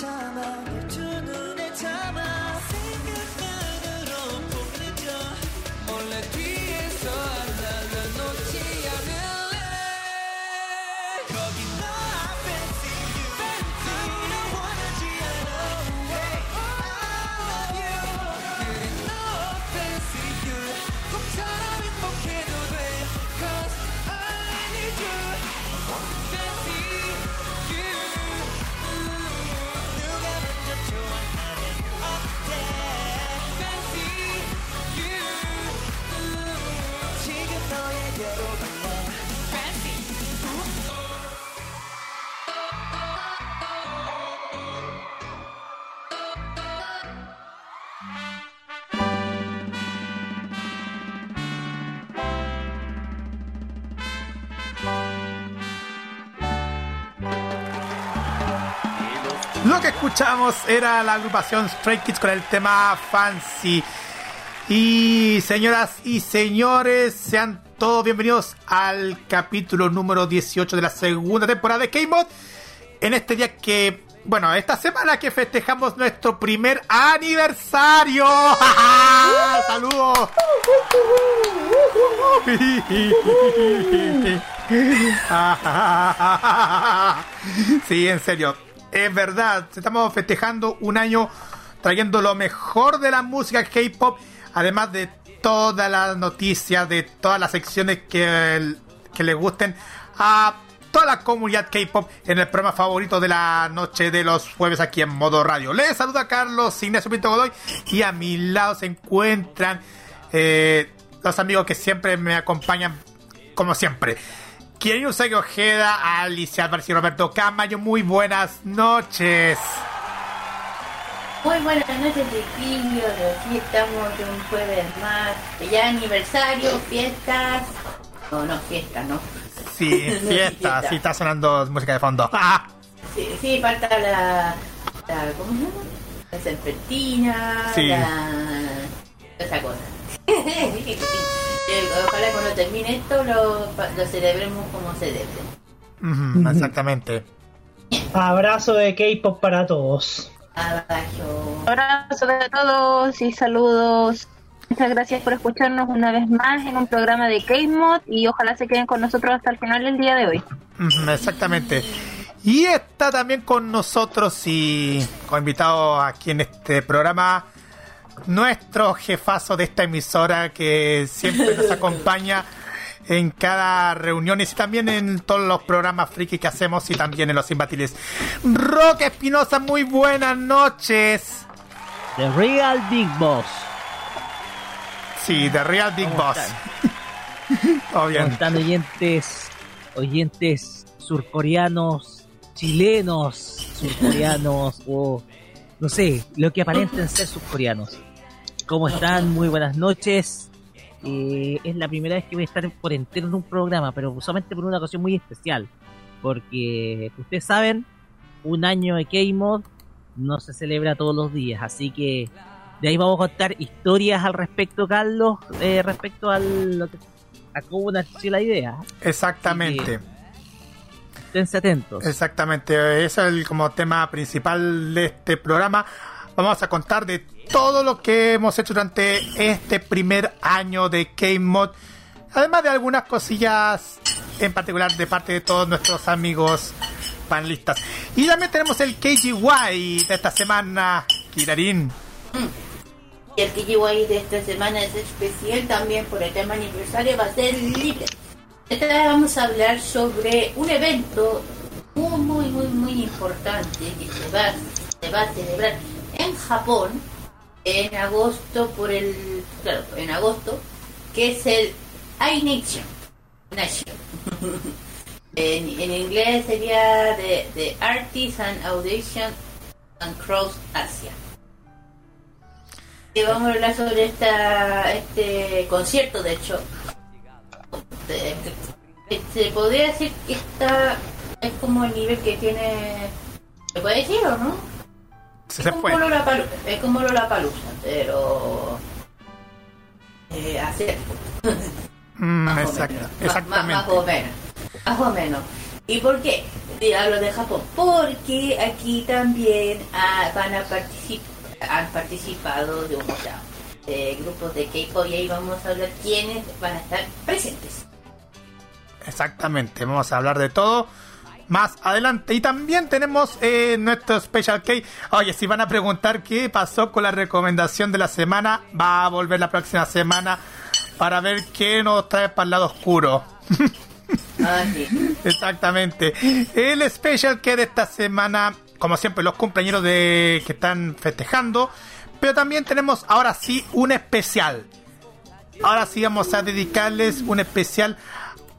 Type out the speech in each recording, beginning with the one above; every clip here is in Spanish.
참아. 내 두 눈에 참아 escuchamos era la agrupación Stray Kids con el tema Fancy. Y señoras y señores, sean todos bienvenidos al capítulo número 18 de la segunda temporada de K-Mod. En este día que, bueno, esta semana que festejamos nuestro primer aniversario. ¡Saludos! sí, en serio es verdad, estamos festejando un año trayendo lo mejor de la música K-pop, además de todas las noticias, de todas las secciones que, que le gusten a toda la comunidad K-pop en el programa favorito de la noche de los jueves aquí en Modo Radio. Les saluda Carlos Ignacio Pinto Godoy y a mi lado se encuentran eh, los amigos que siempre me acompañan como siempre. Quien Usagi Ojeda, Alicia Álvarez y Roberto Camayo, muy buenas noches. Muy buenas noches, chiquillos. Aquí estamos de un jueves más. Ya aniversario, fiestas. No, no, fiestas, ¿no? Sí, fiestas. sí, está sonando música de fondo. Sí, sí, falta la, la ¿cómo se llama? La serpentina, Sí. la esa cosa. Ojalá cuando termine esto lo, lo celebremos como se debe. Exactamente. Abrazo de K-pop para todos. Abajo. Abrazo a todos y saludos. Muchas gracias por escucharnos una vez más en un programa de K-Mod y ojalá se queden con nosotros hasta el final del día de hoy. Exactamente. Y está también con nosotros y con invitado aquí en este programa nuestro jefazo de esta emisora que siempre nos acompaña en cada reunión y también en todos los programas friki que hacemos y también en los imbatibles. Roque Espinosa, muy buenas noches. The Real Big Boss. Sí, The Real Big ¿Cómo Boss. bien. están oyentes, oyentes surcoreanos, chilenos, surcoreanos o no sé, lo que aparenten ser surcoreanos? ¿Cómo están? Muy buenas noches. Eh, es la primera vez que voy a estar por entero en un programa, pero solamente por una ocasión muy especial. Porque ustedes saben, un año de K-Mod no se celebra todos los días, así que de ahí vamos a contar historias al respecto, Carlos, eh, respecto al, lo que- a cómo nació la idea. Exactamente. Esténse atentos. Exactamente, ese es el como tema principal de este programa. Vamos a contar de todo lo que hemos hecho durante este primer año de K-Mod. Además de algunas cosillas en particular de parte de todos nuestros amigos panelistas. Y también tenemos el KGY de esta semana, Kirarin. Y el ahí de esta semana es especial también por el tema aniversario, va a ser libre. Esta vez vamos a hablar sobre un evento muy, muy, muy, muy importante que se va, se va a celebrar en Japón en agosto por el, claro, en agosto, que es el iNation. Nation. en, en inglés sería The, the Artists and Audition and Cross Asia. Y vamos a hablar sobre esta, este concierto, de hecho. Se podría decir que esta es como el nivel que tiene. ¿Se puede decir o no? Se, es, se como fue. Lollapalooza, es como Lollapalooza, pero. Eh, hacer. Mm, Más o exacta- menos. Más- exactamente. Más, o menos. Más o menos. ¿Y por qué? Hablo de Japón. Porque aquí también ah, van a participar, han participado de un o sea, de grupos de K-pop y ahí vamos a hablar quiénes van a estar presentes. Exactamente, vamos a hablar de todo más adelante. Y también tenemos eh, nuestro Special K. Oye, si van a preguntar qué pasó con la recomendación de la semana, va a volver la próxima semana para ver qué nos trae para el lado oscuro. Ah, sí. Exactamente. El Special K de esta semana, como siempre, los compañeros de que están festejando. Pero también tenemos ahora sí un especial. Ahora sí vamos a dedicarles un especial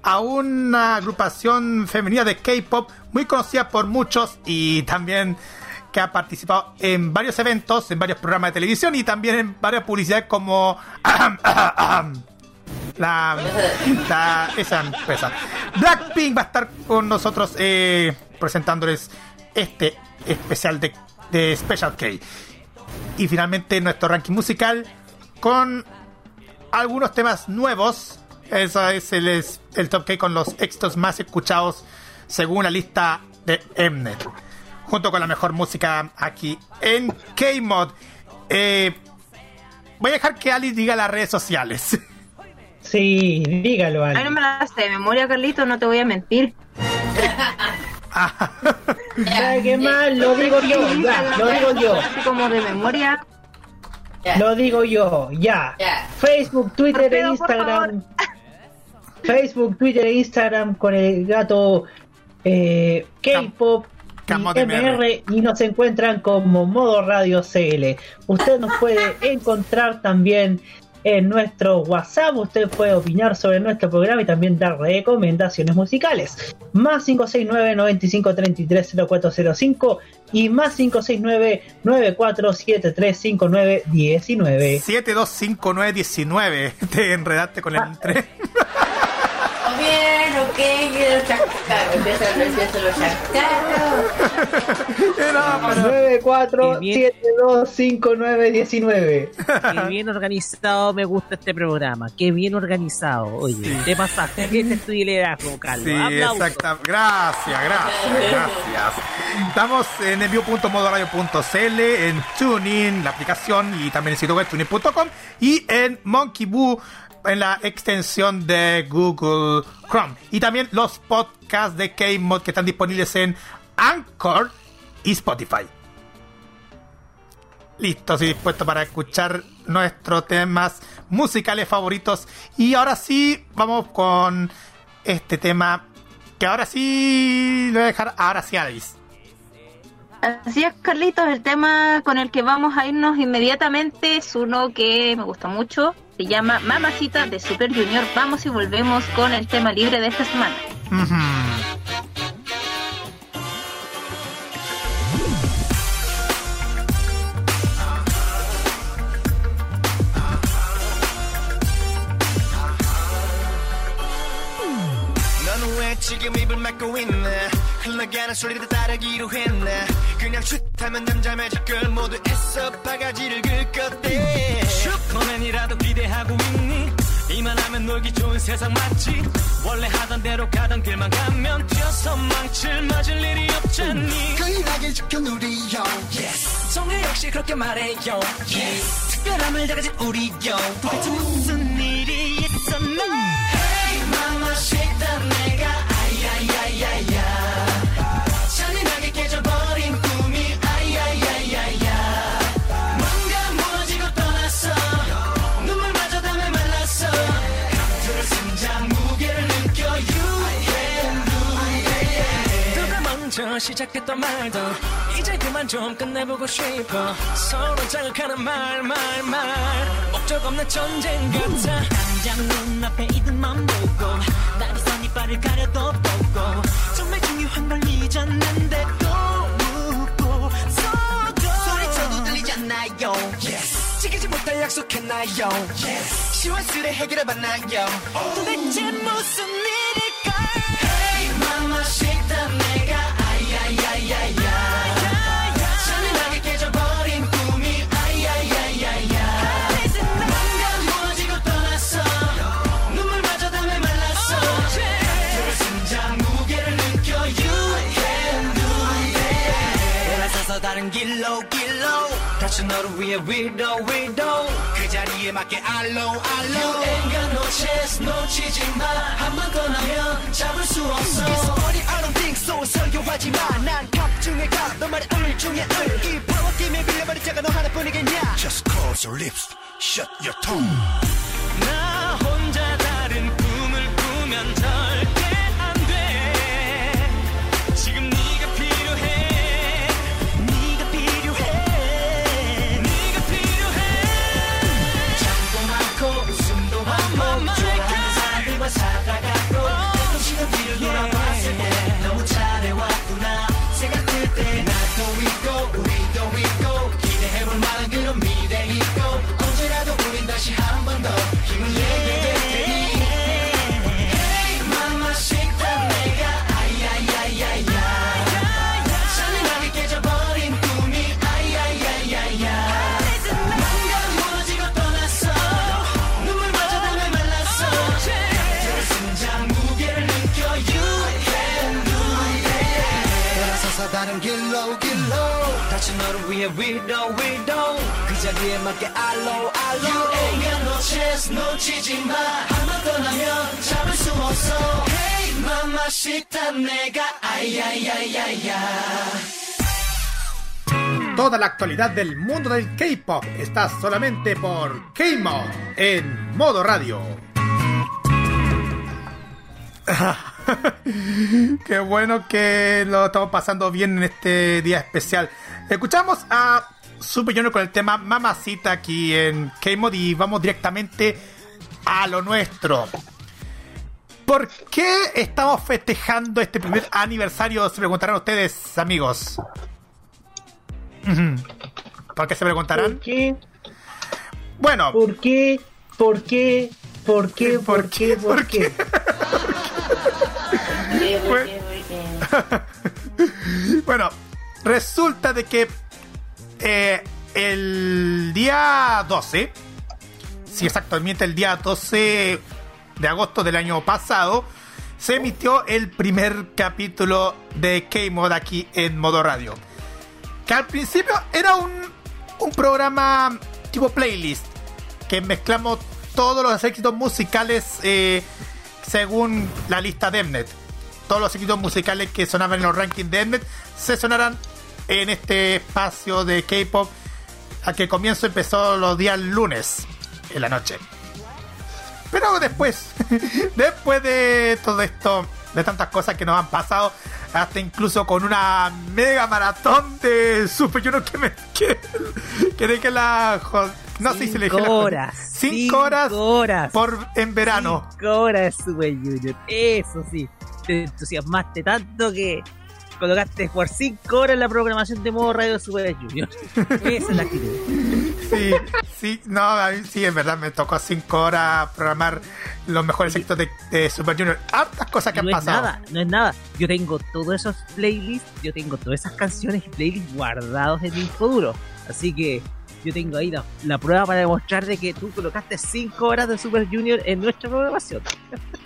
a una agrupación femenina de K-pop muy conocida por muchos y también que ha participado en varios eventos, en varios programas de televisión y también en varias publicidades como la, la- esa empresa. Blackpink va a estar con nosotros eh, presentándoles este especial de, de Special K. Y finalmente nuestro ranking musical con algunos temas nuevos. Eso es el, el top K con los éxitos más escuchados según la lista de Mnet. Junto con la mejor música aquí en K-Mod. Eh, voy a dejar que Ali diga las redes sociales. Sí, dígalo, Ay, no Ali. me la sé de memoria, Carlito, no te voy a mentir. ¿Sabe qué más? Lo digo yo, ya, lo digo yo. Así como de memoria. Lo digo yo, ya. Facebook, Twitter e Instagram. Facebook, Twitter e Instagram con el gato eh, K-Pop y MR y nos encuentran como Modo Radio CL. Usted nos puede encontrar también en nuestro WhatsApp. Usted puede opinar sobre nuestro programa y también dar recomendaciones musicales. Más 569 9533 0405 y más 569 9473 5919. 725919. Te enredaste con el 3. bien, ok, y los chascarros. Empieza empieza los chascarros. Era para- 9, 4, Qué bien. 7, 2, 5, 9, 19. Qué bien organizado me gusta este programa. Qué bien organizado. Oye, te pasaste. Este es tu liderazgo, Carlos. Sí, exacto. Gracias, gracias, gracias. Estamos en envío.modoradio.cl, en TuneIn, la aplicación, y también en el sitio web tunein.com, y en Monkey Boo, en la extensión de Google Chrome. Y también los podcasts de K-Mod que están disponibles en Anchor y Spotify. Listos y dispuestos para escuchar nuestros temas musicales favoritos. Y ahora sí, vamos con este tema que ahora sí lo voy a dejar, ahora sí, Alice. Así es, Carlitos, el tema con el que vamos a irnos inmediatamente es uno que me gusta mucho, se llama Mamacita de Super Junior. Vamos y volvemos con el tema libre de esta semana. Uh -huh. 흘러가는 소리를 따르기로 했나 그냥 슛하면 남자 매직걸 모두 애써 바가지를 긁었대. 슈퍼맨이라도 기대하고 있니? 이만하면 놀기 좋은 세상 맞지? 원래 하던 대로 가던 길만 가면 뛰어서 망칠 맞을 일이 없잖니? 끌나게 지켜 누리요. Yes. 정혜 역시 그렇게 말해요. 특별함을 다 가진 우리 요. 도대체 무슨 일이 있었나? Hey mama shake that 내 먼저 시작했던 말도 이제 그만 좀 끝내보고 싶어. 서로 자극하는 말 말 말. 목적 없는 전쟁 같아. 당장 눈앞에 이들만 보고 날이선 이빨을 가려도 보고 정말 중요한 걸 잊었는데도 묻고 서도 소리쳐도 들리지 않나요? Yes. 지키지 못할 약속했나요? Yes. 시원스레 해결해봤나요? 도대체 무슨 일일까 Hey mama that 내가 너를 위해 위로 위로 그 자리에 맞게 알로 알로 You ain't got no chance 놓치지 마 한 번 떠나면 잡을 수 없어. It's funny I don't think so. 설교하지 마난 갑 중에 갑너 말에 을 중에 을이 파워 팀에 빌려버린 자가 너 하나뿐이겠냐? Just close your lips Shut your tongue. 나 혼자 다른 꿈을 꾸면 절 돌아서서 다른 길로 길로 다시 너를 위해 위로 위로 그 자리에 맞게 알로 알로 You ain't got no chance 놓치지 마한 번 떠나면 잡을 수 없어 Hey mama shake that 내가 아야야야야 Toda la actualidad del mundo del K-pop está solamente por K-Mod en modo radio. Qué bueno que lo estamos pasando bien en este día especial. Escuchamos a Super Junior con el tema Mamacita aquí en K-Mod y vamos directamente a lo nuestro. ¿Por qué estamos festejando este primer aniversario? Se preguntarán ustedes, amigos. ¿Por qué se preguntarán? ¿Por qué? Bueno, ¿Por qué? ¿Por qué? ¿Por qué? ¿Por qué? ¿Por qué? ¿Por Bueno. resulta de que eh, el día 12, sí, exactamente el día 12 de agosto del año pasado, se emitió el primer capítulo de K-Mod aquí en Modo Radio. Que al principio era un, un programa tipo playlist, que mezclamos todos los éxitos musicales eh, según la lista de Mnet. Todos los éxitos musicales que sonaban en los rankings de Mnet se sonarán en este espacio de K-pop. Al que comienzo empezó los días lunes en la noche. Pero después, después de todo esto, de tantas cosas que nos han pasado, hasta incluso con una mega maratón de Super Junior que me que, que, que la no sé si le dije la Cinco jo- horas. cinco horas horas. por en verano. Cinco horas de Super Junior. Eso sí. Te entusiasmaste tanto que colocaste por 5 horas la programación de modo radio Super Junior. Esa es la actitud. Sí, sí, no, a mí sí, en verdad me tocó cinco horas programar los mejores éxitos de, de Super Junior. Hartas cosas que han no es pasado. nada, no es nada. Yo tengo todos esos playlists, yo tengo todas esas canciones y playlists guardados en mi disco duro. Así que yo tengo ahí la, prueba para demostrar de que tú colocaste 5 horas de Super Junior en nuestra programación.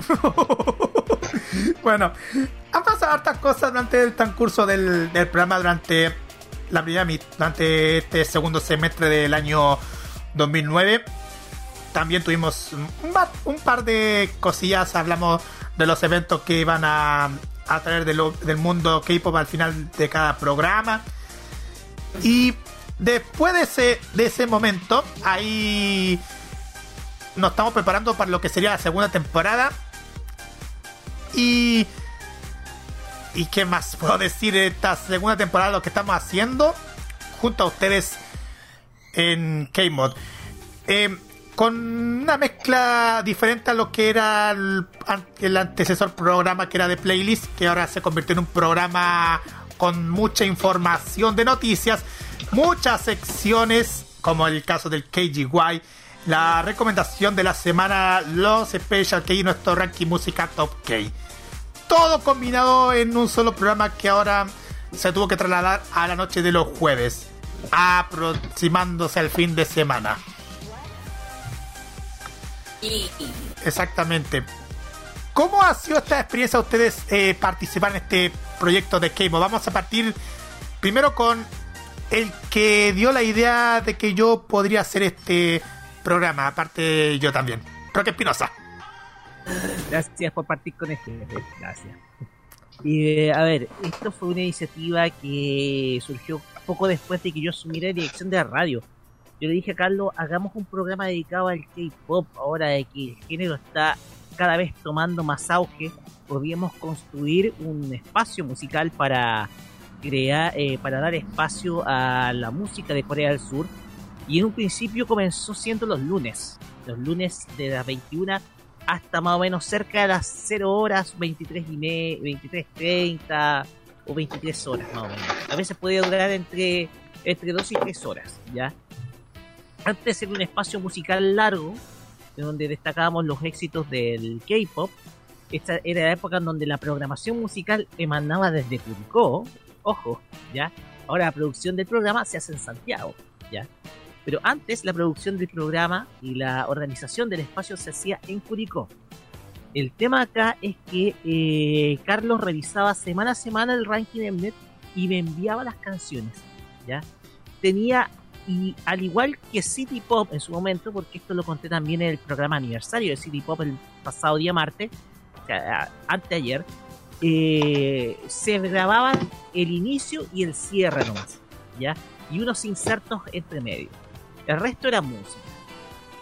bueno, han pasado hartas cosas durante el transcurso del, programa, durante la primera durante este segundo semestre del año 2009. También tuvimos un, par de cosillas, hablamos de los eventos que iban a, a traer del mundo K-pop al final de cada programa. Y después de ese, de ese momento, ahí nos estamos preparando para lo que sería la segunda temporada. Y. ¿Y qué más puedo decir de esta segunda temporada? Lo que estamos haciendo junto a ustedes en K-Mod. Eh, con una mezcla diferente a lo que era el, el antecesor programa que era de playlist, que ahora se convirtió en un programa con mucha información de noticias, muchas secciones, como el caso del KGY, la recomendación de la semana, los Special K y nuestro ranking música Top K todo combinado en un solo programa que ahora se tuvo que trasladar a la noche de los jueves, aproximándose al fin de semana. Exactamente. ¿Cómo ha sido esta experiencia ustedes eh, participar en este proyecto de Keimo? Vamos a partir primero con el que dio la idea de que yo podría hacer este programa, aparte yo también. Roque Espinosa. Gracias por partir con este. Gracias. Eh, a ver, esto fue una iniciativa que surgió poco después de que yo asumiera la dirección de la radio. Yo le dije a Carlos, hagamos un programa dedicado al K-pop. Ahora de que el género está cada vez tomando más auge, podríamos construir un espacio musical para crear, eh, para dar espacio a la música de Corea del Sur. Y en un principio comenzó siendo los lunes, los lunes de las 21 hasta más o menos cerca de las 0 horas, 23 y me, 23.30 o 23 horas más o menos. A veces podía durar entre, entre 2 y 3 horas, ¿ya? Antes era un espacio musical largo, de donde destacábamos los éxitos del K-pop. Esta era la época en donde la programación musical emanaba desde Curicó, ojo, ¿ya? Ahora la producción del programa se hace en Santiago, ¿ya? Pero antes la producción del programa y la organización del espacio se hacía en Curicó. El tema acá es que eh, Carlos revisaba semana a semana el ranking de Mnet y me enviaba las canciones. ¿ya? Tenía, y al igual que City Pop en su momento, porque esto lo conté también en el programa aniversario de City Pop el pasado día martes, o sea, anteayer, eh, se grababan el inicio y el cierre nomás, ¿ya? Y unos insertos entre medio. El resto era música.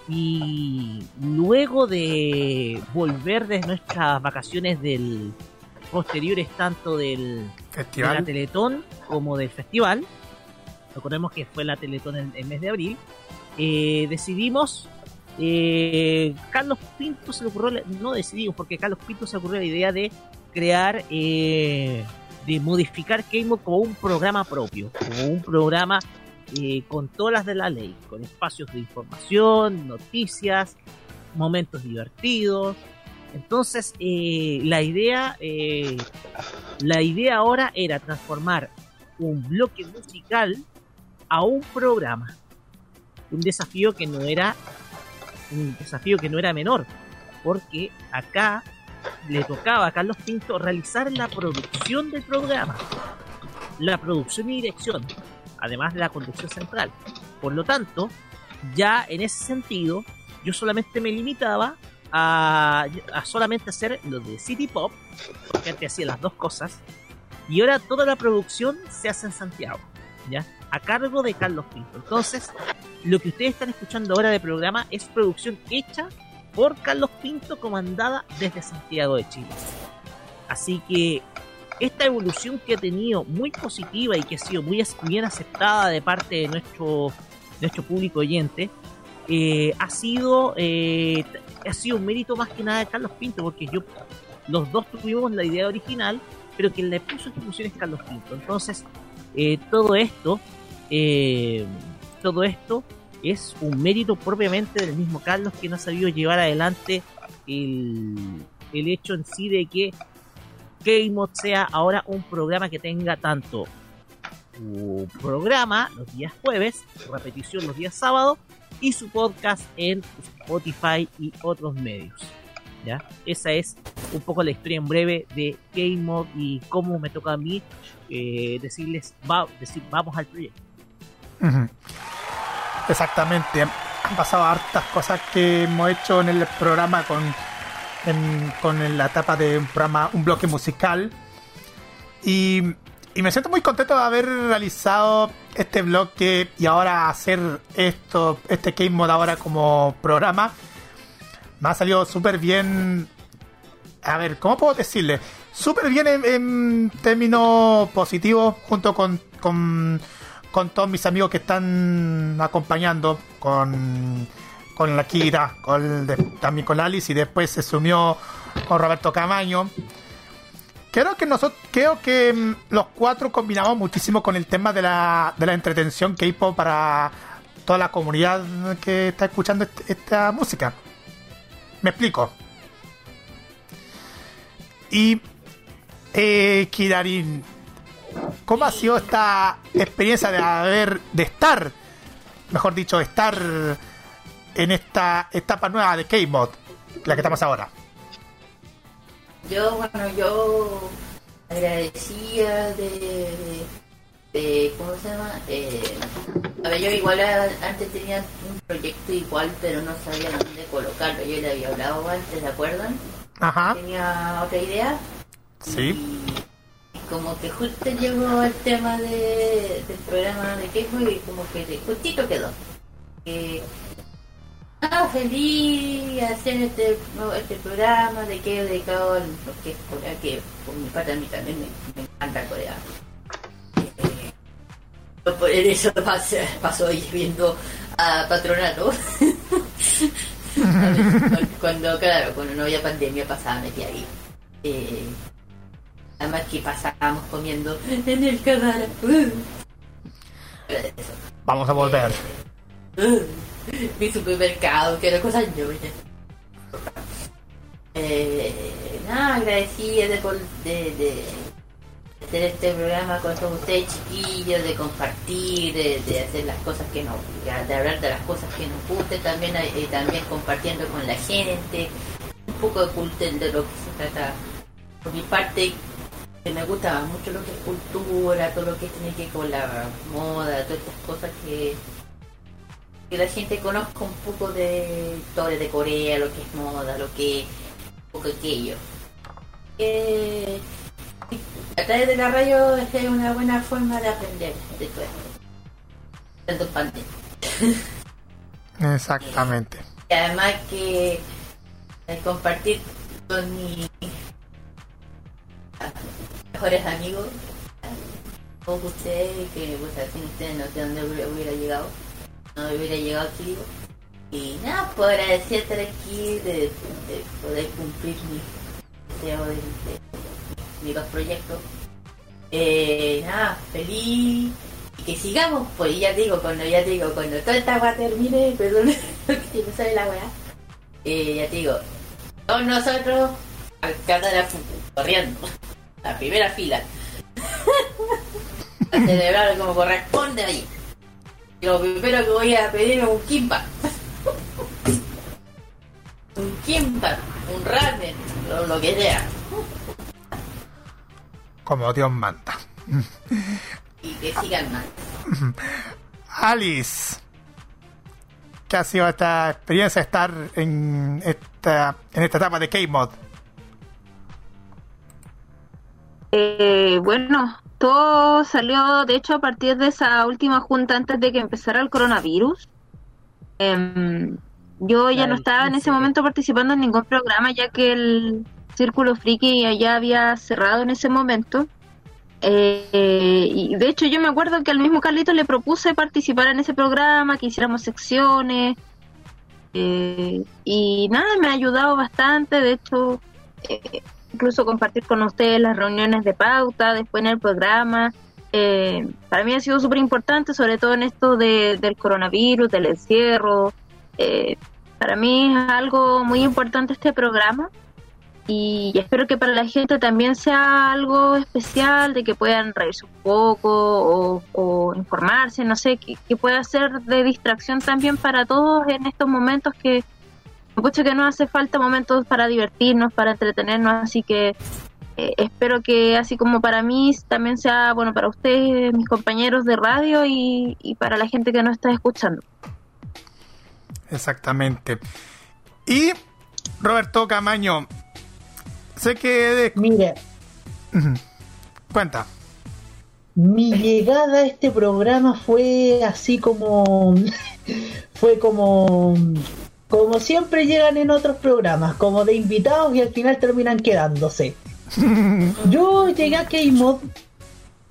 Y luego de volver de nuestras vacaciones del posteriores tanto del de la Festival. Teletón como del festival, recordemos que fue la Teletón en el mes de abril, eh, decidimos, eh, Carlos Pinto se le ocurrió, no decidimos, porque Carlos Pinto se le ocurrió la idea de crear, eh, de modificar K-Mod como un programa propio, como un programa eh, con todas las de la ley, con espacios de información, noticias, momentos divertidos, Entonces, eh, la idea, la idea ahora era transformar un bloque musical a un programa. Un desafío que no era, un desafío que no era menor, porque acá le tocaba a Carlos Pinto realizar la producción del programa, la producción y dirección, además de la conducción central. Por lo tanto, ya en ese sentido, yo solamente me limitaba a, solamente hacer lo de City Pop, porque antes hacía las dos cosas, y ahora toda la producción se hace en Santiago, ¿ya? A cargo de Carlos Pinto. Entonces, lo que ustedes están escuchando ahora de programa es producción hecha por Carlos Pinto, comandada desde Santiago de Chile. Así que esta evolución que ha tenido muy positiva y que ha sido muy bien aceptada de parte de nuestro, público oyente, eh, ha sido eh, ha sido un mérito más que nada de Carlos Pinto, porque yo los dos tuvimos la idea original, pero quien le puso ejecución es Carlos Pinto. Entonces, eh, todo esto, todo esto es un mérito propiamente del mismo Carlos quien ha sabido llevar adelante el, el hecho en sí de que K-Mod sea ahora un programa que tenga tanto su programa los días jueves, su repetición los días sábados y su podcast en Spotify y otros medios. ¿ya? Esa es un poco la historia en breve de Game y cómo me toca a mí eh, decirles, va, decir, vamos al proyecto. Exactamente. Han pasado hartas cosas que hemos hecho en el programa con, en- con la etapa de un programa, un bloque musical. Y, y me siento muy contento de haber realizado este bloque y ahora hacer esto, este Game Mode ahora como programa. Me ha salido súper bien. A ver, ¿cómo puedo decirle? Súper bien en, en términos positivos, junto con, con, con todos mis amigos que están acompañando, con, con la Kira, con, de- también con Alice, y después se sumió con Roberto Camaño. Creo que nosotros, creo que mm, los cuatro combinamos muchísimo con el tema de la, de la entretención K-pop para toda la comunidad que está escuchando esta música. Me explico. Y eh, ¿cómo ha sido esta experiencia de haber, de estar, mejor dicho, estar en esta etapa nueva de K-Mod, la que estamos ahora? Yo, bueno, yo agradecía de, de ¿cómo se llama? Eh, a ver, yo igual a- antes tenía un proyecto igual, pero no sabía dónde colocarlo. Yo le había hablado antes, ¿se acuerdan? Ajá, Tenía otra idea. sí. Y como que justo llegó el tema de, del programa de Keiko y como que justito quedó. Ah, feliz hacer este, este programa de que he dedicado a lo que es Corea, que por mi parte a mí también me, me encanta Corea. Eh, por eso pasó, ahí viendo a Patronato. cuando, claro, cuando no había pandemia pasaba metí ahí. Eh, Además que pasábamos comiendo en el canal. Vamos a volver. Mi supermercado, que era cosa ñoña. Eh, nada, agradecida de, de, de hacer este programa con todos ustedes chiquillos, de compartir, de, de hacer las cosas que nos, de hablar de las cosas que nos gusten, también, eh, también compartiendo con la gente, un poco de culto de lo que se trata. Por mi parte, me gusta mucho lo que es cultura, todo lo que tiene que ver con la moda, todas estas cosas que, que la gente conozca un poco de historia de Corea, lo que es moda, lo que un poco aquello. Eh, a través de la radio es una buena forma de aprender de todo esto. Tanto pandemia. Exactamente. Y además que eh, compartir con mis mejores amigos, todos ustedes, que pues, sin ustedes no sé dónde hubiera, llegado, no hubiera llegado aquí, digo. Y nada, pues agradecer estar aquí, de, de poder cumplir mis dos proyectos. Eh, nada, feliz y que sigamos, pues ya digo, cuando ya digo, cuando toda esta agua termine, perdón, que me sale la weá, eh, ya te digo, Todos nosotros al corriendo. La primera fila. a celebrar como corresponde ahí. Lo primero que voy a pedir es un kimba. un kimba, un ramen, lo, lo que sea. Como Dios manda. Y que sigan más. Alice, ¿qué ha sido esta experiencia estar en esta, en esta etapa de K-Mod? Eh, bueno, todo salió, de hecho, a partir de esa última junta antes de que empezara el coronavirus. Em, yo ya no estaba en 15. ese momento participando en ningún programa, ya que el Círculo Friki ya había cerrado en ese momento. Eh, y de hecho, yo me acuerdo que al mismo Carlito le propuse participar en ese programa, que hiciéramos secciones. eh, y nada, me ha ayudado bastante. De hecho, eh, incluso compartir con ustedes las reuniones de pauta después en el programa. Eh, para mí ha sido súper importante, sobre todo en esto de- del coronavirus, del encierro. Eh, para mí es algo muy importante este programa y espero que para la gente también sea algo especial, de que puedan reírse un poco o, o informarse, no sé, que, que pueda ser de distracción también para todos en estos momentos que, mucho que nos hace falta momentos para divertirnos, para entretenernos, así que eh, espero que así como para mí también sea bueno para ustedes, mis compañeros de radio y, y para la gente que nos está escuchando. Exactamente. Y Roberto Camaño, sé que... Mira, Cuenta. mi llegada a este programa fue así como. fue como. Como siempre llegan en otros programas, como de invitados y al final terminan quedándose. Yo llegué a K-Mod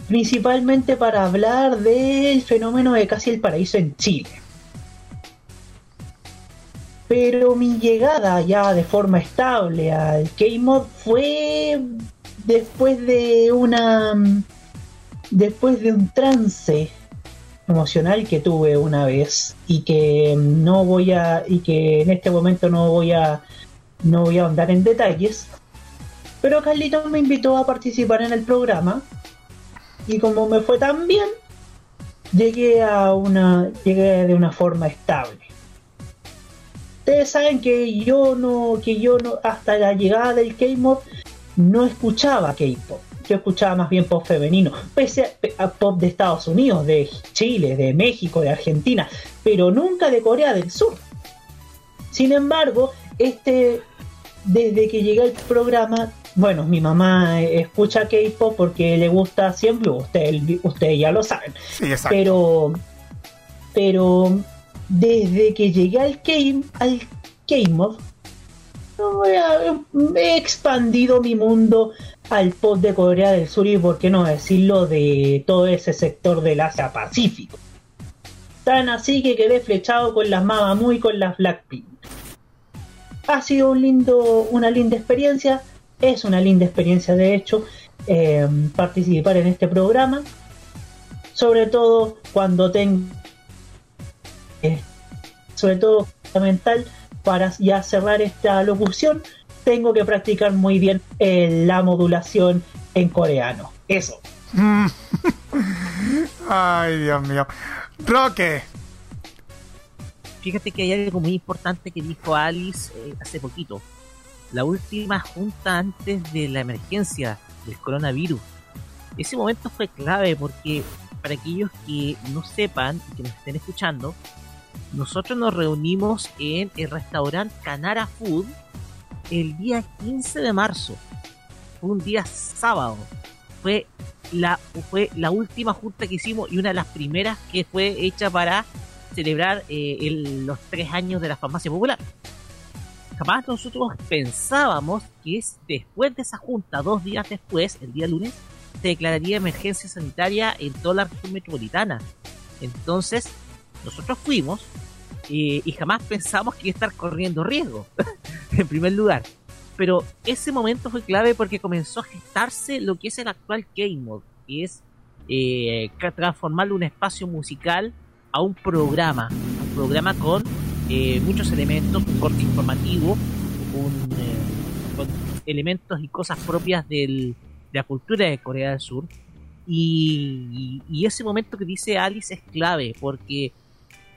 principalmente para hablar del fenómeno de casi el paraíso en Chile. Pero mi llegada ya de forma estable al K-Mod fue después de una después de un trance emocional que tuve una vez y que no voy a y que en este momento no voy a no voy a ahondar en detalles pero Carlitos me invitó a participar en el programa y como me fue tan bien llegué a una llegué de una forma estable ustedes saben que yo no que yo no hasta la llegada del K-Mod no escuchaba K-pop. Yo escuchaba más bien pop femenino, pese a, pop de Estados Unidos, de Chile, de México, de Argentina, pero nunca de Corea del Sur. Sin embargo, este, desde que llegué al programa, bueno, mi mamá escucha K-pop porque le gusta siempre, ustedes ustedes ya lo saben, Sí, pero pero desde que llegué al game al he- he expandido mi mundo al pop de Corea del Sur y por qué no decirlo de todo ese sector del Asia Pacífico. Tan así que quedé flechado con las Mamamoo y con las Blackpink. Ha sido un lindo una linda experiencia es una linda experiencia de hecho eh, participar en este programa sobre todo cuando tengo eh, sobre todo fundamental para ya cerrar esta locución tengo que practicar muy bien eh, la modulación en coreano eso Mm. Ay, Dios mío. Roque. Fíjate que hay algo muy importante que dijo Alice eh, hace poquito. La última junta antes de la emergencia del coronavirus. Ese momento fue clave porque para aquellos que no sepan y que nos estén escuchando, nosotros nos reunimos en el restaurante Canara Food el día 15 de marzo. Un día sábado. Fue la, fue la última junta que hicimos y una de las primeras que fue hecha para celebrar eh, los tres años de la farmacia popular. Jamás nosotros pensábamos que es después de esa junta, dos días después, el día lunes, se declararía emergencia sanitaria en toda la región metropolitana. Entonces, nosotros fuimos eh, y jamás pensamos que iba a estar corriendo riesgo, en primer lugar. Pero ese momento fue clave porque comenzó a gestarse lo que es el actual Mode, que es eh, un espacio musical a un programa, un programa con eh, muchos elementos, un corte informativo, un, eh, con elementos y cosas propias del, de la cultura de Corea del Sur. Y, y ese momento que dice Alice es clave, porque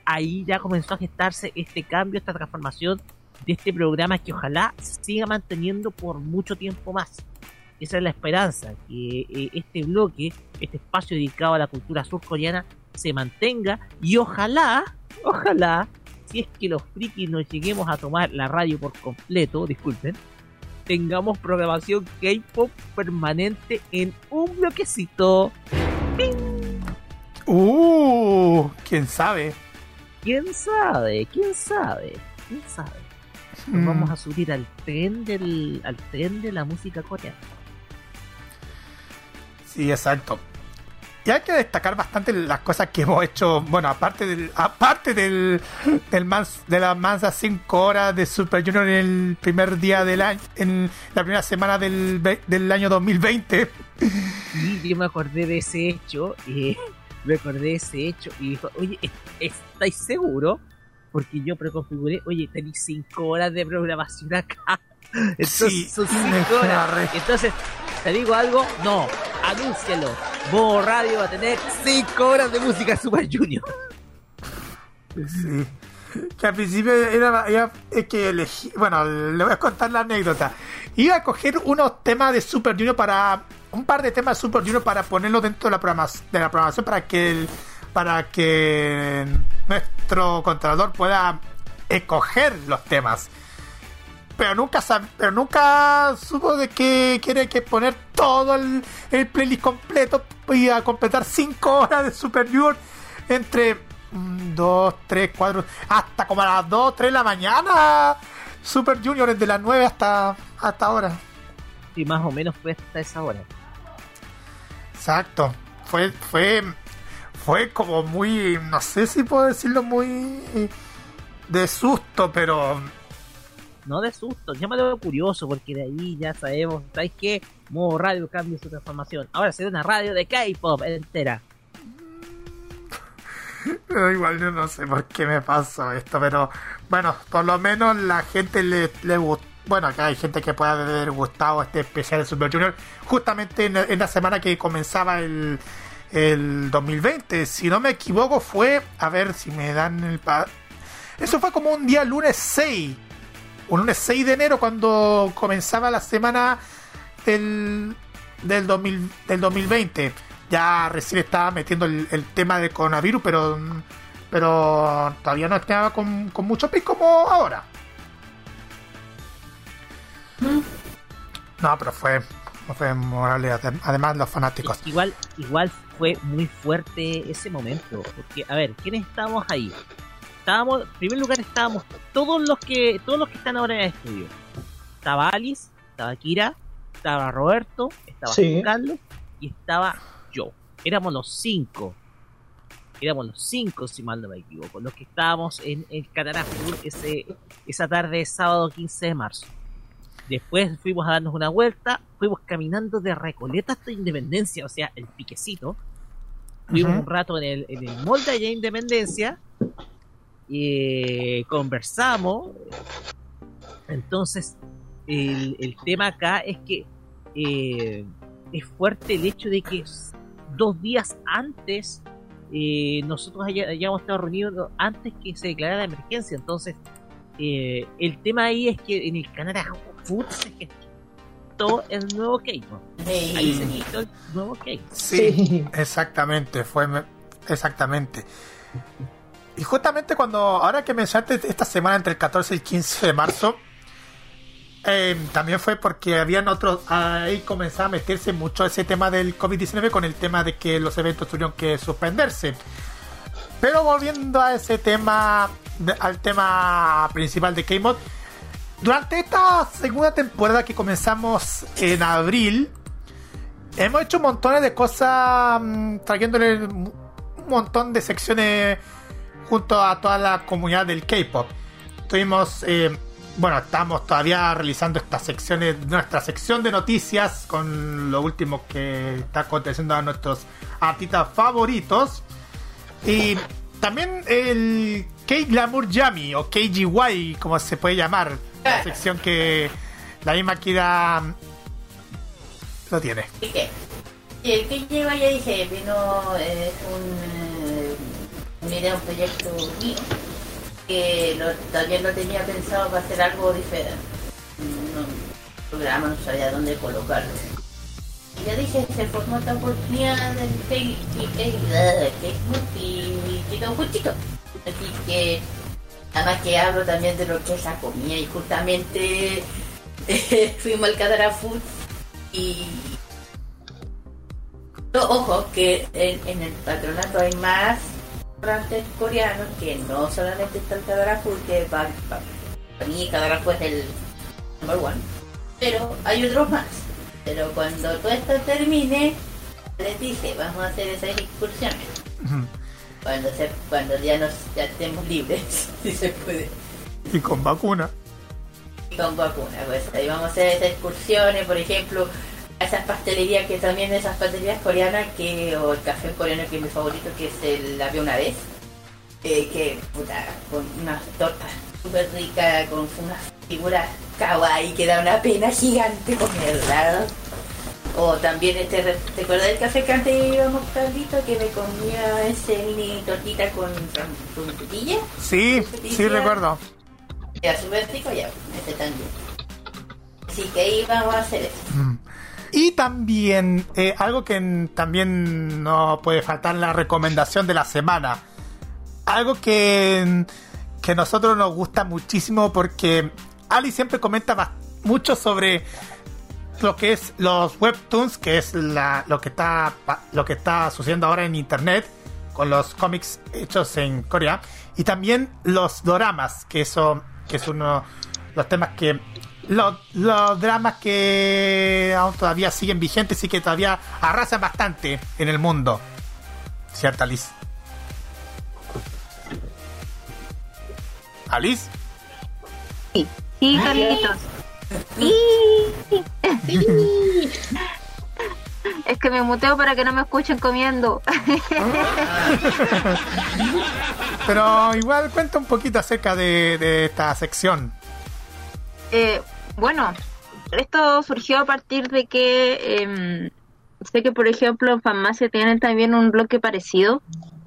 ahí ya comenzó a gestarse este cambio, esta transformación de este programa que ojalá siga manteniendo por mucho tiempo más. Esa es la esperanza, que eh, este bloque, este espacio dedicado a la cultura surcoreana se mantenga y ojalá, ojalá, si es que los frikis nos lleguemos a tomar la radio por completo, disculpen, tengamos programación K-pop permanente en un bloquecito. Uh, quién sabe. ¿Quién sabe? ¿Quién sabe? ¿Quién sabe? Nos Mm. vamos a subir al tren del al tren de la música coreana. Sí, exacto. Y hay que destacar bastante las cosas que hemos hecho, bueno, aparte del aparte del, del mans- de las mansas 5 horas de Super Junior en el primer día del año, en la primera semana del, del año 2020. Y yo me acordé de ese hecho, y de ese hecho y dijo, oye, ¿est- ¿estáis seguros? Porque yo preconfiguré, oye, tenéis 5 horas de programación acá. Entonces Sí, son me 5 horas. Entonces, ¿te digo algo? No, anúncialo. Modo Radio va a tener 5 horas de música Super Junior. Sí. Que al principio era, era- es que elegí, bueno, le voy a contar la anécdota. Iba a coger unos temas de Super Junior para un par de temas Super Junior para ponerlos dentro de la programación, de la programación para que el, para que nuestro controlador pueda escoger los temas. Pero nunca pero nunca supo de que quiere que poner todo el, el playlist completo y a completar 5 horas de Super Junior entre 2, 3, 4, hasta como a las 2, 3 de la mañana. Super Junior desde las 9 hasta, hasta ahora. Y más o menos fue hasta esa hora. Exacto. Fue, fue, fue como muy, no sé si puedo decirlo muy de susto, pero No de susto, llámalo curioso, porque de ahí ya sabemos, ¿sabes qué? Modo radio cambia su transformación. Ahora será una radio de K-pop entera. Pero igual yo no sé por qué me pasó esto, pero bueno, por lo menos la gente le, le gustó. Bueno, acá hay gente que puede haber gustado este especial de Super Junior justamente en, la semana que comenzaba el, el 2020. Si no me equivoco, fue. A ver si me dan el. Eso fue como un día lunes 6. Un lunes 6 de enero cuando comenzaba la semana del, del, 2000 del 2020. Ya recién estaba metiendo el, el tema del coronavirus, pero pero todavía no estaba con, con mucho pic como ahora. No, pero fue, fue memorable. adem- Además, los fanáticos. Igual, igual fue muy fuerte ese momento. Porque, a ver, ¿quiénes estábamos ahí? Estábamos, en primer lugar estábamos todos los que, todos los que están ahora en el estudio. Estaba Alice, estaba Kira, estaba Roberto, estaba Sí. Carlos y estaba yo. Éramos los cinco. Éramos los cinco, si mal no me equivoco, los que estábamos en el ese, esa tarde de sábado 15 de marzo. Después fuimos a darnos una vuelta, fuimos caminando de Recoleta hasta Independencia, o sea, el piquecito. Fuimos un rato en el, en el molde allá de Independencia, y conversamos. Entonces, el, el tema acá es que eh, es fuerte el hecho de que dos días antes eh, nosotros haya- hayamos estado reunidos antes que se declarara la emergencia. Entonces, eh, el tema ahí es que en el canal Food se gestó el nuevo K-pop. Ahí se gestó el nuevo K-pop. Sí, Sí. exactamente, fue me- exactamente. Y justamente cuando, ahora que mencionaste esta semana entre el 14 y el 15 de marzo, eh, también fue porque habían otros, ahí comenzaba a meterse mucho ese tema del COVID-19 con el tema de que los eventos tuvieron que suspenderse. Pero volviendo a ese tema, al tema principal de K-Mod, durante esta segunda temporada que comenzamos en abril, hemos hecho montones de cosas mm, trayéndole un montón de secciones junto a toda la comunidad del K-pop. Tuvimos, eh, bueno, estamos todavía realizando estas secciones, nuestra sección de noticias con lo último que está aconteciendo a nuestros artistas favoritos. Y también el K-Glamour Yummy o KGY, como se puede llamar, La sección que la misma Kira mm, lo tiene. ¿Qué? Y el que llega ya dije, vino es un, eh, un proyecto mío, que lo- todavía no tenía pensado para hacer algo diferente. No, programa, no sabía dónde colocarlo. Y ya dije, se formó esta oportunidad del Facebook y quedó justito. Así que, además que hablo también de lo que es la comida y justamente fuimos al Cadara Food y ojo, que en, el patronato hay más restaurantes coreanos que no solamente está el Kadara Food, que para mí Kadara Food es el number one, pero hay otros más. Pero cuando todo esto termine, les dije, vamos a hacer esas excursiones. Cuando, se, cuando ya, nos, ya estemos libres, si se puede. Y con vacuna. y con vacuna. Pues ahí vamos a hacer esas excursiones, por ejemplo, a esas pastelerías que también esas pastelerías coreanas que o el café coreano que es mi favorito que es el la vi una vez eh, que puta con unas tortas súper ricas con unas figuras kawaii que da una pena gigante comerla o también este ¿te acuerdas del café que antes íbamos Carlito que me comía ese mini tortita con, con frutilla? Sí, sí recuerdo. Era súper rico ya, ese también. Así que ahí vamos a hacer eso. Mm. Y también, eh, algo que también no puede faltar, la recomendación de la semana. Algo que, que a nosotros nos gusta muchísimo porque Ali siempre comenta mucho sobre lo que es los webtoons, que es la, lo que está lo que está sucediendo ahora en internet con los cómics hechos en Corea y también los doramas, que eso que es uno los temas que los, los dramas que aún todavía siguen vigentes y que todavía arrasan bastante en el mundo. ¿Cierto, Alice? ¿Alice? Sí, sí, Carlitos. Es que me muteo para que no me escuchen comiendo. Pero igual cuenta un poquito acerca de, de esta sección. Eh, bueno, esto surgió a partir de que em, sé que, por ejemplo, en Farmacia tienen también un bloque parecido,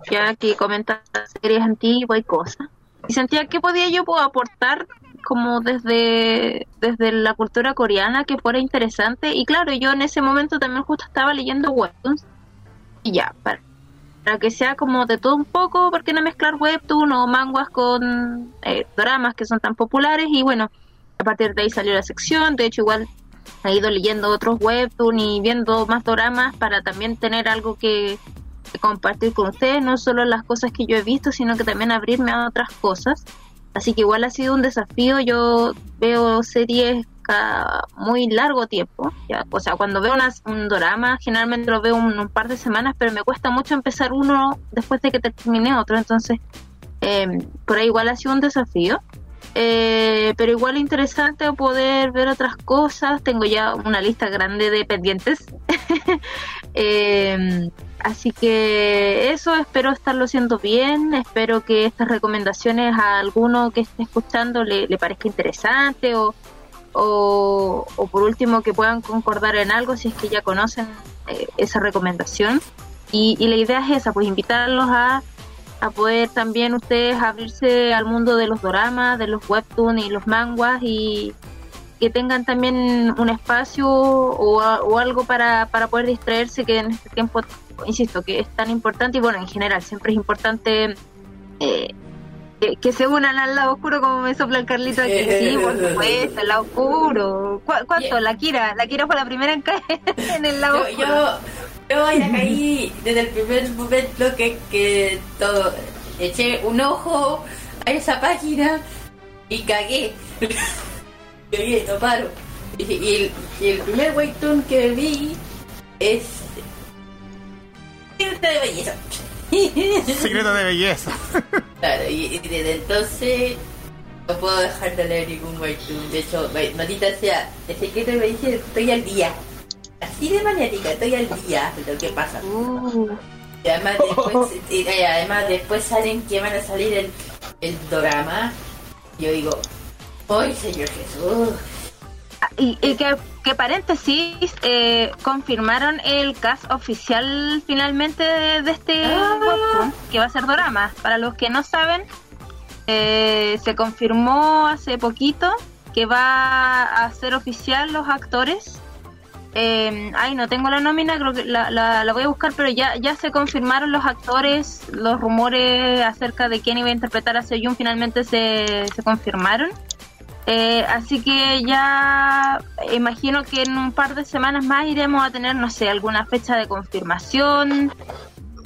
ya que comentan series antiguas y cosas. Y sentía que podía yo pues, aportar como desde, desde la cultura coreana que fuera interesante. Y claro, yo en ese momento también justo estaba leyendo webtoons. Y ya, para, que sea como de todo un poco, ¿por qué no mezclar webtoon o manguas con eh, dramas que son tan populares? Y bueno, a partir de ahí salió la sección. De hecho, igual he ido leyendo otros webtoons y viendo más dramas para también tener algo que compartir con ustedes, no solo las cosas que yo he visto, sino que también abrirme a otras cosas. Así que igual ha sido un desafío. Yo veo series cada muy largo tiempo. Ya, o sea, cuando veo un drama, generalmente lo veo un, un par de semanas, pero me cuesta mucho empezar uno después de que termine otro. Entonces, eh, por ahí igual ha sido un desafío. Eh, pero igual interesante poder ver otras cosas. Tengo ya una lista grande de pendientes. Eh, así que eso, espero estarlo haciendo bien. Espero que estas recomendaciones a alguno que esté escuchando le, le parezca interesante o, o, por último que puedan concordar en algo si es que ya conocen eh, esa recomendación. Y, y la idea es esa, pues invitarlos a a poder también ustedes abrirse al mundo de los doramas, de los webtoons y los manguas y que tengan también un espacio o, o algo para, para poder distraerse que en este tiempo, insisto, que es tan importante y bueno, en general siempre es importante eh, que, que se unan al lado oscuro como me sopla el Carlito aquí. Sí, por supuesto, el lado oscuro. ¿Cu- ¿Cuánto? La Kira, la Kira fue la primera en caer en el lado Yo, oscuro. yo, yo ya caí desde el primer momento que, que todo, eché un ojo a esa página y cagué. cagué, no paro. Y, y el, y el primer webtoon que vi es... Secreto de belleza. Secreto de belleza. Claro, y, y desde entonces no puedo dejar de leer ningún webtoon. De hecho, ma- maldita sea, el secreto de belleza estoy al día. Así de maniática, estoy al día de lo que pasa. Uh, Y además después, y además después salen que van a salir el, el drama. Yo digo, Hoy, Señor Jesús. Y, y que, que paréntesis, eh, confirmaron el cast oficial finalmente de, de este Ah. webtoon, que va a ser Dorama. Para los que no saben, eh, se confirmó hace poquito que va a ser oficial los actores. Eh, ay, no tengo la nómina, creo que la, la, la voy a buscar, pero ya, ya se confirmaron los actores, los rumores acerca de quién iba a interpretar a Seyun finalmente se, se confirmaron. Eh, así que ya imagino que en un par de semanas más iremos a tener, no sé, alguna fecha de confirmación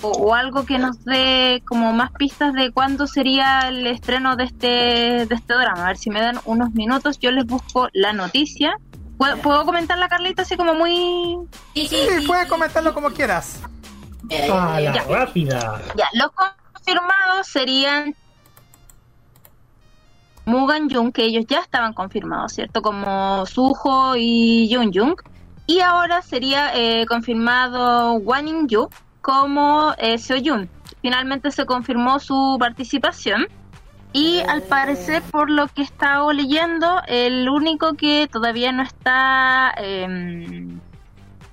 o, o algo que nos dé como más pistas de cuándo sería el estreno de este, de este drama. A ver si me dan unos minutos, yo les busco la noticia. ¿Puedo, ¿puedo comentarla, Carlita, así como muy... Sí, sí, Sí, sí, puedes comentarlo como quieras. Eh, A la Ya. rápida. Ya, los confirmados serían Mugan Jung, que ellos ya estaban confirmados, ¿cierto? Como Suho y Jung Jung. Y ahora sería eh, confirmado Wan In Yu como eh, Seoyun. Finalmente se confirmó su participación. Y al parecer, por lo que he estado leyendo, el único que todavía no está em,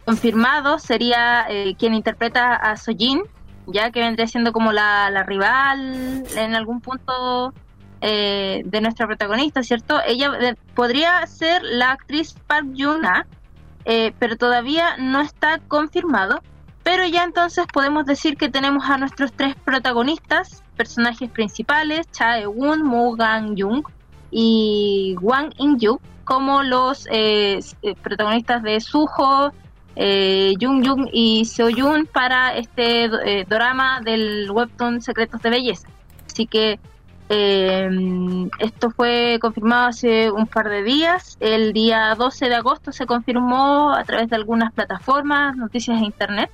confirmado sería eh, quien interpreta a Sojin, ya que vendría siendo como la, la rival en algún punto eh, de nuestra protagonista, ¿cierto? Ella eh, podría ser la actriz Park Juna, eh, pero todavía no está confirmado. Pero ya entonces podemos decir que tenemos a nuestros tres protagonistas, personajes principales, Cha Eun, Mu Gang Jung y Wang In Yu, como los eh, eh, protagonistas de Suho, eh, Jung Jung y Seo Yun para este drama del webtoon Secretos de Belleza. Así que eh, esto fue confirmado hace un par de días. El día 12 de agosto se confirmó a través de algunas plataformas, noticias de internet.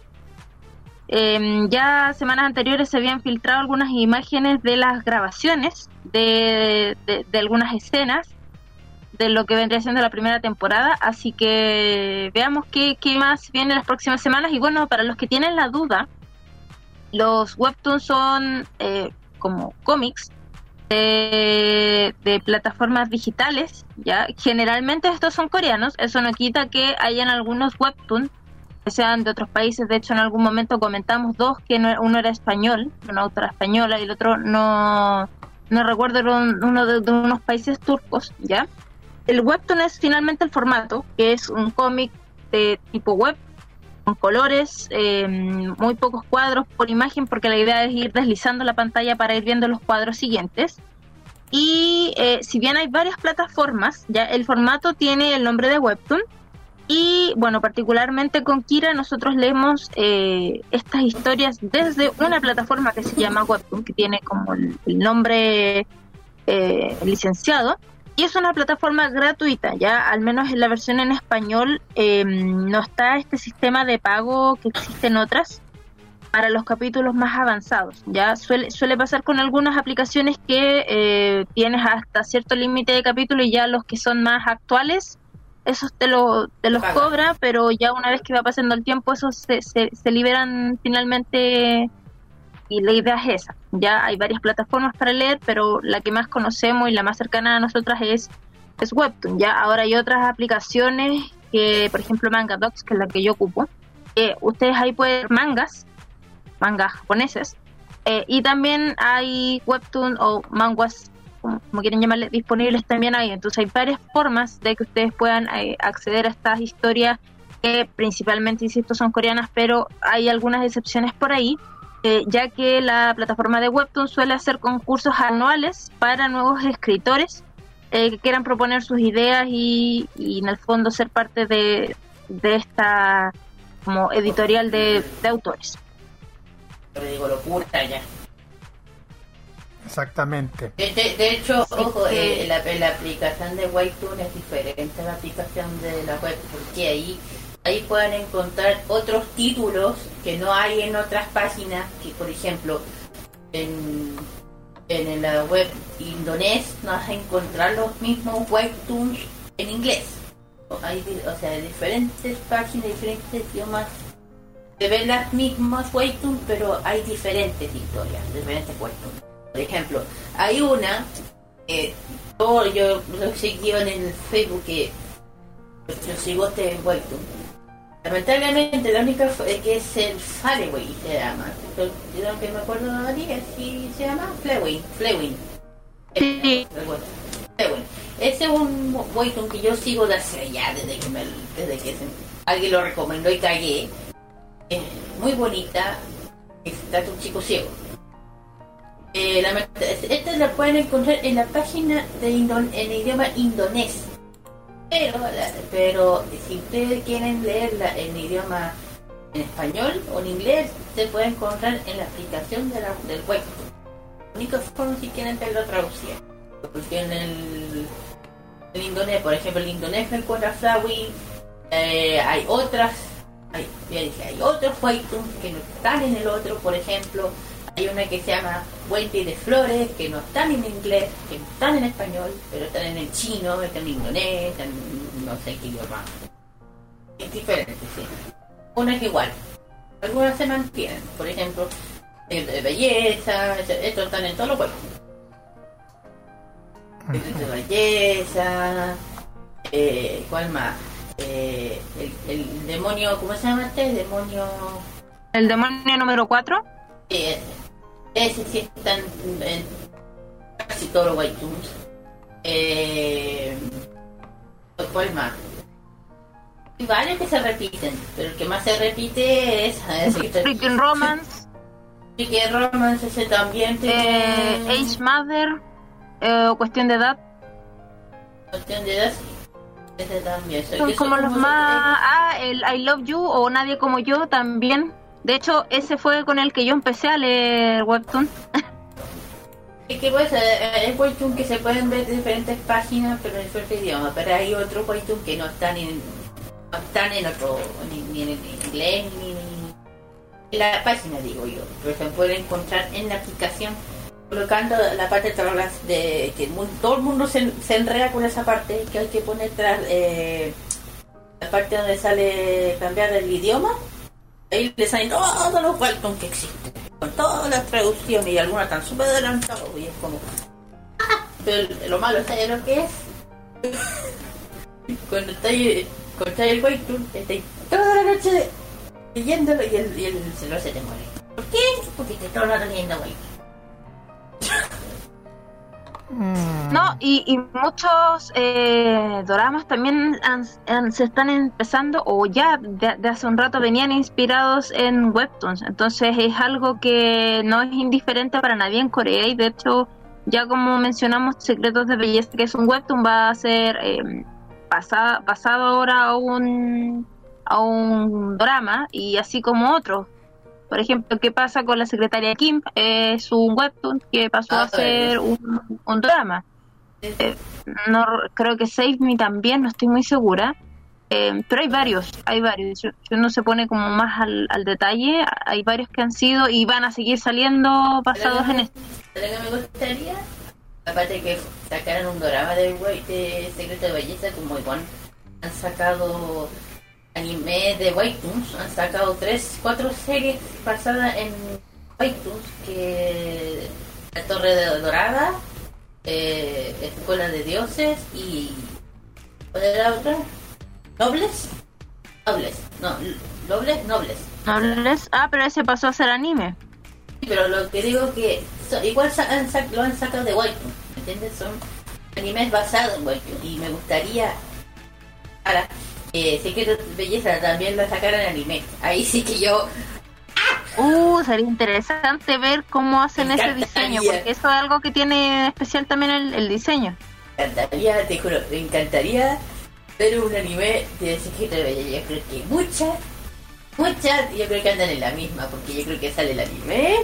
Eh, ya semanas anteriores se habían filtrado algunas imágenes de las grabaciones de, de- algunas escenas de lo que vendría siendo la primera temporada. Así que veamos qué, qué más viene las próximas semanas. Y bueno, para los que tienen la duda, los webtoons son eh, como cómics de, plataformas digitales. ya Generalmente estos son coreanos. Eso no quita que hayan algunos webtoons que sean de otros países. De hecho, en algún momento comentamos dos, que no- uno era español, una autora española, y el otro no, no recuerdo, era un- uno de, de unos países turcos, ¿ya? El webtoon es finalmente el formato, que es un cómic de tipo web, colores, eh, muy pocos cuadros por imagen, porque la idea es ir deslizando la pantalla para ir viendo los cuadros siguientes. Y eh, si bien hay varias plataformas, ya el formato tiene el nombre de webtoon, y bueno, particularmente con Kira nosotros leemos eh, estas historias desde una plataforma que se llama Webtoon, que tiene como el, el nombre eh, licenciado. Y es una plataforma gratuita, ya al menos en la versión en español eh, no está este sistema de pago que existe en otras para los capítulos más avanzados. Ya suele, suele pasar con algunas aplicaciones que eh, tienes hasta cierto límite de capítulo y ya los que son más actuales esos te, lo, te los Paga. cobra, pero ya una vez que va pasando el tiempo, esos se, se, se liberan finalmente y la idea es esa. Ya hay varias plataformas para leer, pero la que más conocemos y la más cercana a nosotras es, es Webtoon. Ya ahora hay otras aplicaciones, que por ejemplo MangaDocs, que es la que yo ocupo. que ustedes ahí pueden ver mangas, mangas japoneses, eh, y también hay Webtoon o manguas como como quieren llamarle, disponibles también ahí. Entonces hay varias formas de que ustedes puedan eh, acceder a estas historias que principalmente, insisto, son coreanas, pero hay algunas excepciones por ahí, eh, ya que la plataforma de Webtoon suele hacer concursos anuales para nuevos escritores eh, que quieran proponer sus ideas y, y en el fondo ser parte de, de esta como editorial de, de autores. Yo le digo locura ya. Exactamente. De, de- de hecho, Sí, ojo, eh, la, la aplicación de Webtoon es diferente a la aplicación de la web, porque ahí ahí pueden encontrar otros títulos que no hay en otras páginas, que por ejemplo en, en la web indonés no vas a encontrar los mismos webtoons en inglés. Hay, o sea, diferentes páginas, diferentes idiomas. Se ven las mismas webtoons, pero hay diferentes historias, diferentes webtoons. Por ejemplo, hay una, eh, Yo, yo lo seguí en el Facebook que yo sigo este Webtoon. Lamentablemente la única fue que es el Fareway se llama. Yo, que me acuerdo ahora así se llama Flewin. Flewin. Sí. Ese es un Webtoon que yo sigo de hace ya desde que, me, desde que se- alguien lo recomendó y cagué. Es muy bonita. Es trata de un chico ciego. Eh, la, esta la pueden encontrar en la página de Indon, en idioma indonés. Pero, pero si ustedes quieren leerla en idioma en español o en inglés, se puede encontrar en la aplicación de la, del web. La única forma si quieren verlo traducida. Porque en el, el indonés, por ejemplo, el indonés me encuentra Flowey, eh, hay otras, hay, hay otros webtoons que no están en el otro, por ejemplo, hay una que se llama Puente de Flores, que no están en inglés, que no están en español, pero están en el chino, están en indonés, están en no sé qué idioma. Es diferente, sí. Una es igual. Algunas se mantienen, por ejemplo, el de belleza, estos están en todos los juegos. El de belleza, eh, ¿cuál más? Eh, el, el demonio, ¿cómo se llama este? El demonio... El demonio número 4. Sí, ese. Ese sí está en, en casi todos los iTunes. Eh, ¿Cuál más? Y varios que se repiten, pero el que más se repite es. Freaking Romance. Freaking Romance, ese también Eh, Age Mother. Eh, cuestión de edad. cuestión de edad. Ese también. Son como los más. Ah, el I Love You o Nadie como yo también. De hecho, ese fue con el que yo empecé a leer Webtoon. Es que pues, eh, es webtoon que se pueden ver de diferentes páginas, pero en diferentes idiomas. Pero hay otros webtoon que no están en, no están en otro, ni, en inglés, ni, en la página, digo yo. Pero se pueden encontrar en la aplicación, colocando la parte de atrás de que todo el mundo se, se con esa parte, que hay que poner tras eh, la parte donde sale cambiar el idioma. Ahí le salen todos los webtoons que existen con todas las traducciones y algunas están súper adelantadas y es como pero lo malo ¿sabes lo que es? cuando estáis estáis el webtoon estáis toda la noche leyéndolo y el, y el celular se te muere ¿por qué? porque te todo el rato leyendo webtoon No, y, y muchos eh, doramas también se están empezando, o ya de, hace un rato venían inspirados en webtoons. Entonces es algo que no es indiferente para nadie en Corea. Y de hecho, ya como mencionamos, Secretos de Belleza, que es un webtoon, va a ser eh, basa- basado ahora a un, a un drama, y así como otros. Por ejemplo, ¿qué pasa con la secretaria Kim? Es un webtoon que pasó Ah, a ser un, un drama. Eh, no creo que Save Me también, no estoy muy segura. Eh, pero hay varios, hay varios. Si uno se pone como más al, al detalle, hay varios que han sido y van a seguir saliendo basados en esto. ¿Sabes lo que me gustaría? Aparte de que sacaran un drama de, de Secreto de Belleza, como igual han sacado anime de Webtoons, han sacado tres, cuatro series basadas en Webtoons, que La Torre de Dorada, eh, Escuela de Dioses y... ¿Cuál era otra? ¿Nobles? Nobles, no, Nobles, Nobles. ¿No les- Ah, pero ese pasó a ser anime. Sí, pero lo que digo que so- igual sa- han sac- lo han sacado de Webtoon, ¿me entiendes? Son animes basados en Webtoon y me gustaría para eh, Secretos de Belleza también lo sacaran en anime. Ahí sí que yo Uh, sería interesante ver cómo hacen ese diseño, porque eso es algo que tiene especial también el, el diseño. me encantaría, te juro, me encantaría ver un anime de Secretos de Belleza. Yo creo que muchas, muchas, yo creo que andan en la misma, porque yo creo que sale el anime.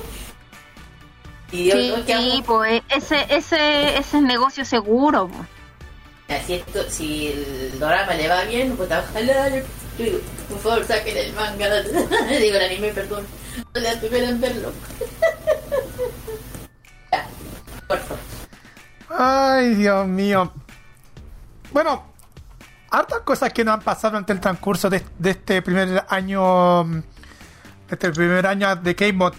Y Sí, sí, pues ese, ese, ese es negocio seguro. po. Así esto, si el drama le va bien, pues ojalá, por favor saquen el manga, digo el anime, perdón, no la tuvieran verlo. ya, por favor. Ay, Dios mío. Bueno, hartas cosas que nos han pasado durante el transcurso de, este primer año. mm, de este primer año de K-Mod.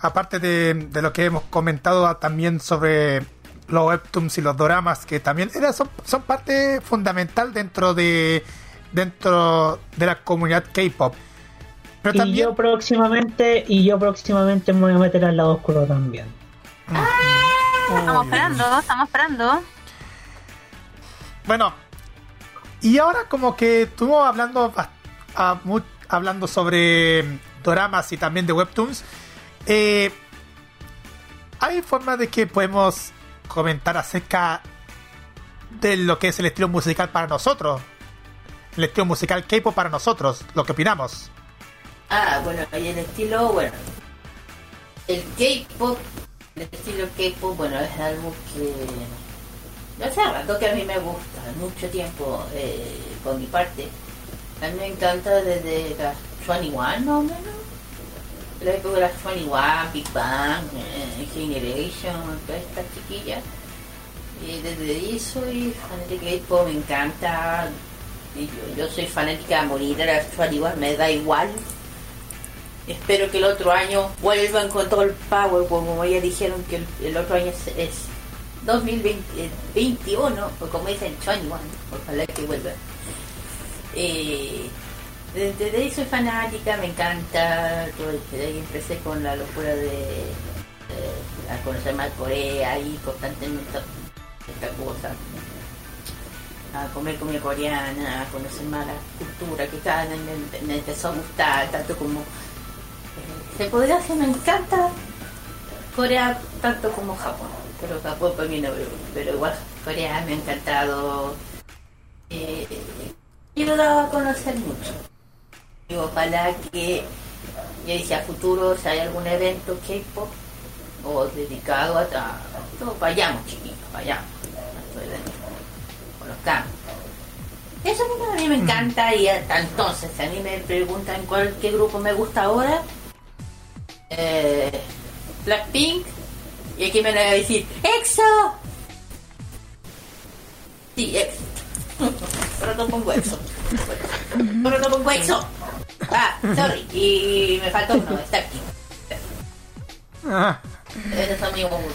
Aparte de lo que hemos comentado también sobre los webtoons y los doramas que también era- son, son parte fundamental dentro de dentro de la comunidad K-pop. Pero Y yo próximamente, y yo próximamente me voy a meter al lado oscuro también. Estamos esperando, estamos esperando. Bueno, y ahora como que estuvimos hablando, a hablando sobre mm, doramas y también de webtoons. eh, hay formas de que podemos comentar acerca de lo que es el estilo musical para nosotros. El estilo musical K-pop para nosotros, lo que opinamos. Ah, bueno, y el estilo, bueno, el K-pop, el estilo K-pop, bueno, es algo que no hace rato que a mí me gusta, mucho tiempo eh, por mi parte. A mí me encanta desde las 21 más o menos, la época de las 21, Big Bang, eh, Generation, todas estas chiquillas. Y desde ahí soy fanática de K-pop, me encanta. Yo, yo soy fanática a morir de las 21, me da igual. Espero que el otro año vuelvan con todo el power, como ya dijeron que el, el otro año es, es 2021, o como dicen 21, ojalá que vuelvan. Eh, desde de ahí soy fanática, me encanta, todo, desde ahí empecé con la locura de, a conocer más Corea y constantemente esta cosa a comer comida coreana, a conocer más la cultura que cada me, me empezó a gustar, tanto como eh, se podría decir, me encanta Corea tanto como Japón, pero Japón para mí no, pero, igual Corea me ha encantado eh, y lo dado a conocer mucho. Y ojalá que, ya dije, a futuro, si hay algún evento K-pop o dedicado a, a- a- vayamos chiquitos, vayamos. estos eventos conozcamos. Eso a mí me encanta y hasta entonces, si a mí me preguntan cuál, qué grupo me gusta ahora, eh, Blackpink, y aquí me van a decir, ¡EXO! Sí, EXO. Pero no pongo EXO. Pero no pongo EXO. Ah, sorry. Y me faltó uno, Starkey. Ah, Esos son mis favoritos.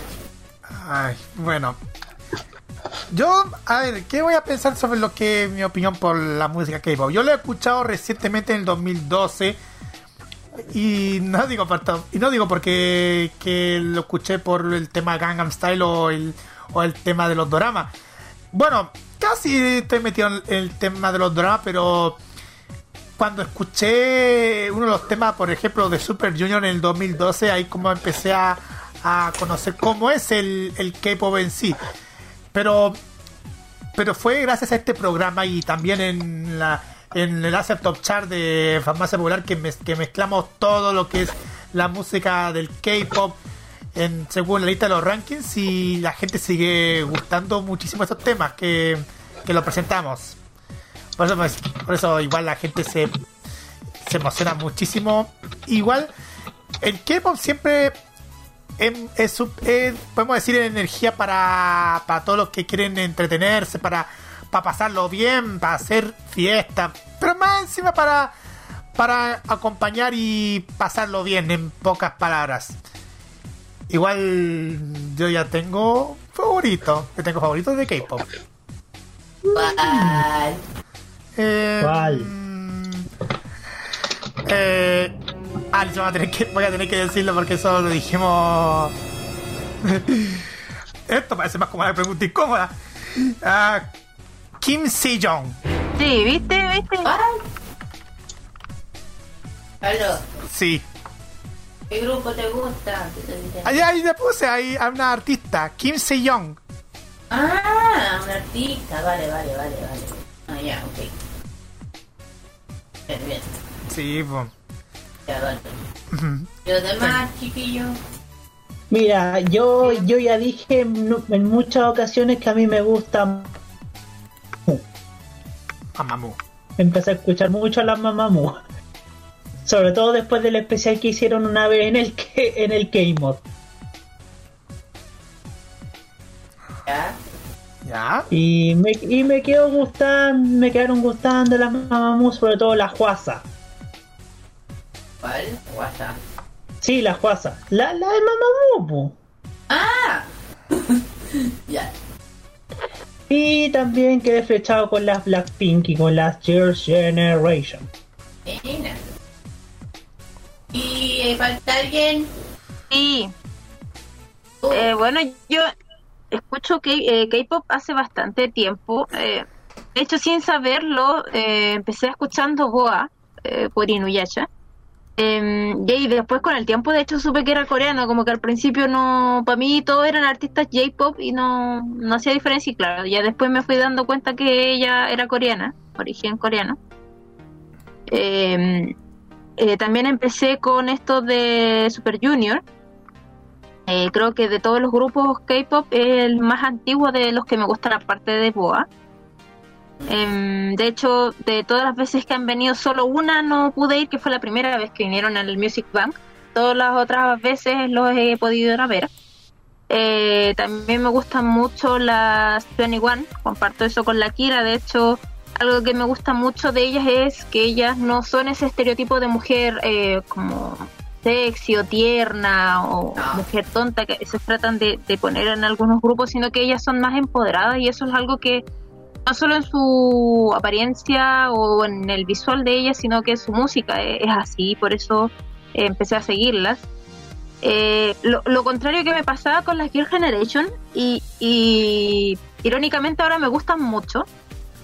ay, bueno. Yo, a ver, ¿qué voy a pensar sobre lo que es mi opinión por la música K-pop? Yo lo he escuchado recientemente en el 2012 y no digo y no digo porque que lo escuché por el tema Gangnam Style o el, o el tema de los doramas. Bueno, casi estoy metido en el tema de los doramas, pero cuando escuché uno de los temas, por ejemplo, de Super Junior en el 2012, ahí como empecé a, a conocer cómo es el, el K-pop en sí. Pero, pero fue gracias a este programa y también en la en el Acer Top Chart de Farmacia Popular que, que mezclamos todo lo que es la música del K-pop en según la lista de los rankings y la gente sigue gustando muchísimo estos temas que, que lo presentamos. Por eso, por eso igual la gente se, se emociona muchísimo. Igual, el K-pop siempre em- es, podemos decir, energía para, para todos los que quieren entretenerse, para, para pasarlo bien, para hacer fiesta, pero más encima para, para acompañar y pasarlo bien, en pocas palabras. Igual yo ya tengo favorito, yo tengo favoritos de K-pop. Eh, ¿Cuál? mm, Eh, ah, yo voy a, tener que, voy a tener que decirlo porque eso lo dijimos. Esto parece más como una pregunta incómoda. Ah, Kim Si-jong. Sí, ¿viste? ¿Viste? ¿Cuál? Aló, Sí. ¿qué grupo te gusta? Ahí, ahí le puse ahí a una artista, Kim Se-young. Ah, un artista, vale, vale, vale, vale. Ah, ya, ok. Bien, Sí, pues. ¿Y los demás, chiquillos? Mira, yo, yo ya dije en, en muchas ocasiones que a mí me gusta. Mamamoo. Empecé a escuchar mucho a las Mamamoo. Sobre todo después del especial que hicieron una vez en el que en el K-Mod. Ya. ¿Ya? Y me, y me quedó gustando, me quedaron gustando las Mamamoo, sobre todo las Juasa. ¿Cuál? WhatsApp. Sí, las Juasa. La, la de Mamamoo, po. ¡Ah! Ya. Y también quedé flechado con las Blackpink y con las Your Generation. Buena. Y eh, falta alguien. Sí, Oh, Eh, bueno, yo escucho eh, K-pop hace bastante tiempo. eh, de hecho, sin saberlo, eh, empecé escuchando Boa por Inuyasha. Eh, y después con el tiempo, de hecho, supe que era coreano. Como que al principio no, para mí todos eran artistas J-pop y no, no hacía diferencia. Y claro, ya después me fui dando cuenta que ella era coreana, origen coreano. Eh, eh, también empecé con esto de Super Junior. Eh, creo que de todos los grupos K-pop es el más antiguo de los que me gustan, aparte de Boa. Em, de hecho, de todas las veces que han venido, solo una no pude ir, que fue la primera vez que vinieron al Music Bank. Todas las otras veces los he podido ir a ver. Eh, también me gustan mucho las 21, comparto eso con la Kira. De hecho, algo que me gusta mucho de ellas es que ellas no son ese estereotipo de mujer eh, como sexy o tierna o mujer tonta que se tratan de, de poner en algunos grupos, sino que ellas son más empoderadas y eso es algo que no solo en su apariencia o en el visual de ellas, sino que su música es, es así, por eso eh, empecé a seguirlas. Eh, lo, lo contrario que me pasaba con la Girl Generation y, y irónicamente ahora me gustan mucho.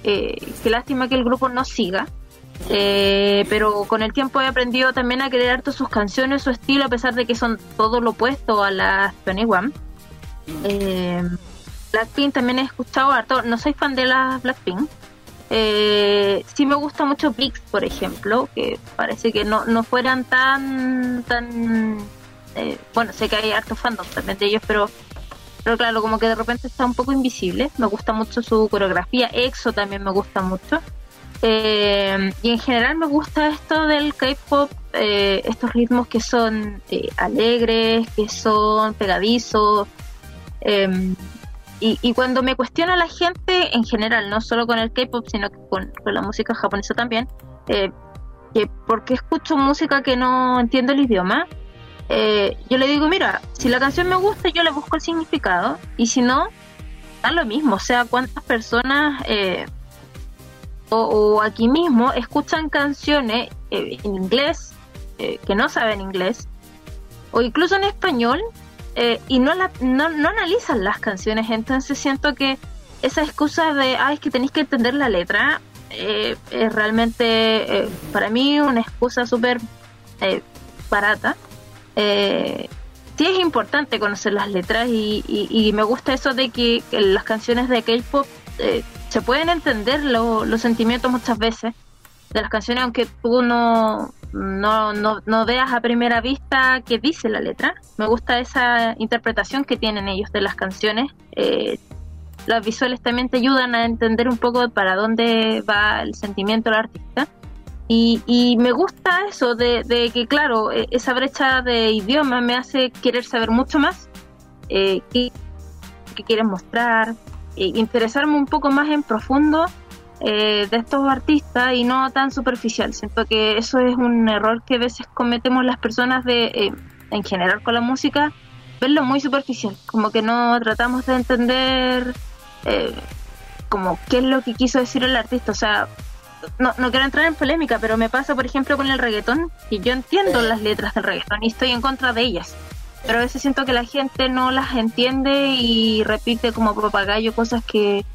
Eh, qué lástima que el grupo no siga. Eh, pero con el tiempo he aprendido también a querer harto sus canciones, su estilo, a pesar de que son todo lo opuesto a las 21. Eh, Blackpink también he escuchado harto. No soy fan de las Blackpink. Eh, sí me gusta mucho Pix, por ejemplo, que parece que no, no fueran tan... tan eh, bueno, sé que hay harto fandom también de ellos, pero pero claro, como que de repente está un poco invisible. Me gusta mucho su coreografía. EXO también me gusta mucho. Eh, y en general me gusta esto del K-pop, eh, estos ritmos que son eh, alegres, que son pegadizos. eh, y, y cuando me cuestiona la gente en general, no solo con el K-pop, sino con, con la música japonesa también, eh, que por qué escucho música que no entiendo el idioma, eh, yo le digo, mira, si la canción me gusta, yo le busco el significado, y si no, da lo mismo. O sea, cuántas personas eh, o, aquí mismo escuchan canciones eh, en inglés, eh, que no saben inglés, o incluso en español, eh, y no, la, no, analizan las canciones. Entonces siento que esa excusa de, ah, es que tenéis que entender la letra, es realmente para mí una excusa súper barata. Sí es importante conocer las letras y, y- me gusta eso de que, las canciones de K-pop se pueden entender lo- los sentimientos muchas veces de las canciones, aunque tú no, no, no, veas a primera vista qué dice la letra. Me gusta esa interpretación que tienen ellos de las canciones. Eh, los visuales también te ayudan a entender un poco para dónde va el sentimiento del artista. Y, me gusta eso de, de que, claro, eh, esa brecha de idioma me hace querer saber mucho más eh, qué, qué quieren mostrar, interesarme un poco más en profundo eh, de estos artistas y no tan superficial. Siento que eso es un error que a veces cometemos las personas de, eh, en general con la música, verlo muy superficial, como que no tratamos de entender eh, como qué es lo que quiso decir el artista, o sea, no, no quiero entrar en polémica, pero me pasa, por ejemplo, con el reggaetón, que yo entiendo las letras del reggaetón y estoy en contra de ellas. Pero a veces siento que la gente no las entiende y repite como papagayo cosas que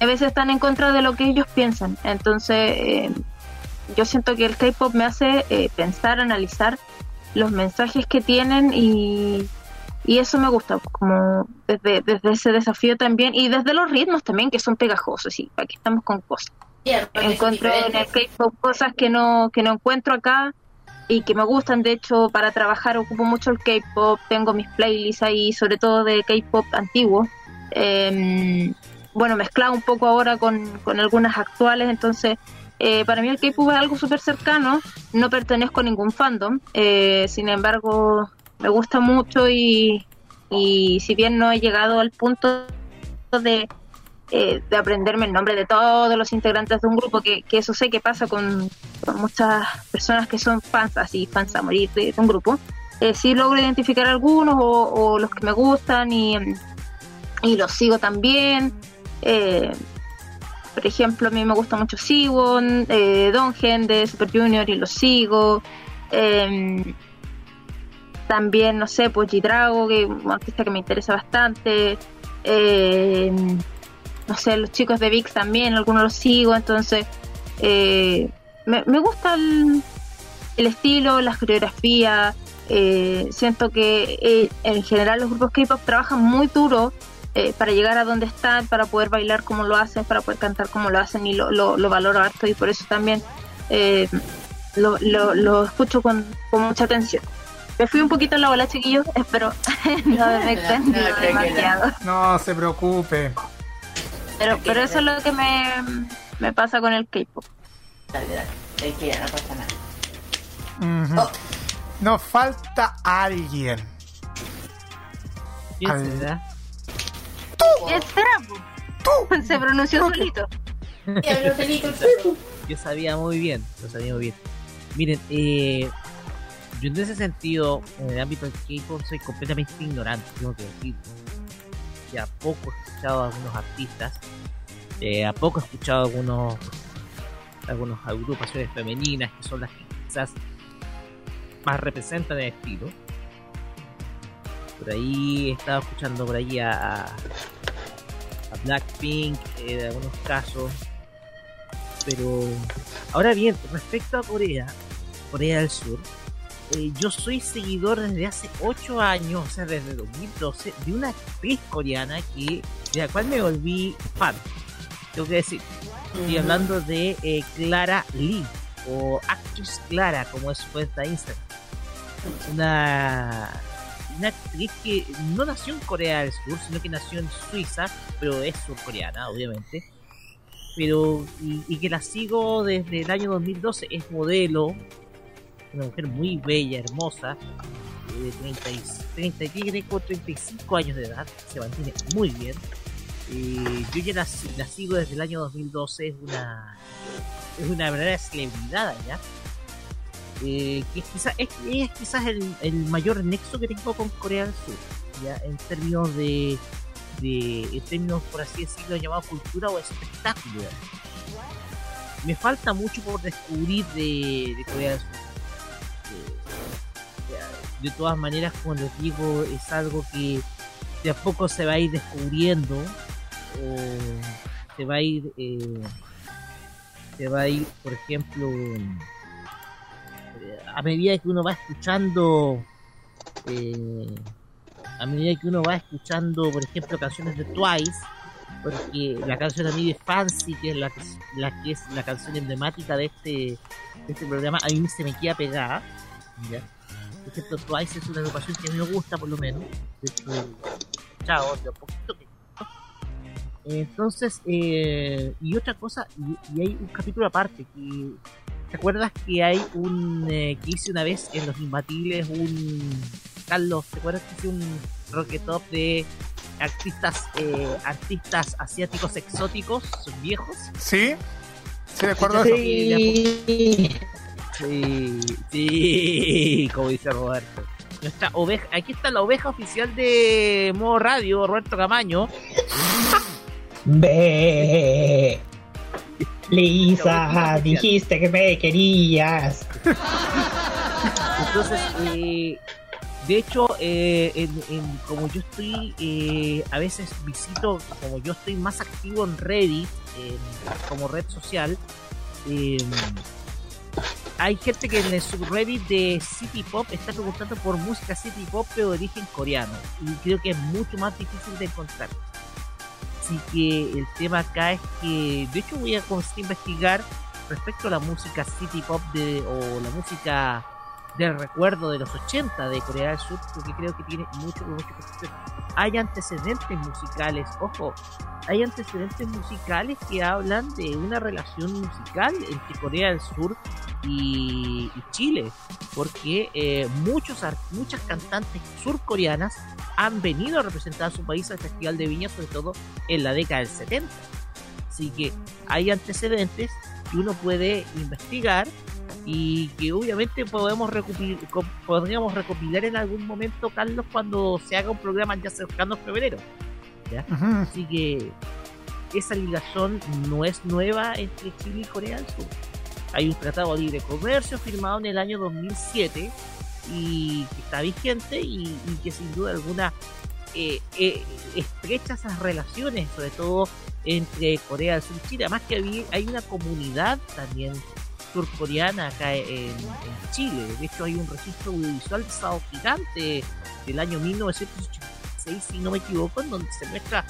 a veces están en contra de lo que ellos piensan. Entonces, eh, yo siento que el K-pop me hace eh, pensar, analizar los mensajes que tienen y, y eso me gusta, como desde, desde ese desafío también y desde los ritmos también que son pegajosos. Y aquí estamos con cosas encuentro en el K-pop cosas que no que no encuentro acá y que me gustan. De hecho para trabajar ocupo mucho el K-pop. Tengo mis playlists ahí sobre todo de K-pop antiguo. Eh, bueno mezclado un poco ahora con, con algunas actuales. Entonces eh, para mí el K-pop es algo súper cercano. No pertenezco a ningún fandom. Eh, sin embargo me gusta mucho y, y si bien no he llegado al punto de eh, de aprenderme el nombre de todos los integrantes de un grupo, que, que eso sé que pasa con, con muchas personas que son fans, así fans a morir de, un grupo. Eh, sí logro identificar algunos o, o los que me gustan y, y los sigo también. Eh, por ejemplo, a mí me gusta mucho Siwon, eh, Dongen de Super Junior y los sigo. Eh, también, no sé, pues G-Drago, que es un artista que me interesa bastante. Eh, no sé, los chicos de VIX también, algunos los sigo, entonces eh, me, me gusta el, el estilo, las coreografías. eh, siento que eh, en general los grupos K-pop trabajan muy duro eh, para llegar a donde están, para poder bailar como lo hacen, para poder cantar como lo hacen y lo, lo, lo valoro harto y por eso también eh, lo, lo, lo escucho con, con mucha atención. Me fui un poquito en la bola, chiquillos, espero no haberme extendido demasiado. No se preocupe. Pero, pero eso es lo que me, me pasa con el K-pop. Dale, dale. Tranquila, no pasa nada. Oh. Nos falta alguien. ¿Quién Al- será? Espera, po. se pronunció solito. El perro. Yo sabía muy bien, lo sabía muy bien. Miren, eh, yo en ese sentido, en el ámbito del K-pop, soy completamente ignorante, tengo que Ya poco he escuchado a algunos artistas, eh, a poco he escuchado a algunos, algunas agrupaciones femeninas que son las que quizás más representan el estilo. Por ahí he estado escuchando por ahí a, a, a Blackpink eh, en algunos casos. Pero ahora bien, respecto a Corea, Corea del Sur, eh, yo soy seguidor desde hace 8 años, o sea, desde 2012, de una actriz coreana que, de la cual me volví fan. Tengo que decir, estoy hablando de eh, Clara Lee, o Actress Clara, como es su cuenta de Instagram. Una, una actriz que no nació en Corea del Sur, sino que nació en Suiza, pero es surcoreana, obviamente. Pero, y, y que la sigo desde el año 2012, es modelo, una mujer muy bella, hermosa, eh, de 30, y- 30, y tiene como 35 años de edad, se mantiene muy bien. Eh, yo ya la, si- la sigo desde el año 2012, es una, es una verdadera celebridad allá. Eh, que es quizás es, quizás el, el mayor nexo que tengo con Corea del Sur, ya en términos de, de en términos por así decirlo llamado cultura o espectáculo. Me falta mucho por descubrir de, de Corea del Sur. De todas maneras, como les digo, es algo que de a poco se va a ir descubriendo o se va a ir eh, se va a ir por ejemplo a medida que uno va escuchando eh, a medida que uno va escuchando por ejemplo canciones de Twice porque la canción a mí de Fancy que es la que, es la canción emblemática de este este programa a mí se me queda pegada ¿ya? por Twice es una agrupación que a mí me gusta por lo menos chao de a poquito que entonces, eh, y otra cosa, y, y hay un capítulo aparte que. ¿Te acuerdas que hay un. eh, que hice una vez en Los Imbatibles un. Carlos, ¿te acuerdas que hice un rocket top de artistas eh, artistas asiáticos exóticos, viejos? ¿Sí? ¿Sí, de acuerdo? Sí. Sí, sí, como dice Roberto. Nuestra oveja, aquí está la oveja oficial de Modo Radio, Roberto Camaño. Ve. Lisa, dijiste que me querías. Entonces, eh, de hecho, eh, en- como yo estoy, eh, a veces visito, como yo estoy más activo en Reddit, como red social, eh, hay gente que en el subreddit de City Pop está preguntando por música City Pop pero de origen coreano. Y creo que es mucho más difícil de encontrar. Así que el tema acá es que, de hecho, voy a investigar respecto a la música City Pop de, o la música del recuerdo de los 80 de Corea del Sur, porque creo que tiene mucho, mucho que. Hay antecedentes musicales, ojo, hay antecedentes musicales que hablan de una relación musical entre Corea del Sur y, y Chile, porque eh, muchos muchas cantantes surcoreanas han venido a representar a su país al Festival de Viña, sobre todo en la década del 70. Así que hay antecedentes que uno puede investigar y que obviamente podemos recopil- co- podríamos recopilar en algún momento, Carlos, cuando se haga un programa ya cercano a febrero. ¿ya? Así que esa ligación no es nueva entre Chile y Corea del Sur. Hay un tratado de libre comercio firmado en el año 2007 y que está vigente y, y que sin duda alguna eh, eh, estrecha esas relaciones, sobre todo entre Corea del Sur y Chile. Además que había- hay una comunidad también surcoreana acá en, Chile. De hecho hay un registro audiovisual de Sao Gigante del año 1986, si no me equivoco, en donde se muestra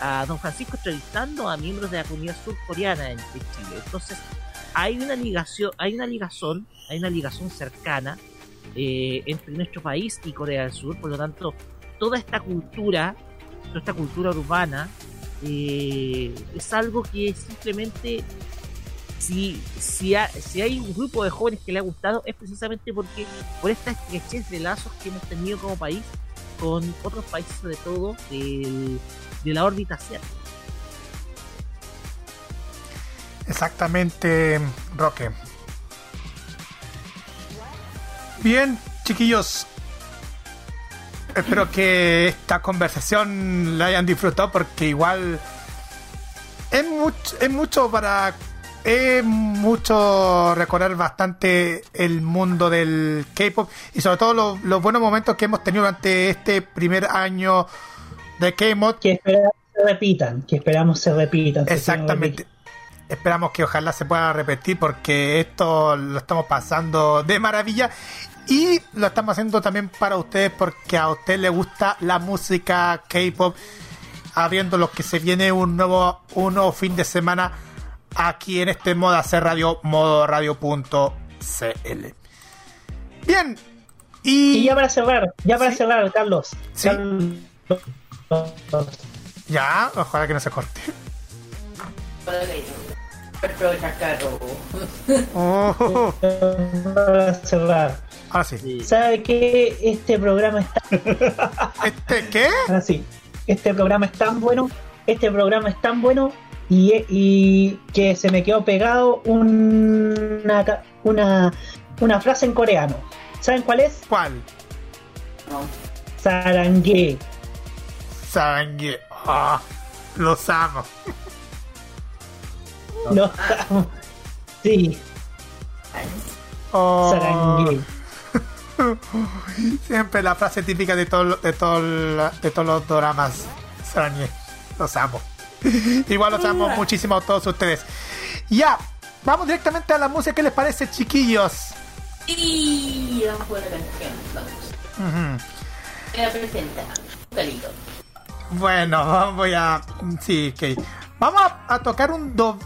a don Francisco entrevistando a miembros de la comunidad surcoreana en, en Chile. Entonces, hay una ligación, hay una ligazón, hay una ligación cercana eh, entre nuestro país y Corea del Sur, por lo tanto, toda esta cultura, toda esta cultura urbana, eh, es algo que simplemente si, si, ha- si hay un grupo de jóvenes que le ha gustado es precisamente porque por esta estrechez de lazos que hemos tenido como país con otros países sobre todo del- de la órbita asiática. Exactamente, Roque. Bien, chiquillos. Espero que esta conversación la hayan disfrutado porque igual es mucho, es mucho para es mucho recorrer bastante el mundo del K-pop y sobre todo lo- los buenos momentos que hemos tenido durante este primer año de K-Mod Que esperamos se repitan, que esperamos se repitan. se Exactamente. Esperamos que ojalá se pueda repetir porque esto lo estamos pasando de maravilla y lo estamos haciendo también para ustedes porque a usted le gusta la música K-pop, habiendo lo que se viene un nuevo, un nuevo fin de semana aquí en este modo hacer radio, modo radio.cl. Bien, y, Y ya para cerrar, ya para Sí. cerrar, Carlos. Sí. Carlos. ya, ojalá que no se corte. Oh, Para cerrar. ahora sí. ¿Sabe que este programa está ¿Este qué? ahora sí? Este programa es tan bueno, este programa es tan bueno y, y que se me quedó pegado una, una, una frase en coreano. ¿Saben cuál es? ¿Cuál? Sarangue. Sangre. Ah, los amo. Los amo. Sí, Oh, Sarangue. siempre la frase típica de todo, de todo, de todos los dramas. Sarangue. Los amo. Igual los amo muchísimo a todos ustedes. Ya, vamos directamente a la música. ¿Qué les parece, chiquillos? Y vamos con la canción. Vamos. Ujú. Me la presenta. Calito. Bueno, voy a. Sí, ok. Vamos a, a tocar un do.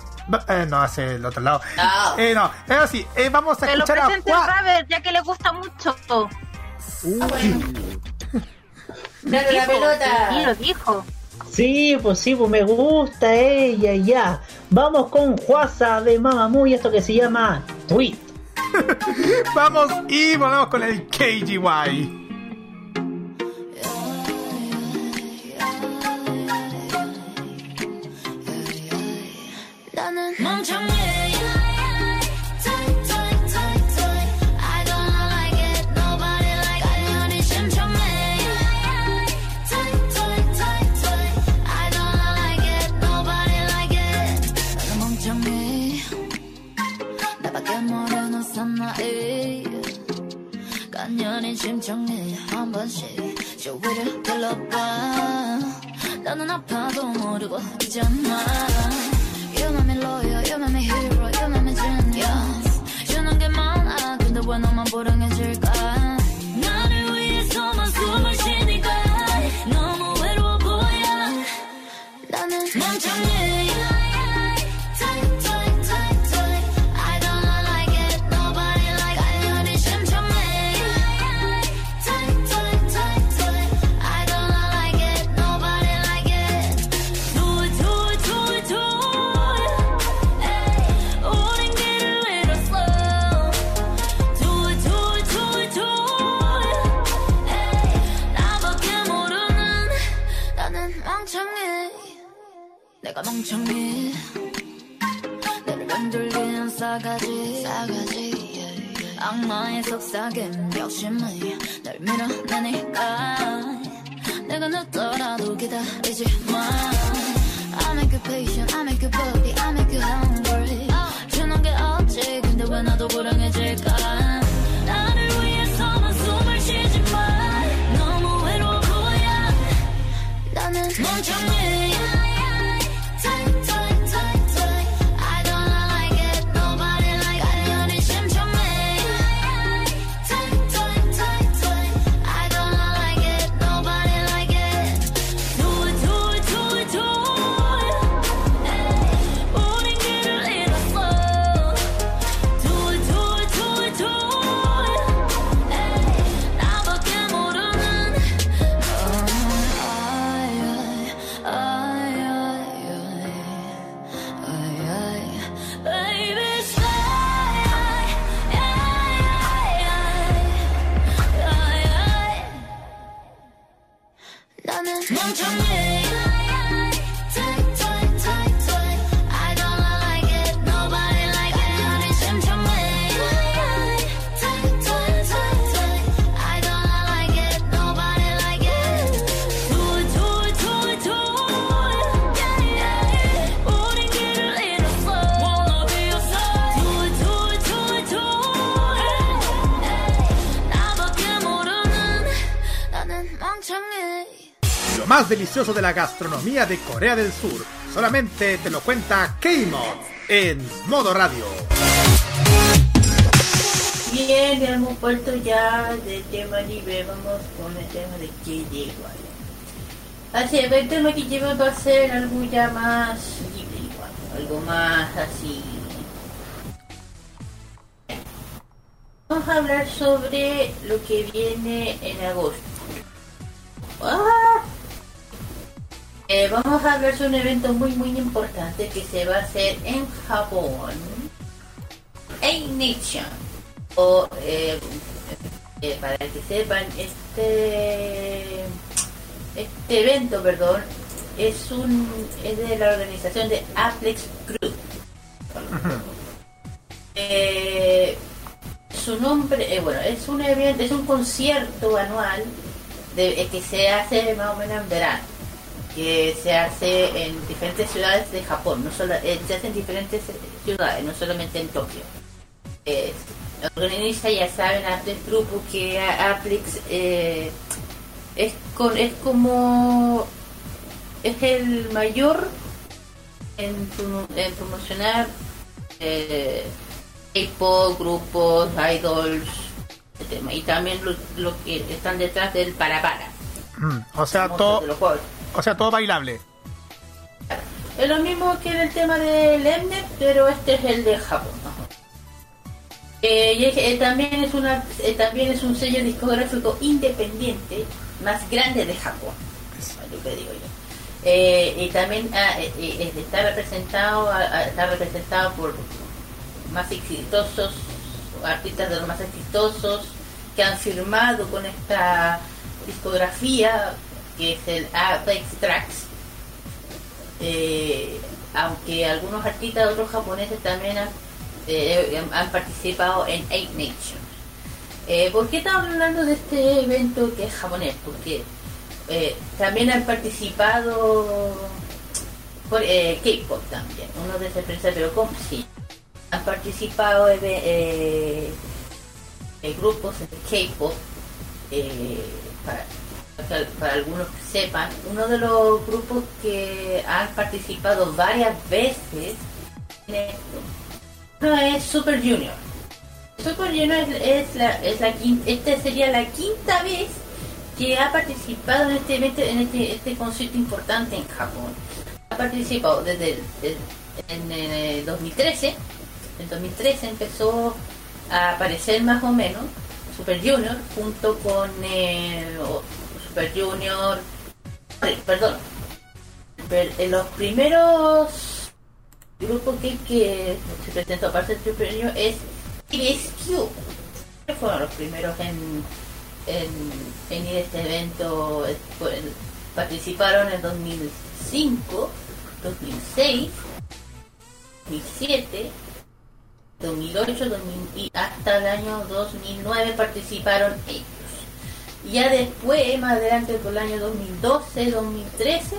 eh, no, hacia el otro lado. No. Eh, no, es así. eh, vamos a lo escuchar a presente el Juan. Raver, ya que le gusta mucho. Ah, bueno. Dale la Dijo, Sí, lo pelota. dijo. Sí, pues sí, pues me gusta ella, ya. Vamos con Juasa de Mamamoo y esto que se llama Tweet. Vamos y volvemos con el KGY. 나 나이 간연히 심청해 한 번씩 주위를 둘러봐. 나는 아파도 모르고 있잖아. You make me loyal, you make me hero, you make me genius. 주는 게 많아 근데 왜 너만 불행해질까? 나를 위해서만 숨을 쉬니까 너무 외로워 보여. 나는 멍청해 내가 멍청해. 나를 맴돌리는 싸가지. 싸가지 악마의 속삭임 욕심이 널 밀어내니까. 내가 늦더라도 기다리지 마. I make you patient, I make you puppy, I make you hungry. 주는 게 없지 근데 왜 나도 불행해질까? 나를 위해서만 숨을 쉬지 마. 너무 외로워 보여 나는 멍청해 más delicioso de la gastronomía de Corea del Sur. Solamente te lo cuenta K-Mod en modo radio. Bien, ya hemos vuelto ya del tema libre, vamos con el tema de KJ Así, el tema que lleva va a ser algo ya más libre igual, algo más así. Vamos a hablar sobre lo que viene en agosto. ¡Ah! Eh, vamos a hablar sobre un evento muy muy importante que se va a hacer en Japón. A-Nation. O, eh, eh, para que sepan, este, este evento, perdón, es un es de la organización de Aplex Group. Eh, su nombre, bueno, es un evento, es un concierto anual de, que se hace más o menos en verano, que se hace en diferentes ciudades de Japón, no solo, eh, se hace en diferentes ciudades, no solamente en Tokio. Eh, organiza, ya saben, Aplex Grupo que a- Aplex eh, es, con, es como es el mayor en, promo- en promocionar eh, K-pop, grupos, idols, este y también lo, lo que están detrás del para para. Mm, O sea, todo. O sea, todo bailable. Es lo mismo que en el tema del Mnet, pero este es el de Japón. Eh, y es- eh, también es una eh, también es un sello discográfico independiente más grande de Japón. Lo que digo yo. Eh, y también ah, eh, está representado ah, ah, está representado por más exitosos artistas de los más exitosos que han firmado con esta discografía que es el Apex Tracks eh, aunque algunos artistas otros japoneses también han, eh, han participado en Eight Nations. Eh, ¿Por qué estamos hablando de este evento que es japonés? Porque eh, también han participado eh, K-pop también, uno de esos empresas, pero ¿cómo? Sí, han participado eh, eh, eh, grupos de K-pop eh, para, algunos que sepan, uno de los grupos que han participado varias veces en esto es Super Junior. Super Junior es, la, es la quinta, esta sería la quinta vez que ha participado en este evento, en este, este concierto importante en Japón. Ha participado desde el, el- en el 2013. En 2013 empezó a aparecer más o menos Super Junior junto con Super Junior, eh, perdón, per- en los primeros grupos que, que se presentó aparte de Super Junior es que Fueron los primeros en, en, en a este evento. eh, Participaron en 2005, 2006, 2007, 2008 2000 y hasta el año 2009 participaron. Ya después, más adelante por el año 2012, 2013,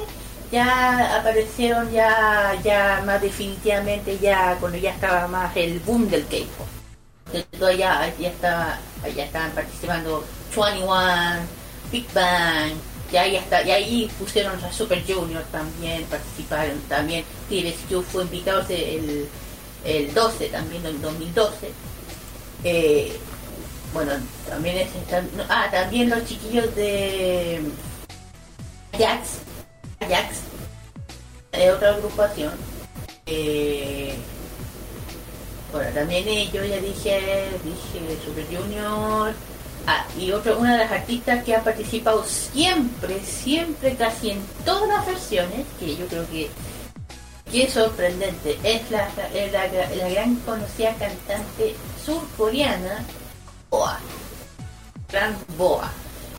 ya aparecieron ya ya más definitivamente ya cuando ya estaba más el boom del K-pop. Que todavía ya estaba ya estaban participando 21, Big Bang, ya ahí está, y ahí pusieron a Super Junior también, participaron también, TVSQ fue invitado el, el 12 también, en 2012. Eh, bueno, también es, están- ah, también los chiquillos de Ajax, Ajax, de otra agrupación. Eh, bueno, también ellos, ya dije, dije Super Junior. Ah, y otra, una de las artistas que ha participado siempre, siempre, casi en todas las versiones, que yo creo que, que es sorprendente, es la, la, la gran conocida cantante surcoreana, Boa. Boa.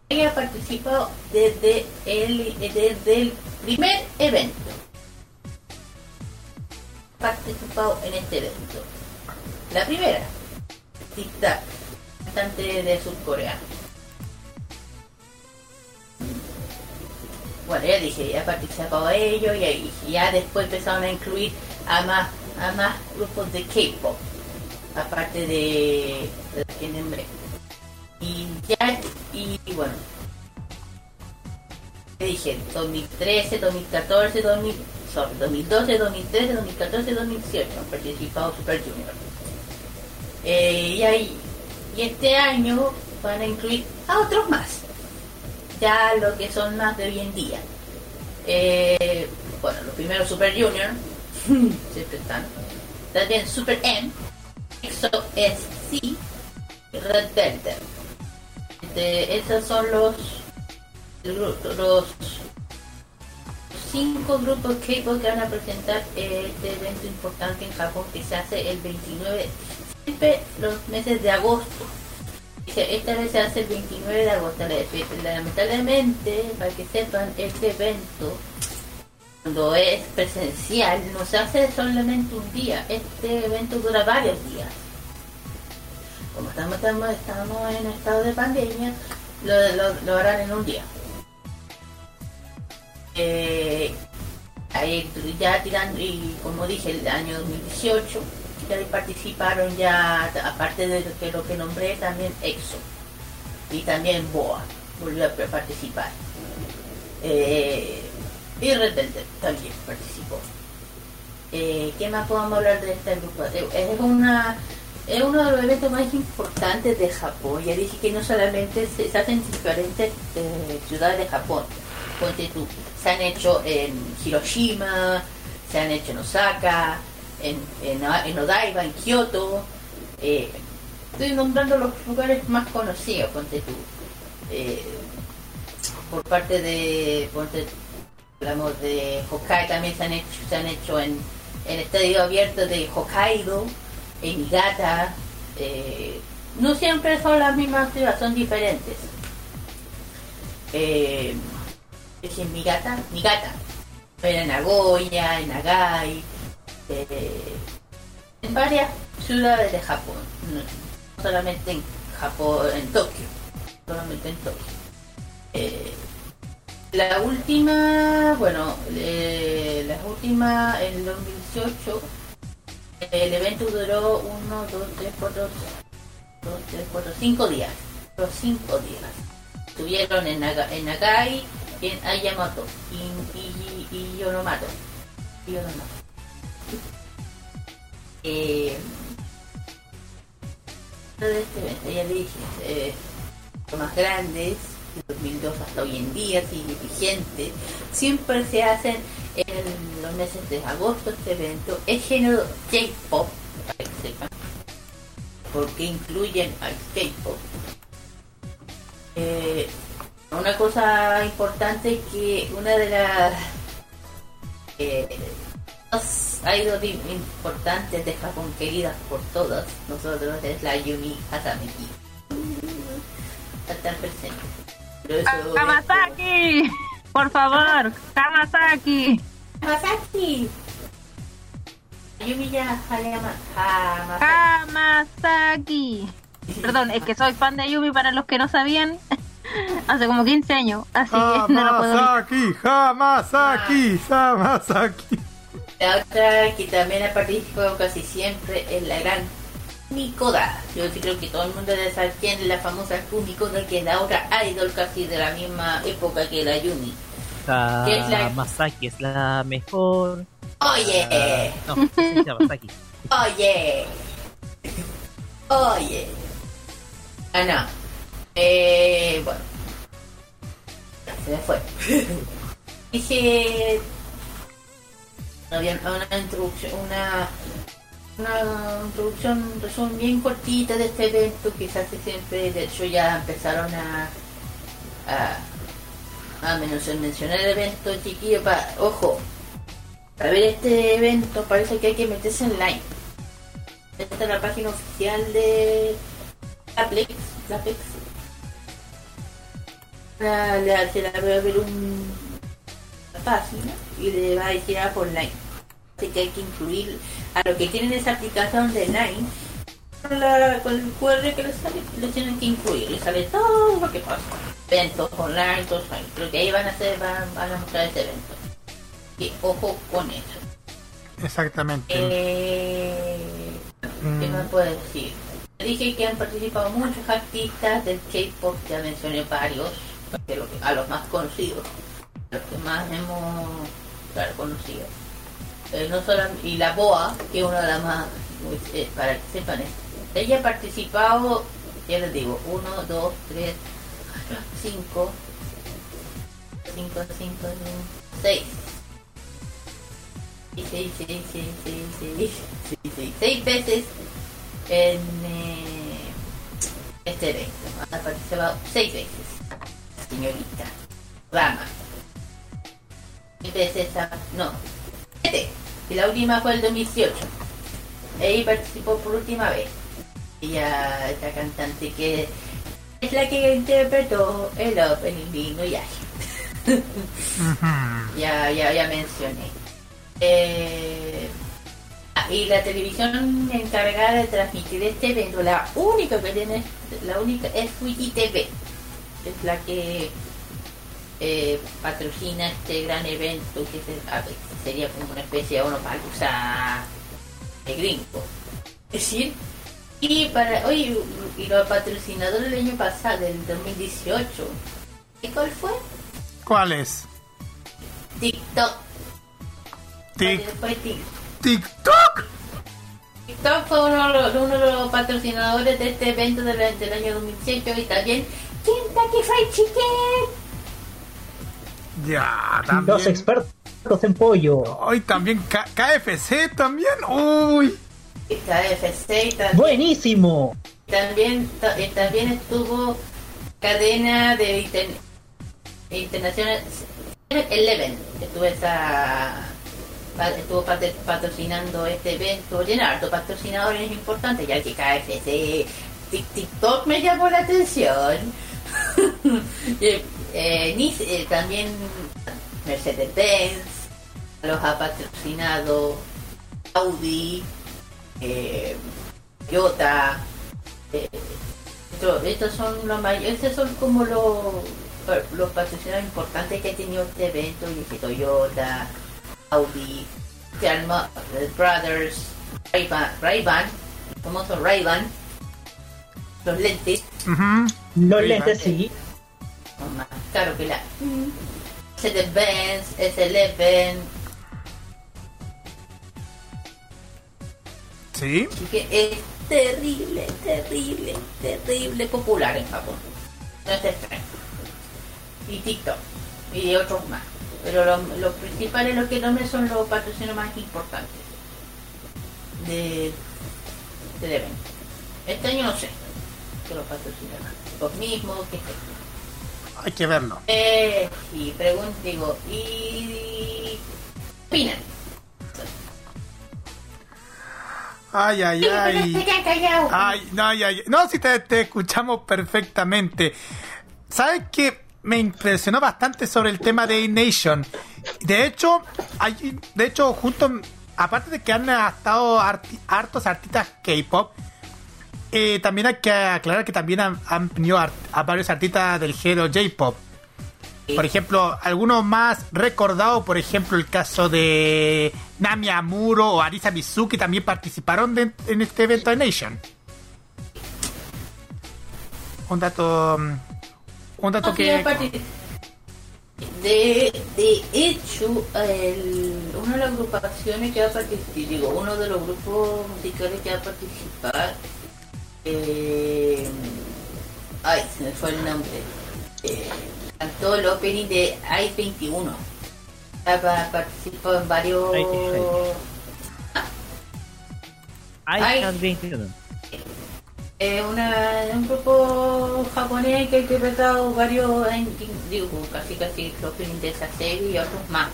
Ella ha participado desde el, desde el primer evento. Participado en este evento. La primera, artista cantante de Surcorea. Bueno, ya dije, ya participado ellos y ya después empezaron a incluir a más, a más grupos de K-pop, aparte de, los que nombré. Y ya, y, bueno, ya dije, 2013, 2014, 2000, sorry, 2012, 2013, 2014, 2018 han participado Super Junior. Eh, y, ahí, y este año van a incluir a otros más, ya lo que son más de hoy en día. Eh, bueno, los primeros Super Junior, siempre están. También Super M, EXO SC y Red Velvet. Este, esos son los, los, cinco grupos que van a presentar este evento importante en Japón que se hace el 29 siempre los meses de agosto. Esta vez se hace el 29 de agosto. La- Lamentablemente, para que sepan, este evento, cuando es presencial, no se hace solamente un día. Este evento dura varios días. Como estamos, estamos, estamos en estado de pandemia, lo, lo- harán en un día. Eh, ya tirando, y como dije, el año 2018 ya participaron ya, aparte de lo que, lo que nombré, también EXO y también BOA volvió a participar. Eh, y Red Velvet también participó. Eh, ¿Qué más podemos hablar de este grupo? Eh, Es una es uno de los eventos más importantes de Japón. Ya dije que no solamente se, hacen en diferentes eh, ciudades de Japón. Ponte tú, se han hecho en Hiroshima, se han hecho en Osaka, en, en, en Odaiba, en Kioto. eh, estoy nombrando los lugares más conocidos, ponte tú. Por parte de, ponte, hablamos de Hokkaido, también se han hecho, se han hecho en, en estadio abierto de Hokkaido, en Niigata. eh, no siempre son las mismas ciudades, son diferentes. Eh, es en Niigata, Niigata, pero en Nagoya, en Nagai, eh, en varias ciudades de Japón, no solamente en Japón, en Tokio, solamente en Tokio. La última, bueno, eh, la última, en 2018, el evento duró 1, 2, 3, 4, 2, 3, 4, 5 días. Los 5 días. Estuvieron en, Naga, en Nagai en Ayamato y, y, y Yonomato. Yonomato. Eh, de este evento, ya dije, eh, los más grandes, de 2002 hasta hoy en día, sigue vigente. Siempre se hacen en los meses de agosto este evento. Es género sepan, porque incluyen al K-pop. Eh, una cosa importante que una de las eh, dos idols importantes de Japón queridas por todos nosotros es la Yumi Hasameki. Estar presente. Kamasaki, por favor, Kamasaki. Hamasaki. Yumi ya Hayama. Hamasaki. Kamasaki. Perdón, es que soy fan de Yumi para los que no sabían. Hace como 15 años, así que no lo puedo. Hamasaki, Hamasaki, Hamasaki. La otra que también ha participado casi siempre es la gran Mikoda. Yo sí creo que todo el mundo debe saber quién es la famosa Kumikoda, que es la otra idol casi de la misma época que la Yumi. ¿Qué es la- Masaki es la mejor. Oye, No, es Masaki. oye, oye. Ah, no. Eh, bueno. Se me fue. Dije. Había una introducción, una, una introducción, un resumen bien cortita de este evento que se hace siempre. De hecho, ya empezaron a. a, a mencionar, el evento, chiquillo. Pa, ojo, para ver este evento parece que hay que meterse en line. Esta es la página oficial de Laplex. Laplex. La, se la voy a ver un, página y le va a decir ah, por line. Así que hay que incluir a lo que tienen esa aplicación de line. Con, la, con el QR que les sale, lo tienen que incluir. Les sale todo lo que pasa. Eventos online, todo eso. Lo que ahí van a hacer, van, van a mostrar este evento. Y ojo con eso. Exactamente. Eh, ¿Qué más puedo decir? Dije que han participado muchos artistas del K-pop, ya mencioné varios, porque lo que- a los más conocidos, los que más hemos claro, conocido. Eh, no solo, y la BOA, que es una de las más, eh, para que sepan, ella ha participado, ya les digo, 1, 2, 3, 5, 5, 5, 6. Y seis, seis, seis, seis, seis, seis, seis, seis veces en eh, este evento. Ha participado seis veces, señorita Rama. Seis veces, a- no. Y la última fue el 2018. Ahí participó por última vez. Ella, esta cantante que es la que interpretó el opening Inuyasha. Ujú. ya, ya, ya mencioné. Eh, ah, y la televisión encargada de transmitir este evento, la única que tiene, la única es Fuji TV, es la que eh, patrocina este gran evento que se- sería como una especie de uno para de gringo. Es decir, y para hoy y los patrocinadores del año pasado, del 2018, ¿y cuál fue? ¿Cuál es? TikTok. Tic- TikTok. TikTok fue uno, de los- uno de los patrocinadores de este evento del, del año 2018 y también Kentucky Fried Chicken. Ya, Los también. expertos en pollo. Hoy también K- KFC también. Uy. Y KFC también, Buenísimo. también, ta- también estuvo cadena de inter- internacional Eleven. Estuvo esa estuvo pat- patrocinando este evento. Tiene harto patrocinadores importantes, ya que KFC, Tik- TikTok me llamó la atención. Eh, Nis- eh, también Mercedes-Benz los ha patrocinado Audi, eh, Toyota. eh, esto- estos son los mayores, estos son como los, los patrocinadores importantes que ha tenido este evento, y que Toyota, Audi, eh, Brothers, Ray-Ban, Ray-Ban, el famoso Ray-Ban, los lentes. Los lentes sí. Son más caros que la Mercedes-Benz, S11, Sí. Así que es terrible, terrible, terrible popular en Japón. No es extraño. Y TikTok. Y otros más. Pero los lo principales, los que nombre son los patrocinios más importantes de, del evento. Este año no sé. Que los patrocinarán. Los mismos, que sé. Hay que verlo. Eh, y pregunto, digo, ¿y qué opinan? Ay, ay, ay. Ay, no, ay, ay. No, si te, te escuchamos perfectamente. ¿Sabes qué? Me impresionó bastante sobre el tema de A-Nation. De hecho, hay, de hecho, junto, aparte de que han estado arti- hartos artistas K-pop, eh, también hay que aclarar que también han, han venido a varios artistas del género J-pop. Por ejemplo, algunos más recordados, por ejemplo, el caso de Nami Amuro o Arisa Mizuki también participaron de- en este evento de Nation. Un dato. mm, Un dato Aquí que. De, de hecho, el- una de las agrupaciones que va a participar, digo, uno de los grupos musicales que va a participar, eh, ay, se me fue el nombre, eh, cantó el opening de i 21 Ha participado en varios... Ay. Ay, 21. Es una, un grupo japonés que ha interpretado varios, en- digo, casi casi los openings de esa serie y otros más.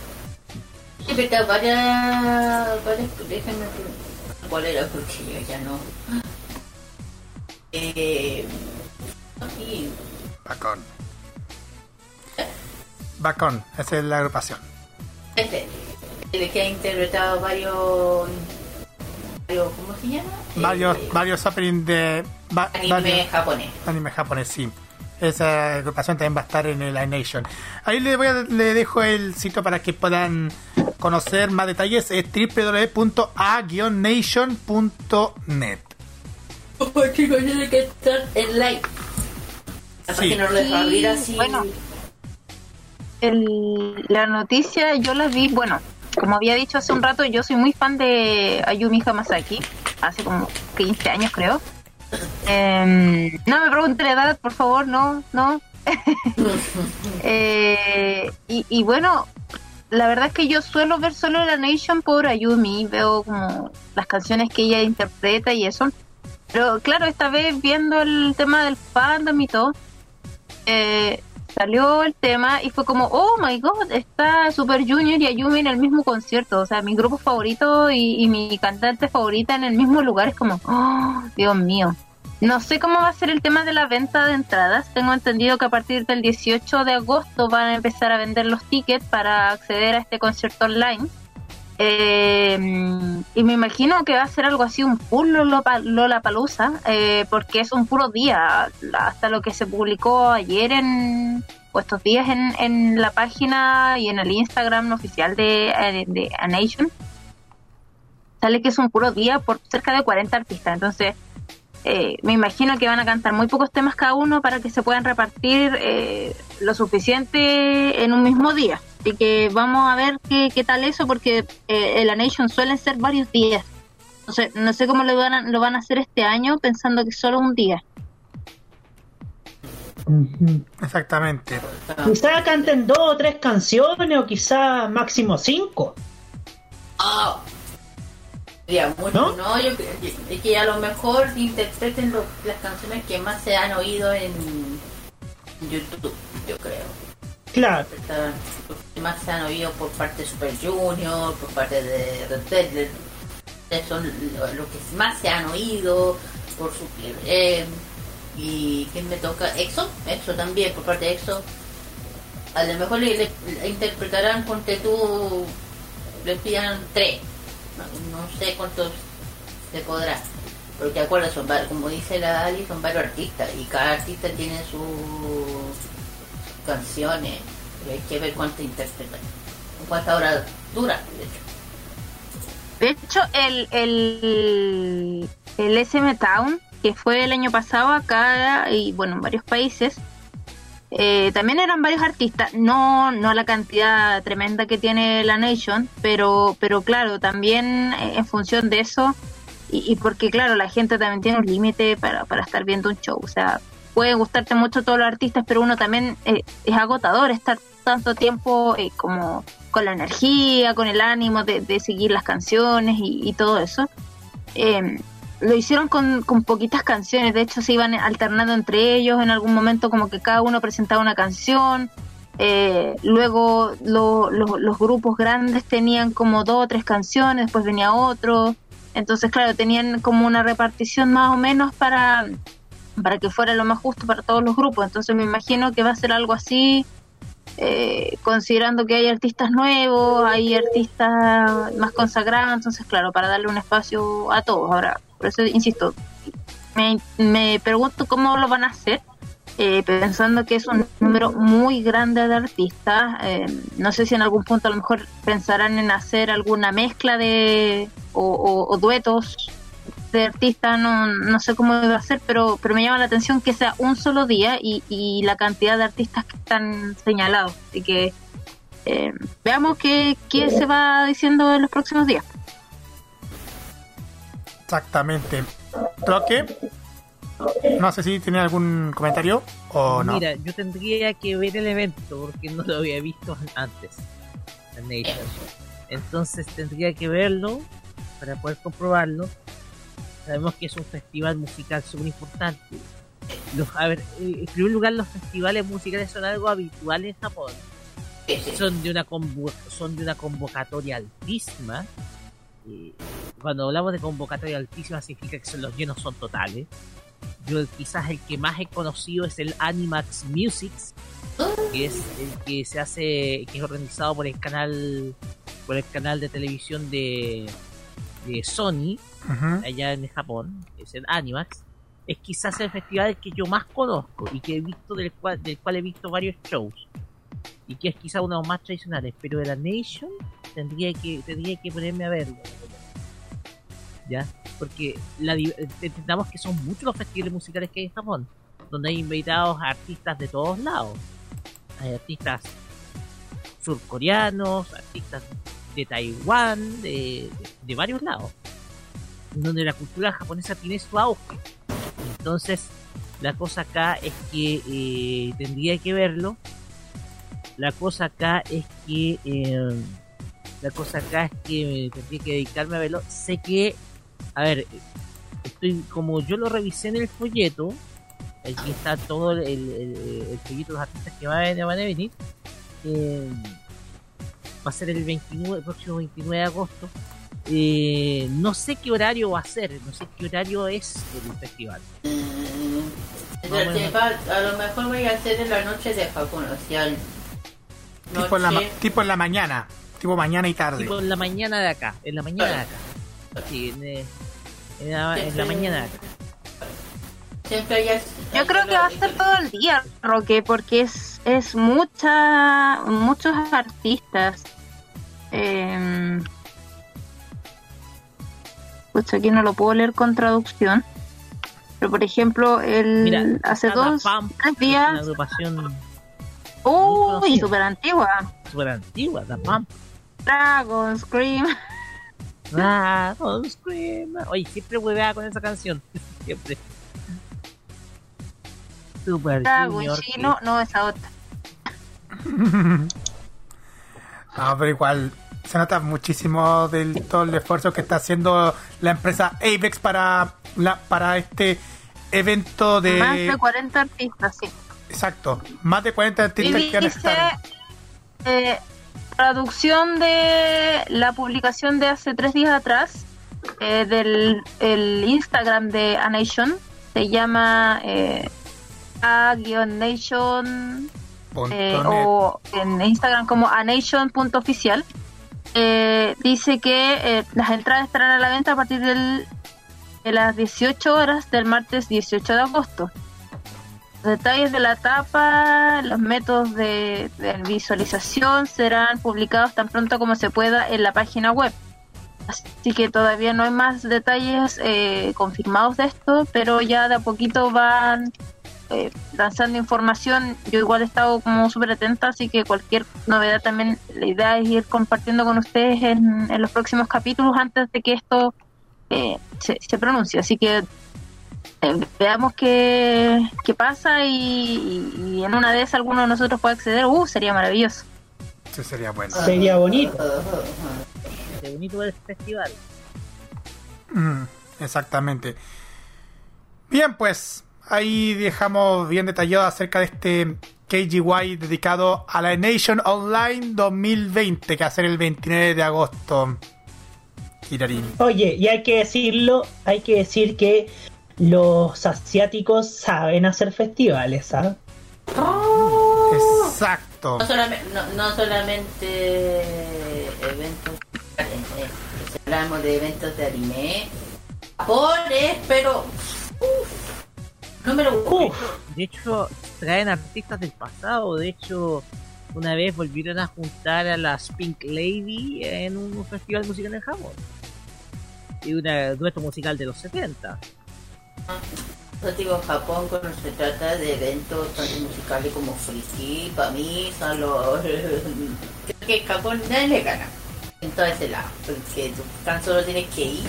Ha interpretado varias, varias, déjenme cuál era porque yo ya no. Eh, Bacon. Bacon, esa es la agrupación. este, el que ha interpretado varios, varios ¿cómo se llama? Varios, Eh, varios openings de. va- anime varios- japonés. Anime japonés, sí. Esa agrupación también va a estar en el iNation. Ahí le, voy a- le dejo el sitio para que puedan conocer más detalles. Es www.a-nation.net. Oh, chicos, tiene que estar en live. La Sí. página no lo deja abrir así. Bueno. El- la noticia yo la vi, bueno, como había dicho hace un rato, yo soy muy fan de Ayumi Hamasaki, hace como 15 años creo. Em, no me pregunte la edad, por favor, no, no. Eh, y, y bueno, la verdad es que yo suelo ver solo la Nation por Ayumi, veo como las canciones que ella interpreta y eso. Pero claro, esta vez viendo el tema del fandom y todo, eh, salió el tema y fue como, oh my god, está Super Junior y Ayumi en el mismo concierto. O sea, mi grupo favorito y, y mi cantante favorita en el mismo lugar. Es como, oh, Dios mío. No sé cómo va a ser el tema de la venta de entradas. Tengo entendido que a partir del 18 de agosto van a empezar a vender los tickets para acceder a este concierto online. Eh, y me imagino que va a ser algo así, un full Lola Palusa, porque es un puro día. Hasta lo que se publicó ayer en, o estos días en, en la página y en el Instagram oficial de, eh, de A Nation, sale que es un puro día por cerca de 40 artistas. Entonces, eh, me imagino que van a cantar muy pocos temas cada uno para que se puedan repartir eh, lo suficiente en un mismo día. Así que vamos a ver qué, qué tal eso, porque eh, en la Nation suelen ser varios días. Entonces, no sé cómo lo van, a, lo van a hacer este año pensando que es solo un día. Exactamente. Quizá canten dos o tres canciones o quizá máximo cinco. Ah, ya, mucho, ¿No? ¿No? yo creo que- es que a lo mejor interpreten lo- las canciones que más se han oído en YouTube, yo creo. Claro. Los más se han oído por parte de Super Junior, por parte de Red Son lo, lo que más se han oído por su eh, y quién me toca EXO, EXO también por parte de EXO. A lo mejor le, le- le interpretarán ponte tú le pidan tres. No, sé cuántos se podrá. Porque acuerdas, son como dice la Ali, son varios artistas y cada artista tiene sus canciones. Hay que ver cuánto interpretan. Cuántas horas dura, de hecho. De hecho, el, el, el SM Town, que fue el año pasado acá y bueno, en varios países, eh, también eran varios artistas, no, no la cantidad tremenda que tiene la Nation, pero, pero claro, también eh, en función de eso, y, y porque claro, la gente también tiene un límite para, para estar viendo un show, o sea, puede gustarte mucho todos los artistas, pero uno también eh, es agotador estar tanto tiempo eh, como con la energía, con el ánimo de, de seguir las canciones y, y todo eso. Eh, lo hicieron con, con poquitas canciones, de hecho se iban alternando entre ellos, en algún momento como que cada uno presentaba una canción, eh, luego lo- lo- los grupos grandes tenían como dos o tres canciones, después venía otro, entonces claro, tenían como una repartición más o menos para, para que fuera lo más justo para todos los grupos, entonces me imagino que va a ser algo así, eh, considerando que hay artistas nuevos, hay artistas más consagrados, entonces claro, para darle un espacio a todos. Ahora, por eso insisto, me, me pregunto cómo lo van a hacer, eh, pensando que es un número muy grande de artistas. eh, no sé si en algún punto a lo mejor pensarán en hacer alguna mezcla de o, o- o duetos de artistas, no, no sé cómo va a ser, pero, pero me llama la atención que sea un solo día y, y la cantidad de artistas que están señalados. Así que eh, veamos qué, qué se va diciendo en los próximos días. Exactamente. Troque. No sé si tiene algún comentario o no. Mira, yo tendría que ver el evento porque no lo había visto antes. Entonces tendría que verlo para poder comprobarlo. Sabemos que es un festival musical súper importante. Eh, en primer lugar, los festivales musicales son algo habitual en Japón. Son de una, son de una convocatoria altísima. Eh, cuando hablamos de convocatoria altísima significa que los llenos son totales. Yo quizás el que más he conocido es el Animax Musics, que es el que se hace, que es organizado por el canal, por el canal de televisión de, de Sony, allá en Japón, que es el Animax. Es quizás el festival que yo más conozco y que he visto del cual, del cual he visto varios shows y que es quizá uno de los más tradicionales, pero de la Nation tendría que tendría que ponerme a verlo. ¿Ya? Porque la, entendamos que son muchos los festivales musicales que hay en Japón, donde hay invitados a artistas de todos lados. Hay artistas surcoreanos, artistas de Taiwán, de, de- varios lados, donde la cultura japonesa tiene su auge. Entonces, la cosa acá es que eh, tendría que verlo. La cosa acá es que eh, la cosa acá es que tendría que dedicarme a verlo. Sé que, a ver, estoy como yo lo revisé en el folleto. Aquí está todo el, el, folleto de los artistas que van a, venir. eh, va a ser el 29, el próximo 29 de agosto. Eh, no sé qué horario va a ser, no sé qué horario es el festival. Va- a lo mejor voy a hacer en la noche de Japón, o sea, Tipo, en la, tipo en la mañana. Tipo mañana y tarde. Tipo en la mañana de acá, en la mañana de acá. Sí, en, eh, en la, en la mañana de acá. Yo creo que va a ser todo el día, Roque, porque es, es mucha, muchos artistas. Eh, pues aquí no lo puedo leer con traducción. Pero por ejemplo, el Mira, hace dos, Pump, tres es una días. agrupación Uy, súper antigua. súper antigua, Da Pump. Dragon Scream. Dragon Scream. Oye, siempre hueveaba con esa canción. siempre. Super Dragon Junior. Chino, no, esa otra. No, pero igual se nota muchísimo del todo el esfuerzo que está haciendo la empresa Avex para la, para este evento de Más de 40 artistas, sí. exacto más de 40 Y artistas que van a estar eh, traducción de la publicación de hace tres días atrás eh, del el Instagram de A Nation se llama eh, a-nation eh, o en Instagram como anation.oficial eh, dice que eh, las entradas estarán a la venta a partir del, de las 18 horas del martes 18 de agosto. Los detalles de la tapa, los métodos de, de visualización serán publicados tan pronto como se pueda en la página web. Así que todavía no hay más detalles eh, confirmados de esto, pero ya de a poquito van eh, lanzando información. Yo igual he estado como súper atenta, así que cualquier novedad también, la idea es ir compartiendo con ustedes en, en los próximos capítulos antes de que esto eh, se, se pronuncie. Así que eh, veamos qué, qué pasa y, y en una de esas alguno de nosotros puede acceder. Uh, sería maravilloso. Eso sería bueno Sería bonito. Qué bonito el festival. Mm, exactamente bien pues ahí dejamos bien detallado acerca de este KGY dedicado a la Nation Online 2020 que va a ser el 29 de agosto. Kirarin Oye, y hay que decirlo, hay que decir que los asiáticos saben hacer festivales, ¿sabes? exacto. No solamente, no, no solamente eventos, eh, eh, hablamos de eventos de anime, japones, pero uf, Número uno. Uf, De hecho, traen artistas del pasado. De hecho, una vez volvieron a juntar a las Pink Lady en un festival musical en Japón. Y un dueto musical de los 70. Yo digo Japón cuando se trata de eventos tanto musicales como friki, para mí son los... Creo que Japón nadie le gana en todo ese lado, porque tú tan solo tienes que ir.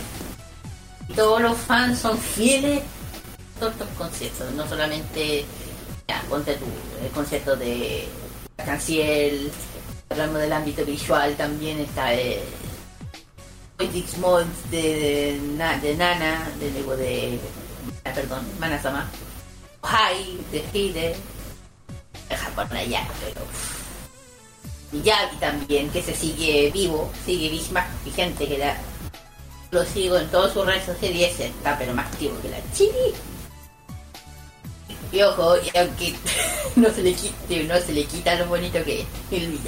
Y todos los fans son fieles todos estos conciertos, no solamente ya, el concierto de Canciel, hablamos del ámbito visual también está eh, Poetics Mode de, de, de Nana, de luego de ah, perdón, Manasama, Hai de Hide, de Japón allá, pero Miyagi también, que se sigue vivo, sigue más vigente que la lo sigo en todas sus redes sociales está pero más activo que la chili. Y ojo, y aunque no se le quite, no se le quita lo bonito que es el.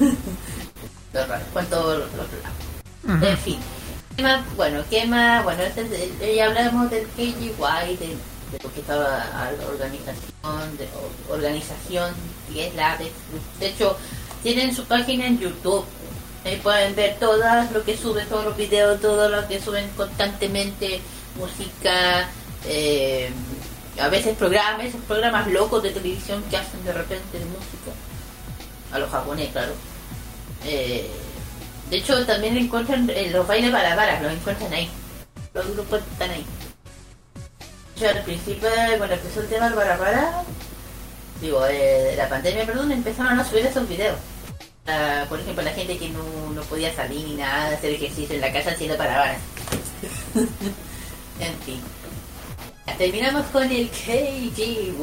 Lo raro, cuánto lo En fin. ¿Qué más? Bueno, ¿qué más? Bueno, es el- ya hablamos del KGY, de, de lo que estaba a la organización, de o- organización, que es la de, de hecho, tienen su página en YouTube. Ahí pueden ver todas lo que suben, todos los videos, todo lo que suben constantemente, música, eh, a veces programas, esos programas locos de televisión que hacen de repente música. A los japoneses, claro. Eh, de hecho, también encuentran eh, los bailes balabaras, los encuentran ahí. Los grupos están ahí. Yo al principio, cuando empezó el tema del balabara, digo, eh, de la pandemia, perdón, empezaron a subir esos videos. Ah, por ejemplo, la gente que no, no podía salir ni nada, hacer ejercicio en la casa haciendo balabaras. en fin. Terminamos con el KGY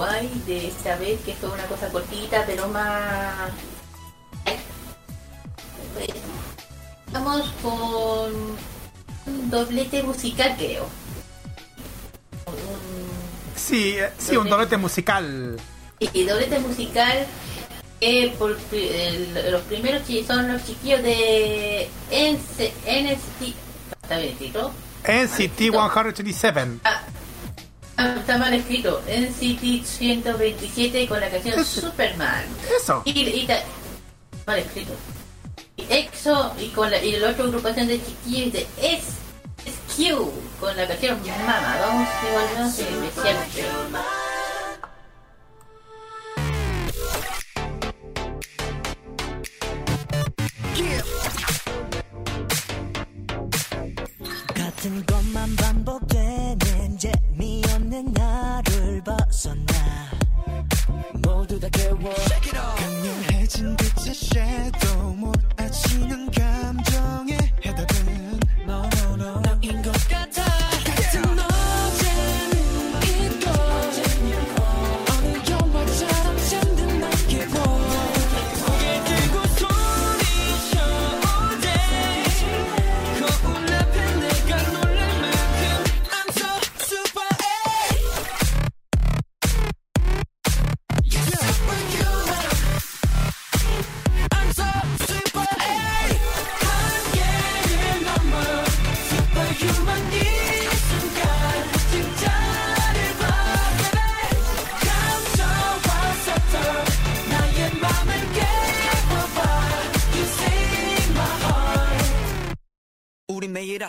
de esta vez, que fue una cosa cortita, pero más... Vamos con un doblete musical, creo. Un, Sí, eh, sí, un doblete musical. y doblete musical que por los primeros son los chiquillos de NC NCT. ¿Está bien escrito? NCT 127. Ah, ah, está mal escrito. NCT 127 con la canción. Superman. Eso. Y, y ta- mal escrito. Y EXO y con la, y la otra agrupación de chiquillos de S SQ con la canción Mama. Vamos igual a iniciar. 같은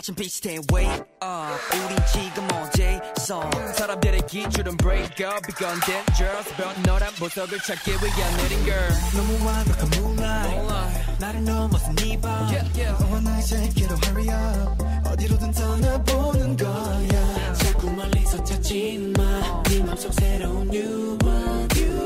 우리 매일 아침 비슷해 wake up 우린 지금 어제서 사람들의 기준은 break up 이건 dangerous but 너란 보석을 찾기 위한 내린 girl 너무 완벽한 moonlight 나를 넘어선 네밤 너와 나의 세계로 hurry up 어디로든 떠나보는 거야 자꾸 멀리서 찾지 마네 맘속 새로운 you want you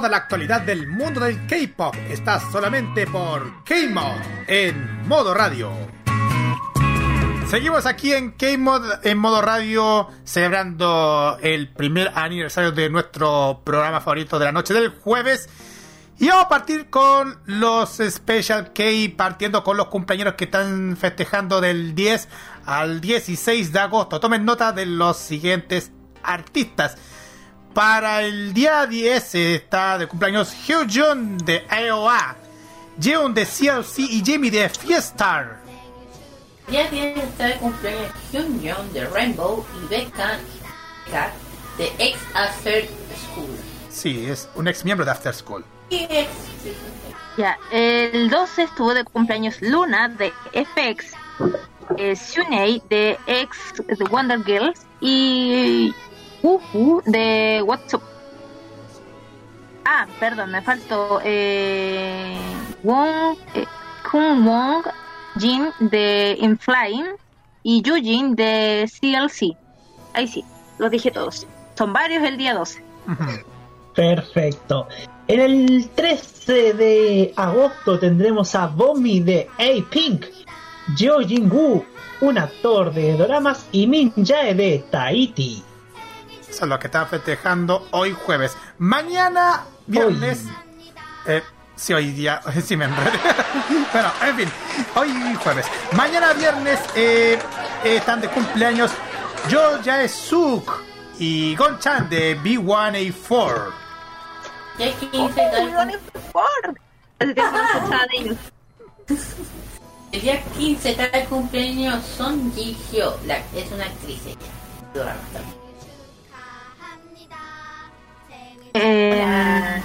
Toda la actualidad del mundo del K-pop está solamente por K-Mod en modo radio. Seguimos aquí en K-Mod en modo radio celebrando el primer aniversario de nuestro programa favorito de la noche del jueves. Y vamos a partir con los Special K, partiendo con los cumpleaños que están festejando del 10 al 16 de agosto. Tomen nota de los siguientes artistas. Para el día 10 está de cumpleaños Hyojun de AOA, Jeon de CLC y Jamie de Fiestar. Ya tiene está de cumpleaños Hyun Young de Rainbow y Becca de Ex After School. Sí, es un ex miembro de After School. Ex, Ya, el 12 estuvo de cumpleaños Luna de FX, eh, Sunei de X The Wonder Girls y Wuhu de What's Up. Ah, perdón, me faltó eh, Wong, eh, Wong Jin de Inflying y Yujin de CLC. Ahí sí, los dije todos. Son varios el día 12. Perfecto. En el 13 de agosto tendremos a Bomi de A-Pink, Jo Jin-woo, un actor de dramas, y Min Jae de Tahiti. Son los que están festejando hoy jueves. Mañana, viernes. Eh, sí, hoy día. Sí, me enredé. bueno, en fin. Hoy jueves. Mañana, viernes, eh, eh, están de cumpleaños Jo Jae-suk y Gon Chan de B1A4. Ya 15 tal- Hace tiempo no escuchaba de ellos. el día 15 está de cumpleaños Son Ji Hyo, la, es una actriz ella. Drama también. Eh,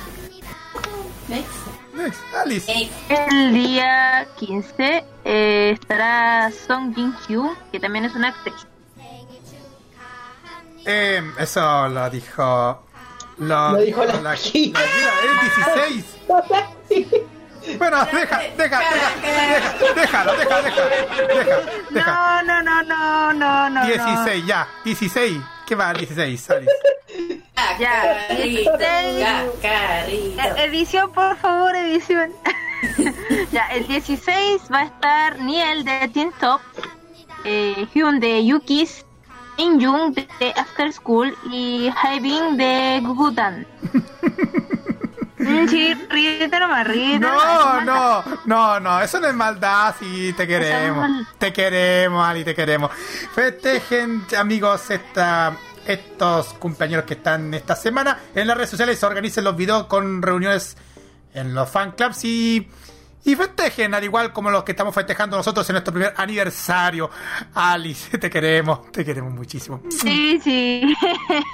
Next. Next, Alice. Next. el día 15 eh, estará Song Jin Hyo, que también es una actriz. Eh, eso lo dijo. Lo, Lo dijo la la, la Kira, es 16. Bueno, deja, deja, deja, deja, déjalo, deja, deja, deja, deja. No, no, no, no, no, no. 16, ya, 16. ¿Qué va? 16, Alice. Ya, Cacarito, 16. cacarito. Eh, Edición, por favor, edición. ya, el 16 va a estar Niel de Teen Top, eh, Hyun de Yukis, In Jung de After School y Haibin de Gugudan. Sí, ríete nomás, ríete No, no, no, no, eso no es maldad, sí, te queremos. Te queremos, Ali, te queremos. Festejen, amigos, esta, estos cumpleaños que están esta semana. En las redes sociales se organicen los videos con reuniones en los fan clubs y, y festejen, al igual como los que estamos festejando nosotros en nuestro primer aniversario. Alice, te queremos, te queremos muchísimo. Sí, sí.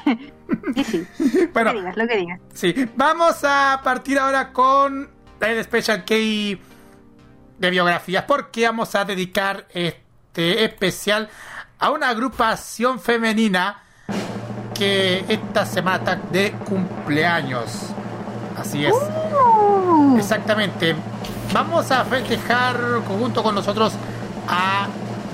sí, sí. Bueno, Lo que digas, lo que digas. Sí, vamos a partir ahora con el Special K de biografías porque vamos a dedicar este especial a una agrupación femenina que esta semana está de cumpleaños. Así es. Uh, Exactamente. Vamos a festejar junto con nosotros a,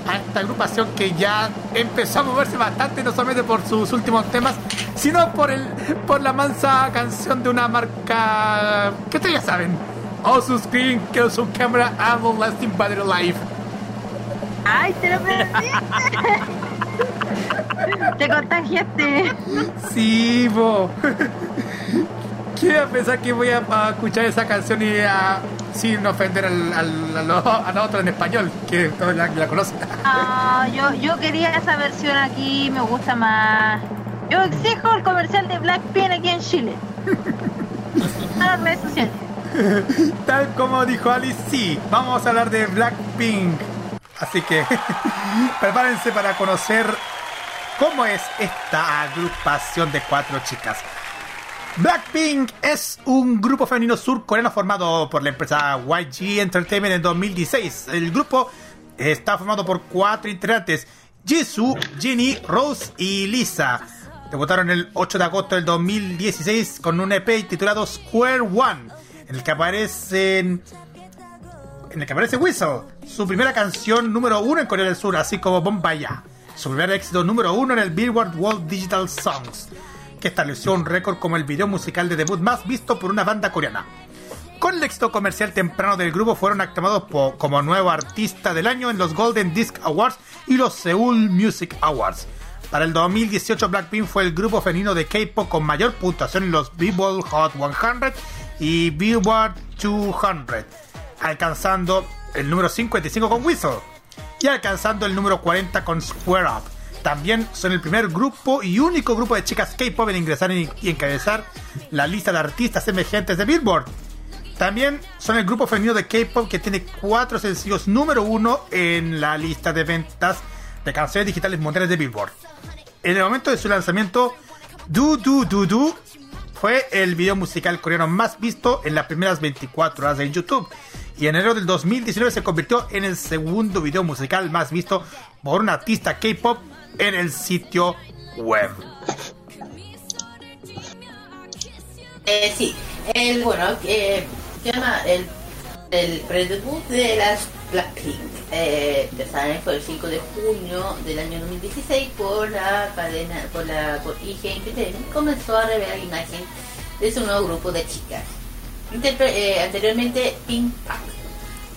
a esta agrupación que ya empezó a moverse bastante, no solamente por sus últimos temas, sino por el por la mansa canción de una marca que ustedes ya saben. Osu Screen, Kill Some Camera, and Lasting Battery Life. Ay, te lo perdiste. te contagiaste. Sí, bo. ¿Quién iba a pensar que voy a, a escuchar esa canción y a, sin ofender al, al, a, lo- a la otra en español, que todos la, la conocen? Ah, yo, yo quería esa versión aquí, me gusta más. Yo exijo el comercial de Blackpink aquí en Chile. A las redes sociales. Tal como dijo Alice, sí, vamos a hablar de Blackpink. Así que prepárense para conocer cómo es esta agrupación de cuatro chicas. Blackpink es un grupo femenino surcoreano formado por la empresa YG Entertainment en 2016. El grupo está formado por cuatro integrantes: Jisoo, Jinny, Rose y Lisa. Debutaron el 8 de agosto del 2016 con un EP titulado Square One, en el que aparecen en el que aparece Whistle, su primera canción número uno en Corea del Sur, así como Bombaya, su primer éxito número uno en el Billboard World Digital Songs. Que estableció un récord como el video musical de debut más visto por una banda coreana. Con el éxito comercial temprano del grupo fueron aclamados como nuevo artista del año en los Golden Disc Awards y los Seoul Music Awards. Para el 2018 Blackpink fue el grupo femenino de K-pop con mayor puntuación en los Billboard Hot 100 y Billboard 200, alcanzando el número 55 con Whistle y alcanzando el número 40 con Square Up. También son el primer grupo y único grupo de chicas K-pop en ingresar y encabezar la lista de artistas emergentes de Billboard. También son el grupo femenino de K-pop que tiene cuatro sencillos número uno en la lista de ventas de canciones digitales mundiales de Billboard. En el momento de su lanzamiento, Do Do Do Do fue el video musical coreano más visto en las primeras 24 horas de YouTube. Y en enero del 2019 se convirtió en el segundo video musical más visto por un artista K-pop en el sitio web. Eh, sí, el, bueno, eh, se llama el, el predebut de las Blackpink. Eh, saben, fue el 5 de junio del año 2016 por la cadena, por la por IG. Comenzó a revelar imagen de su nuevo grupo de chicas. Interpre- eh, anteriormente Pink Pack.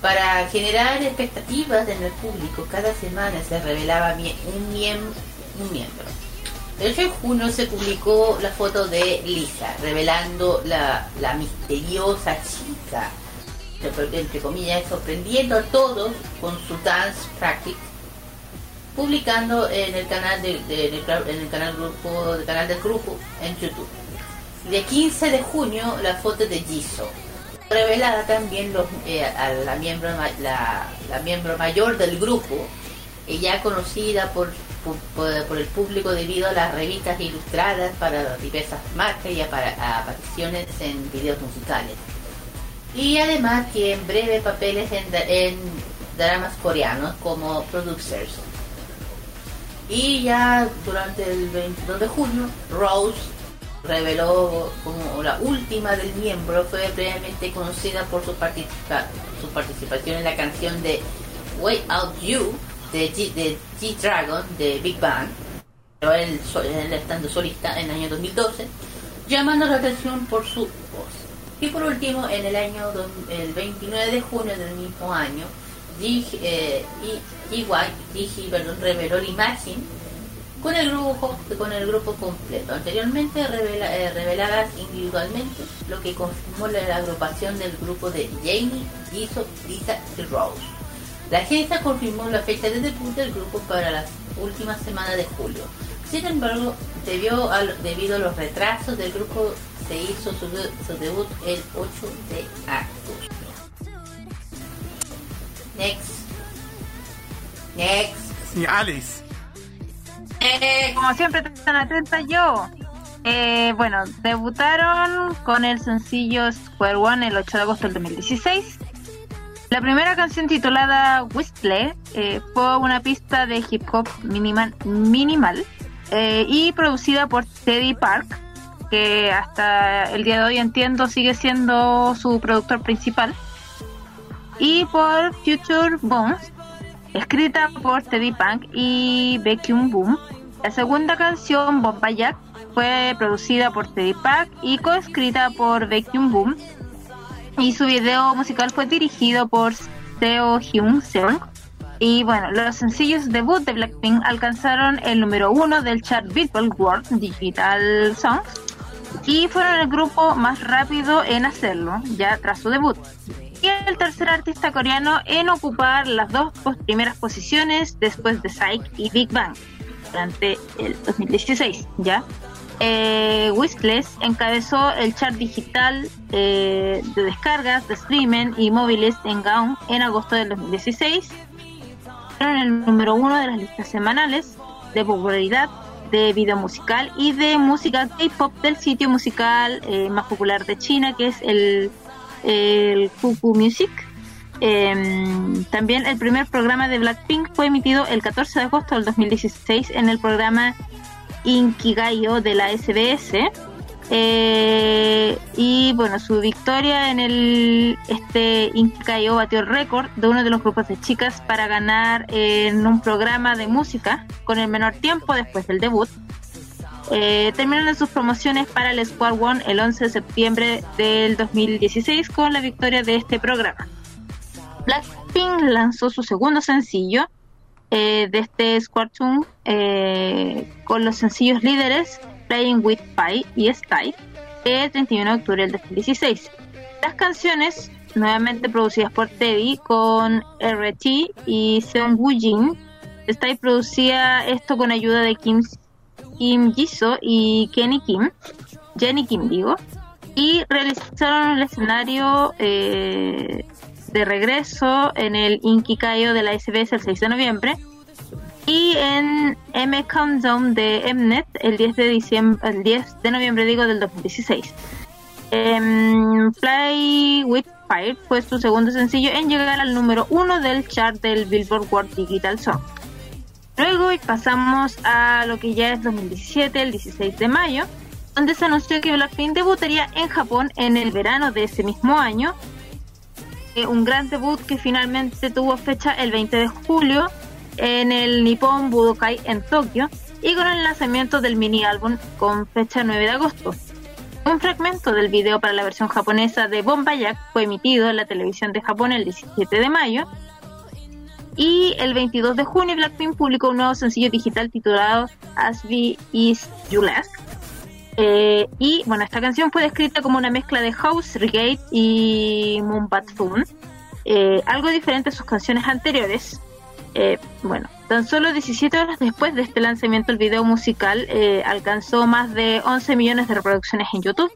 Para generar expectativas en el público, cada semana se revelaba un, miem- un miembro. El 8 de junio se publicó la foto de Lisa, revelando la, la misteriosa chica, entre- comillas, sorprendiendo a todos con su dance practice, publicando en el canal de, canal grupo, el canal del grupo en YouTube. De 15 de junio la foto de Jisoo, revelada también los, eh, a la miembro la, miembro mayor del grupo, ella conocida por, por, el público debido a las revistas ilustradas para diversas marcas y para apariciones en videos musicales. Y además que en breve papeles en dramas coreanos como producers. Y ya durante el 22 de junio, Rose reveló como la última del miembro, fue previamente conocida por su, participa- su participación en la canción de Way Out You de G-Dragon de Big Bang, pero él, él estando solista en el año 2012, llamando la atención por su voz. Y por último, en el año el 29 de junio del mismo año, G, eh, y- perdón, reveló la imagen con el grupo con el grupo completo. Anteriormente revela- eh, reveladas individualmente lo que confirmó la agrupación del grupo de Jamie, Jisoo, Lisa y Rose. La agencia confirmó la fecha de debut del grupo para las últimas semanas de julio. Sin embargo debió a- debido a los retrasos del grupo se hizo su, su debut el 8 de agosto. Next. Next. Sí, Alice. Eh, como siempre, tan atenta yo. Eh, bueno, debutaron con el sencillo Square One el 8 de agosto del 2016. La primera canción titulada Whistle eh, fue una pista de hip hop minimal, minimal eh, y producida por Teddy Park, que hasta el día de hoy entiendo sigue siendo su productor principal, y por Future Bones, escrita por Teddy Punk y Vacuum Boom. La segunda canción, Bomba Jack, fue producida por Teddy Punk y coescrita por Vacuum Boom. Y su video musical fue dirigido por Seo Hyun Seong. Y bueno, los sencillos debut de Blackpink alcanzaron el número uno del chart Billboard World Digital Songs y fueron el grupo más rápido en hacerlo, ya tras su debut. Y el tercer artista coreano en ocupar las dos primeras posiciones después de Psyche y Big Bang durante el 2016, ¿ya? Eh, Whistless encabezó el chart digital eh, de descargas de streaming y móviles en Gaon en agosto del 2016 en el número uno de las listas semanales de popularidad de video musical y de música K-pop del sitio musical eh, más popular de China, que es el, el QQ Music. Em, también el primer programa de Blackpink fue emitido el 14 de agosto del 2016 en el programa Inkigayo de la SBS. Eh, y bueno, su victoria en el este Inkigayo batió el récord de uno de los grupos de chicas para ganar en un programa de música con el menor tiempo después del debut. Eh, terminaron sus promociones para el Squad One el 11 de septiembre del 2016 con la victoria de este programa. Blackpink lanzó su segundo sencillo eh, de este Squad eh, con los sencillos líderes Playing with Fire y Sky el 31 de octubre del 2016. Las canciones, nuevamente producidas por Teddy con RT y Seung Woo Jin, Sky producía esto con ayuda de Kim, Kim Jisoo y Kenny Kim, Jenny Kim digo, y realizaron el escenario eh, de regreso en el Inkikayo de la SBS el 6 de noviembre y en M Countdown de Mnet el 10 de diciembre, el 10 de noviembre digo del 2016. Em, Play with Fire fue su segundo sencillo en llegar al número uno del chart del Billboard World Digital Song. Luego pasamos a lo que ya es 2017, el 16 de mayo, donde se anunció que Blackpink debutaría en Japón en el verano de ese mismo año. Eh, un gran debut que finalmente tuvo fecha el 20 de julio en el Nippon Budokai en Tokio y con el lanzamiento del mini álbum con fecha 9 de agosto. Un fragmento del video para la versión japonesa de Bomba Jack fue emitido en la televisión de Japón el 17 de mayo y el 22 de junio Blackpink publicó un nuevo sencillo digital titulado As We Is You Last. Eh, y bueno, esta canción fue descrita como una mezcla de House, Reggae y Fun. Eh, algo diferente a sus canciones anteriores. Eh, bueno, tan solo 17 horas después de este lanzamiento, el video musical alcanzó más de 11 millones de reproducciones en YouTube,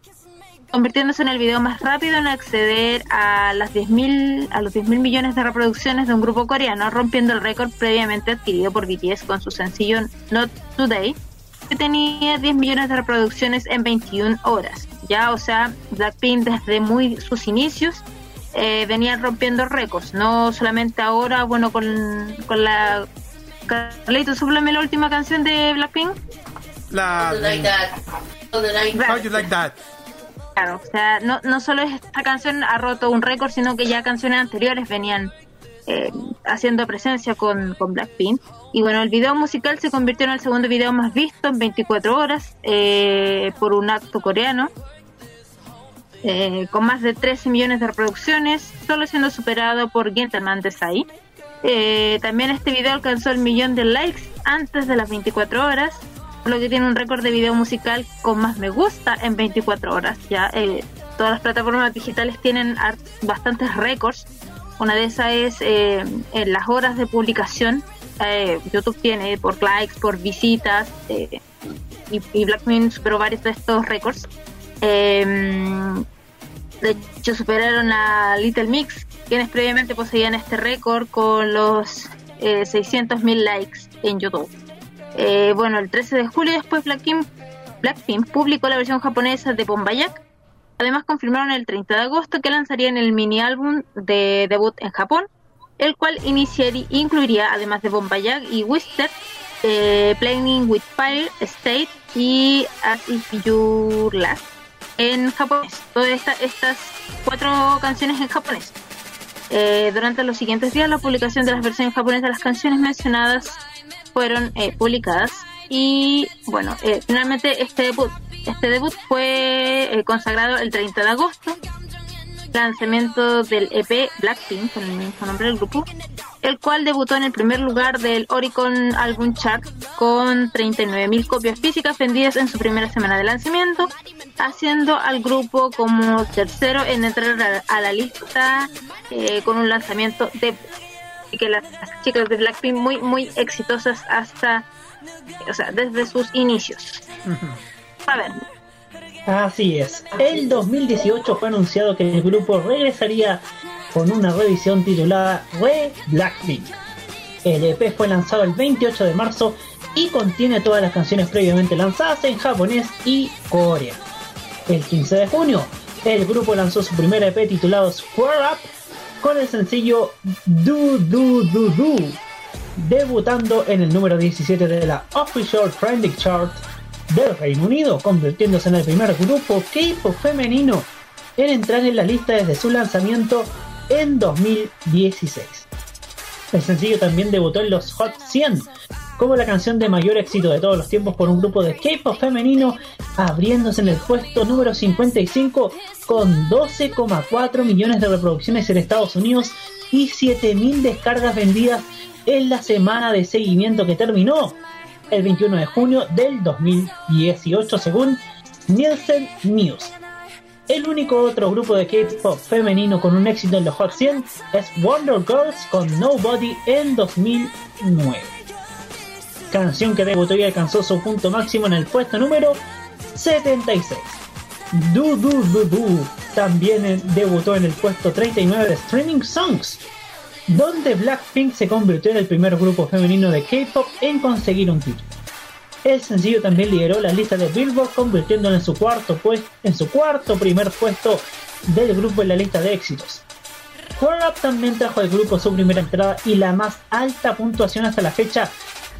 convirtiéndose en el video más rápido en acceder a, las 10.000 a los 10.000 millones de reproducciones de un grupo coreano, rompiendo el récord previamente adquirido por BTS con su sencillo Not Today, que tenía 10 millones de reproducciones en 21 horas. Ya, o sea, Blackpink desde muy sus inicios eh, venían rompiendo récords, no solamente ahora, bueno, con, con la... Carlito, súblame la última canción de Blackpink. La like that. How You Like That. Claro, o sea, no, no solo esta canción ha roto un récord, sino que ya canciones anteriores venían eh, haciendo presencia con, con Blackpink. Y bueno, el video musical se convirtió en el segundo video más visto en 24 horas eh, por un acto coreano, eh, con más de 13 millones de reproducciones, solo siendo superado por Gentleman Desai. Eh, también este video alcanzó el millón de likes antes de las 24 horas, lo que tiene un récord de video musical con más me gusta en 24 horas. Ya eh, todas las plataformas digitales tienen bastantes récords. Una de esas es eh, en las horas de publicación. Eh, YouTube tiene por likes, por visitas, eh, y, y Blackpink superó varios de estos récords. Eh, de hecho, superaron a Little Mix, quienes previamente poseían este récord con los eh, 600.000 likes en YouTube. Eh, bueno, el 13 de julio después Blackpink, publicó la versión japonesa de Bombayak. Además confirmaron el 30 de agosto que lanzarían el mini álbum de debut en Japón, el cual iniciaría, incluiría, además de Bombayak y Wizard, eh, Playing with Fire, State y As If You Last en japonés. Todas esta- estas cuatro canciones en japonés. Eh, durante los siguientes días, la publicación de las versiones japonesas de las canciones mencionadas fueron eh, publicadas. Y bueno, eh, finalmente este debut, este debut fue eh, consagrado el 30 de agosto. Lanzamiento del EP Blackpink, con el mismo nombre del grupo, el cual debutó en el primer lugar del Oricon Album Chart con 39.000 copias físicas vendidas en su primera semana de lanzamiento, haciendo al grupo como tercero en entrar a, la lista eh, con un lanzamiento de que las chicas de Blackpink muy muy exitosas hasta o sea desde sus inicios a ver Así es. El 2018 fue anunciado que el grupo regresaría con una revisión titulada Re Blackpink. El EP fue lanzado el 28 de marzo y contiene todas las canciones previamente lanzadas en japonés y coreano. El 15 de junio, el grupo lanzó su primer EP titulado Square Up con el sencillo Do Do Do Do, debutando en el número 17 de la Official Trending Chart del Reino Unido, convirtiéndose en el primer grupo K-pop femenino en entrar en la lista desde su lanzamiento en 2016. El sencillo también debutó en los Hot 100 como la canción de mayor éxito de todos los tiempos por un grupo de K-pop femenino, abriéndose en el puesto número 55 con 12,4 millones de reproducciones en Estados Unidos y 7.000 descargas vendidas en la semana de seguimiento que terminó el 21 de junio del 2018 según Nielsen News. El único otro grupo de K-pop femenino con un éxito en los Hot 100 es Wonder Girls con Nobody en 2009. Canción que debutó y alcanzó su punto máximo en el puesto número 76. Do Do Do Do también debutó en el puesto 39 de Streaming Songs, donde Blackpink se convirtió en el primer grupo femenino de K-pop en conseguir un título. El sencillo también lideró la lista de Billboard, convirtiéndolo en su cuarto, pues, en su cuarto primer puesto del grupo en la lista de éxitos. Word Up también trajo al grupo su primera entrada y la más alta puntuación hasta la fecha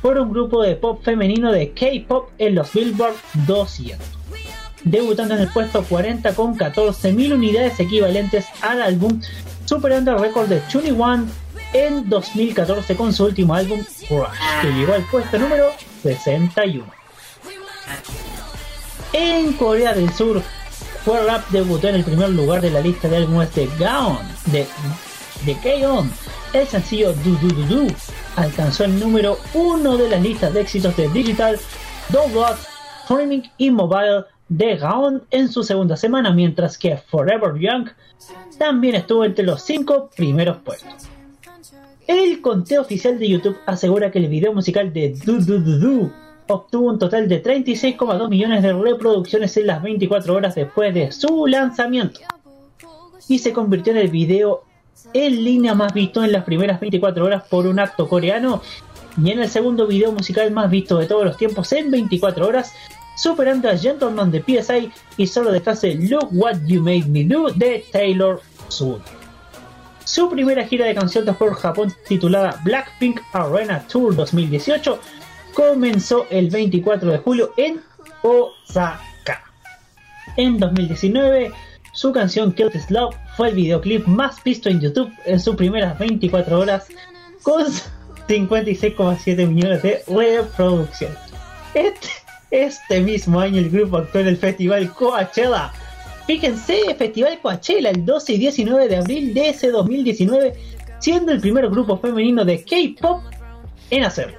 por un grupo de pop femenino de K-pop en los Billboard 200, debutando en el puesto 40 con 14.000 unidades equivalentes al álbum, superando el récord de Chuni One en 2014 con su último álbum Crush, que llegó al puesto número 61. En Corea del Sur, Word Up debutó en el primer lugar de la lista de álbumes de Gaon, de, de K-On. El sencillo Do Do Do Do alcanzó el número uno de las listas de éxitos de Digital, Download, Streaming y Mobile de Gaon en su segunda semana, mientras que Forever Young también estuvo entre los cinco primeros puestos. El conteo oficial de YouTube asegura que el video musical de Do Do Do Do obtuvo un total de 36,2 millones de reproducciones en las 24 horas después de su lanzamiento y se convirtió en el video en línea más visto en las primeras 24 horas por un acto coreano y en el segundo video musical más visto de todos los tiempos en 24 horas, superando a Gentleman de PSI y solo detrás de Look What You Made Me Do de Taylor Swift. Su primera gira de conciertos por Japón titulada Blackpink Arena Tour 2018 comenzó el 24 de julio en Osaka. En 2019, su canción Kill This Love fue el videoclip más visto en YouTube en sus primeras 24 horas con 56,7 millones de reproducciones. Este, este mismo año el grupo actuó en el festival Coachella. Fíjense, Festival Coachella el 12 y 19 de abril de ese 2019, siendo el primer grupo femenino de K-pop en hacerlo.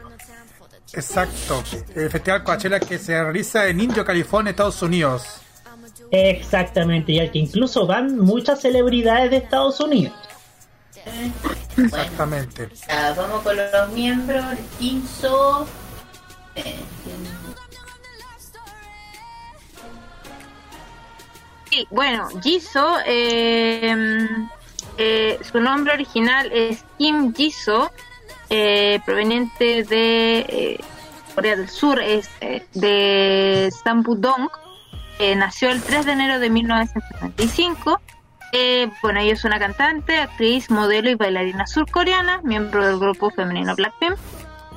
Exacto. El Festival Coachella que se realiza en Indio, California, Estados Unidos. Exactamente, y al que incluso van muchas celebridades de Estados Unidos. Exactamente. Ya, vamos con los miembros. Kinso. Eh, Sí, bueno, Jisoo, eh, eh, su nombre original es Kim Jisoo, eh, proveniente de eh, Corea del Sur, es eh, de Sampudong, eh, nació el 3 de enero de 1975. Eh, bueno, ella es una cantante, actriz, modelo y bailarina surcoreana, miembro del grupo femenino Blackpink.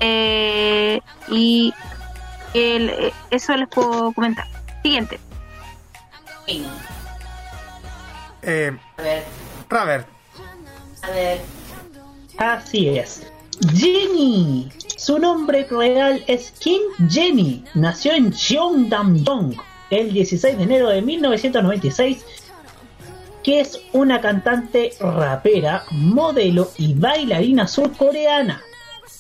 Eh, y el- eh, eso les puedo comentar. Siguiente. Eh, A ver, Robert, a ver. Así es. Jenny. Su nombre real es Kim Jenny. Nació en Gyeongdam-dong el 16 de enero de 1996, que es una cantante rapera, modelo y bailarina surcoreana.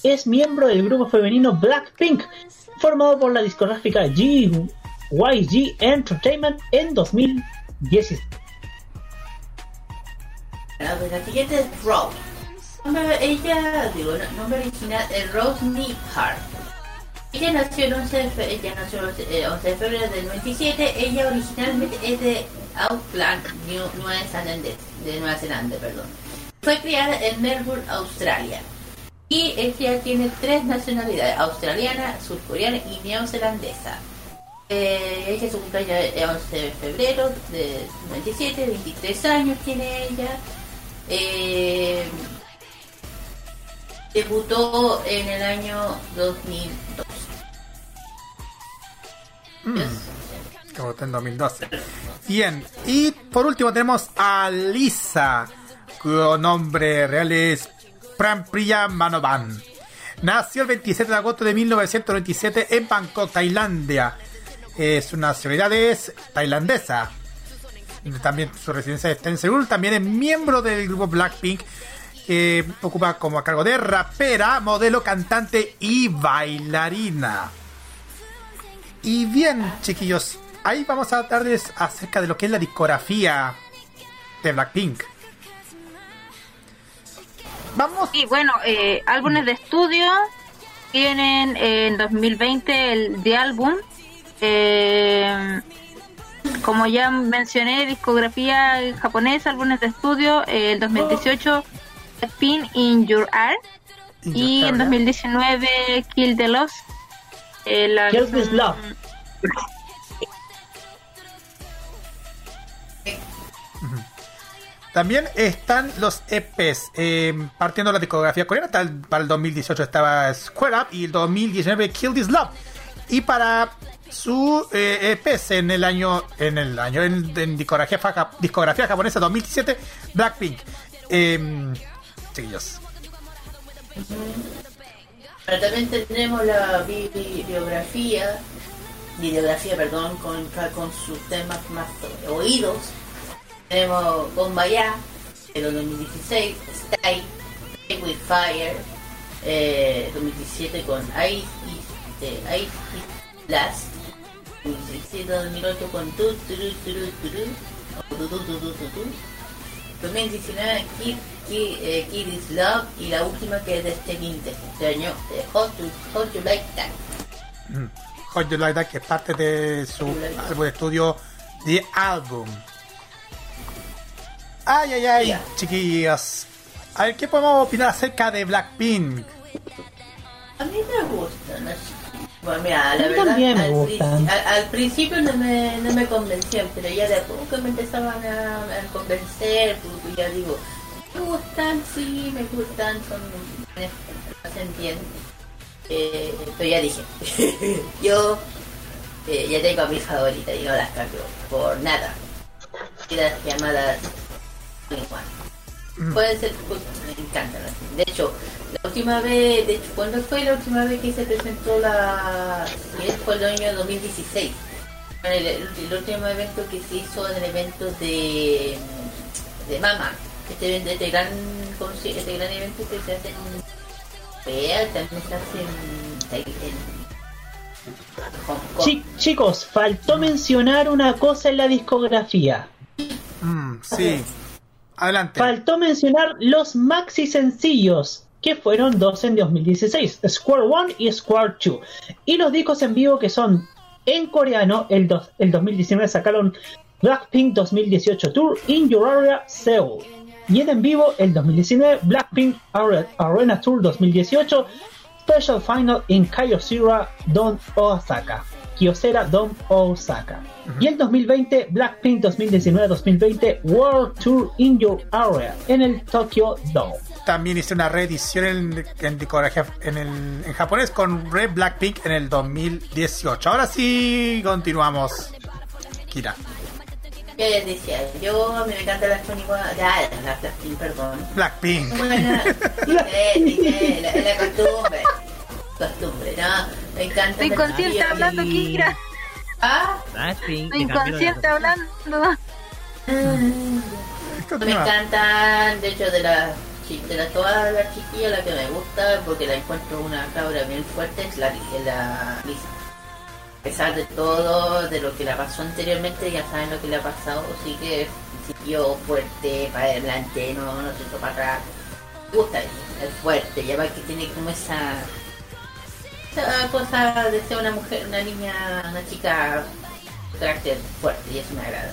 Es miembro del grupo femenino Blackpink, formado por la discográfica G YG Entertainment en 2016. A ver, la siguiente es Rose. Ella, digo, no- nombre original es Rose Hart. Ella nació el 11 de, fe- ella nació el 11 eh, 11 de febrero del 97. Ella originalmente es de Auckland, New- Nueva Zelanda, de Nueva Zelanda, perdón. Fue criada en Melbourne, Australia. Y ella tiene tres nacionalidades, australiana, surcoreana y neozelandesa. Eh, ella su cumpleaños es 11 de febrero de 97, 23 años tiene ella. Eh, debutó en el año 2002. que votó en 2012. Bien, y por último tenemos a Lisa, cuyo nombre real es Prampriya Manoban. Nació el 27 de agosto de 1997 en Bangkok, Tailandia. Eh, su nacionalidad es tailandesa. También su residencia está en Seúl. También es miembro del grupo Blackpink. Que ocupa como a cargo de rapera, modelo, cantante y bailarina. Y bien, chiquillos, ahí vamos a hablarles acerca de lo que es la discografía de Blackpink. Vamos. Y bueno, eh, álbumes de estudio tienen eh, en 2020 el de álbum. Eh, como ya mencioné, discografía japonesa, álbumes de estudio. eh, el 2018 Spin in Your Art. In Y Your en Art. 2019 Kill the Lost. Eh, la- Kill This Love. También están los EPs. eh, partiendo de la discografía coreana, el- para el 2018 estaba Square Up y el 2019 Kill This Love. Y para su eh, EPs en el año, en el año en, en discografía, discografía japonesa 2017, Blackpink. Eh, Pero también tendremos la bi- bi- biografía, videografía, perdón, con, con sus temas más oídos. Tenemos Bombaya, de los 2016, Stay, with Fire, eh, 2017 con Ice Ice y Blast, 2017, 2008 con Tu, Tu, Tu, Tu, Tu, Tu, Tu. 2019 Kid, Kid, eh, Kid is Love y la última que es de este quinto este año, de Hot, to, Hot You Like That. Mm. Hot You Like That, que es parte de su álbum de estudio The Album. Ay, ay, ay, Ya. chiquillos. A ver, ¿qué podemos opinar acerca de Blackpink? A mí me gustan las Bueno, mira, A la mí verdad, también me al, al- al principio no me, no me convencían, pero ya de a poco me empezaban a, a convencer, porque ya digo, me gustan, sí, me gustan, son, no se entiende. Eh, pero ya dije, yo eh, ya tengo a mi favorita y no las cambio por nada. Y las llamadas son igual. Puede ser, pues, me encantan. De hecho, la última vez, de hecho, ¿cuándo fue la última vez que se presentó la... sí, Fue el año 2016. Bueno, el, el último evento que se hizo en el evento de, de Mama. Este, evento- este gran este gran evento que se hace en Corea, también se hace en, Tai- en Hong Kong. Chi- chicos, faltó mencionar una cosa en la discografía. Mm, sí. Adelante. Faltó mencionar los maxi sencillos, que fueron dos en 2016, Square One y Square 2. Y los discos en vivo que son en coreano, el, dos- el 2019 sacaron Blackpink 2018 Tour In Your Area Seoul. Y en en vivo, el 2019 Blackpink Are- Arena Tour 2018 Special Final in Kyocera Don Osaka. Kyocera Don Osaka. Y el 2020 Blackpink 2019-2020 World Tour in Your Area en el Tokyo Dome. También hice una reedición en, en en, el, en japonés con Red Blackpink en el 2018. Ahora sí, continuamos. Kira. ¿Qué les decía? Yo, a mí me encantan las Tony One, ya, las Blackpink, perdón. Blackpink. Sí, sí, la, la costumbre. Costumbre, ¿no? Me encanta. Estoy inconsciente hablando, Kira. Ah, Blackpink, la inconsciente hablando. me Continúa. encantan, de hecho, de las de las todas las chiquillas, la que me gusta, porque la encuentro una cabra bien fuerte, es la, la Lisa. A pesar de todo, de lo que le pasó anteriormente, ya saben lo que le ha pasado, así que siguió fuerte, para adelante, no, no se echó para atrás. Me gusta es fuerte, ya va que tiene como esa, esa cosa de ser una mujer, una niña, una chica carácter fuerte, y eso me agrada.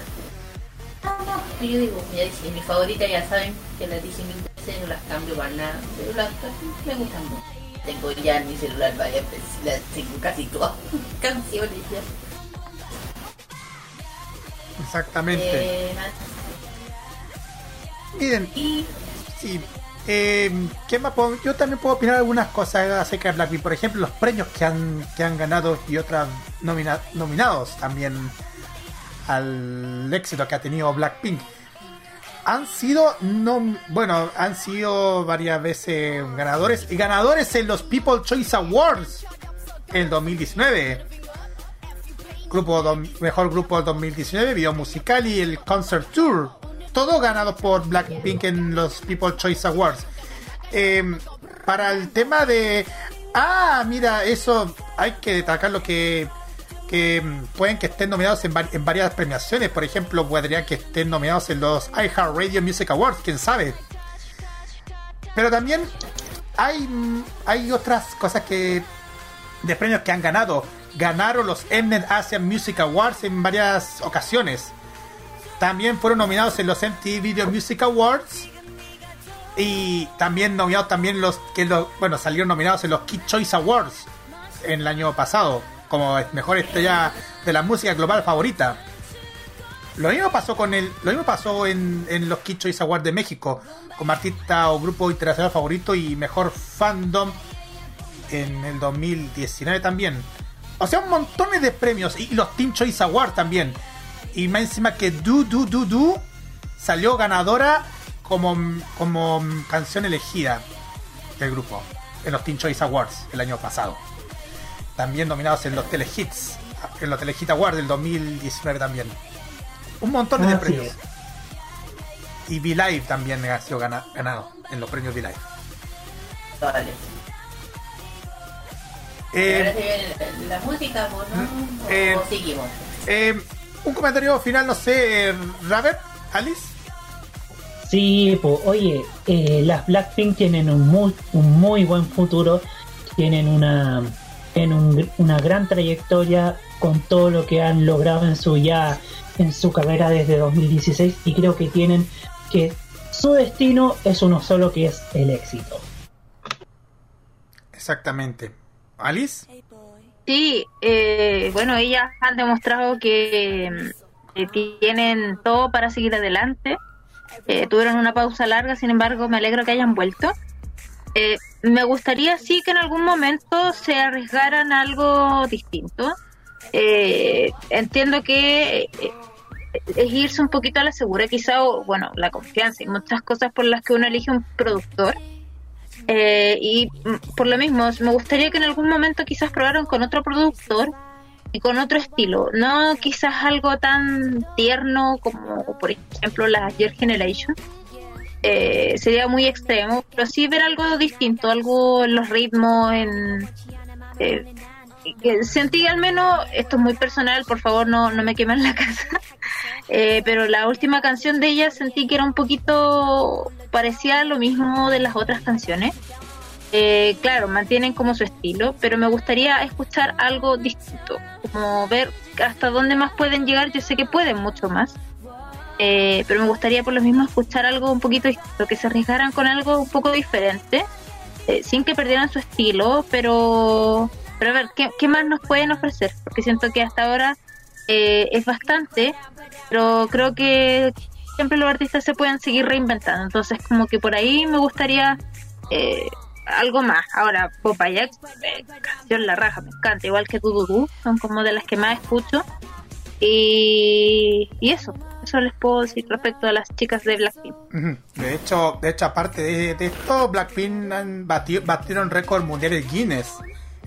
No, no, yo digo, ya dije, mi favorita ya saben que las dije mil veces, no las cambio para nada, pero las me gustan mucho. Tengo ya en mi celular varias veces, las tengo casi todas canciones ya. Exactamente. Eh. Miren, y sí. Eh, ¿qué más puedo- Yo también puedo opinar algunas cosas acerca de Blackpink. Por ejemplo, los premios que han, que han ganado y otras nomina- nominados también al éxito que ha tenido Blackpink. Han sido no bueno han sido varias veces ganadores y ganadores en los People Choice Awards en 2019 grupo mejor grupo del 2019 video musical y el concert tour. Todo ganado por Blackpink en los People Choice Awards. Eh, para el tema de ah mira eso hay que destacar lo que que pueden que estén nominados en, en varias premiaciones. Por ejemplo, podrían que estén nominados en los iHeartRadio Music Awards, quién sabe. Pero también hay, hay otras cosas que de premios que han ganado. Ganaron los Mnet Asian Music Awards en varias ocasiones. También fueron nominados en los MTV Video Music Awards. Y también nominados también los que bueno salieron nominados en los Kid Choice Awards en el año pasado como mejor estrella de la música global favorita. Lo mismo pasó con el, lo mismo pasó en, en los Kid Choice Awards de México, como artista o grupo internacional favorito y mejor fandom en el 2019 también. O sea, un montón de premios y los Teen Choice Awards también. Y más encima que Du Du Du Du salió ganadora como, como canción elegida del grupo en los Teen Choice Awards el año pasado. También nominados en los Telehits, en los Telehit Awards del 2019 también. Un montón de premios. Y V-Live también ha sido gana- ganado en los premios V-Live. Vale. Eh, la, música, ¿o no? ¿O eh, seguimos? eh, un comentario final, no sé, Robert, Alice. Sí, pues, oye, eh, las Blackpink tienen un muy, un muy buen futuro, tienen una, en un- una gran trayectoria con todo lo que han logrado en su ya en su carrera desde 2016 y creo que tienen que su destino es uno solo que es el éxito. Exactamente. Alice. Sí, eh, bueno, ellas han demostrado que, que tienen todo para seguir adelante. Eh, tuvieron una pausa larga, sin embargo, me alegro que hayan vuelto. Eh, me gustaría sí que en algún momento se arriesgaran algo distinto. Eh, entiendo que eh, es irse un poquito a la segura, quizá, o bueno, la confianza y muchas cosas por las que uno elige un productor. Eh, y mm, por lo mismo, me gustaría que en algún momento quizás probaran con otro productor y con otro estilo. No quizás algo tan tierno como, por ejemplo, la Year Generation. Eh, sería muy extremo, pero sí ver algo distinto, algo en los ritmos, en... eh, que sentí al menos, esto es muy personal, por favor no, no me quemen la casa, eh, pero la última canción de ella sentí que era un poquito parecía lo mismo de las otras canciones. Eh, claro, mantienen como su estilo, pero me gustaría escuchar algo distinto, como ver hasta dónde más pueden llegar. Yo sé que pueden mucho más, eh, pero me gustaría por lo mismo escuchar algo un poquito distinto, que se arriesgaran con algo un poco diferente, eh, sin que perdieran su estilo, pero, pero a ver, ¿qué, más nos pueden ofrecer? Porque siento que hasta ahora eh, es bastante, pero creo que siempre los artistas se pueden seguir reinventando. Entonces, como que por ahí me gustaría eh, algo más. Ahora, Popayek, eh, canción La Raja, me encanta, igual que Dududu, son como de las que más escucho. Y, y eso, eso les puedo decir respecto a las chicas de Blackpink. De hecho, de hecho aparte de, de esto, Blackpink han bati- batieron récord mundiales Guinness.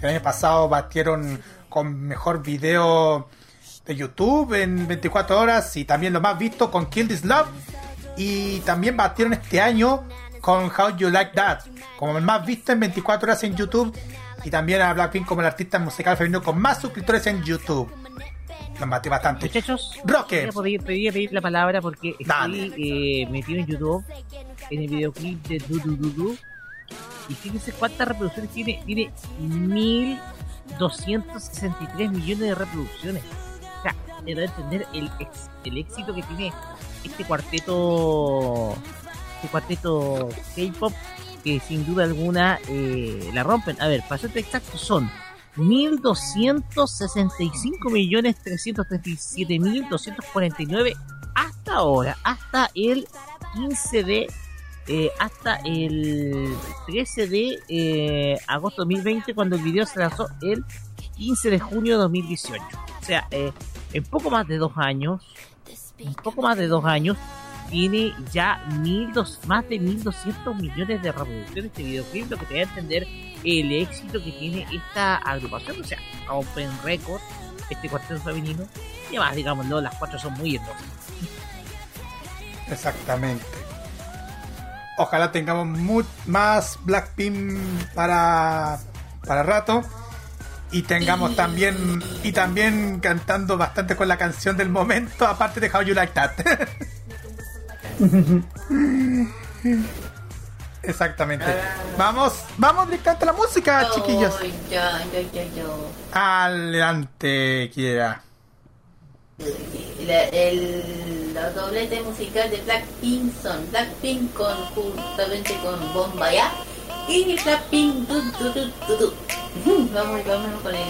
El año pasado batieron con mejor video de YouTube en 24 horas y también lo más visto con Kill This Love. Y también batieron este año con How You Like That, como el más visto en 24 horas en YouTube. Y también a Blackpink como el artista musical femenino con más suscriptores en YouTube. Los batió bastante. Muchachos, Roque. quería pedir, la palabra porque estoy eh, metido en YouTube en el videoclip de Du Du Du Du. Y fíjense cuántas reproducciones tiene. Tiene 1263 millones de reproducciones. O sea, te da a entender el, ex- el éxito que tiene este cuarteto. Este cuarteto K-pop que sin duda alguna eh, la rompen. A ver, para ser exacto, son 1.265.337.249 hasta ahora, hasta el 15 de... Eh, hasta el 13 de eh, agosto 2020 cuando el video se lanzó el 15 de junio de 2018. O sea, eh, en poco más de dos años, en poco más de dos años, tiene ya mil dos, más de 1.200 millones de reproducciones este videoclip, lo que te voy a entender el éxito que tiene esta agrupación, o sea, Open Record, este cuarteto femenino, y además, digámoslo, las cuatro son muy hermosas. Exactamente. Ojalá tengamos muy, más Blackpink para, para rato. Y tengamos también, y también cantando bastante con la canción del momento, aparte de How You Like That. Exactamente. Vamos, vamos directamente a la música, oh, chiquillos. Ya, ya, ya, Adelante, Kira. La, el, la doblete musical de Blackpink son Blackpink con justamente con Bombaya y Blackpink du, du, du, du, du. vamos vamos con el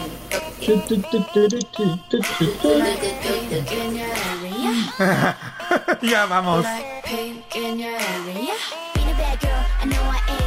ya vamos girl, I know I ain't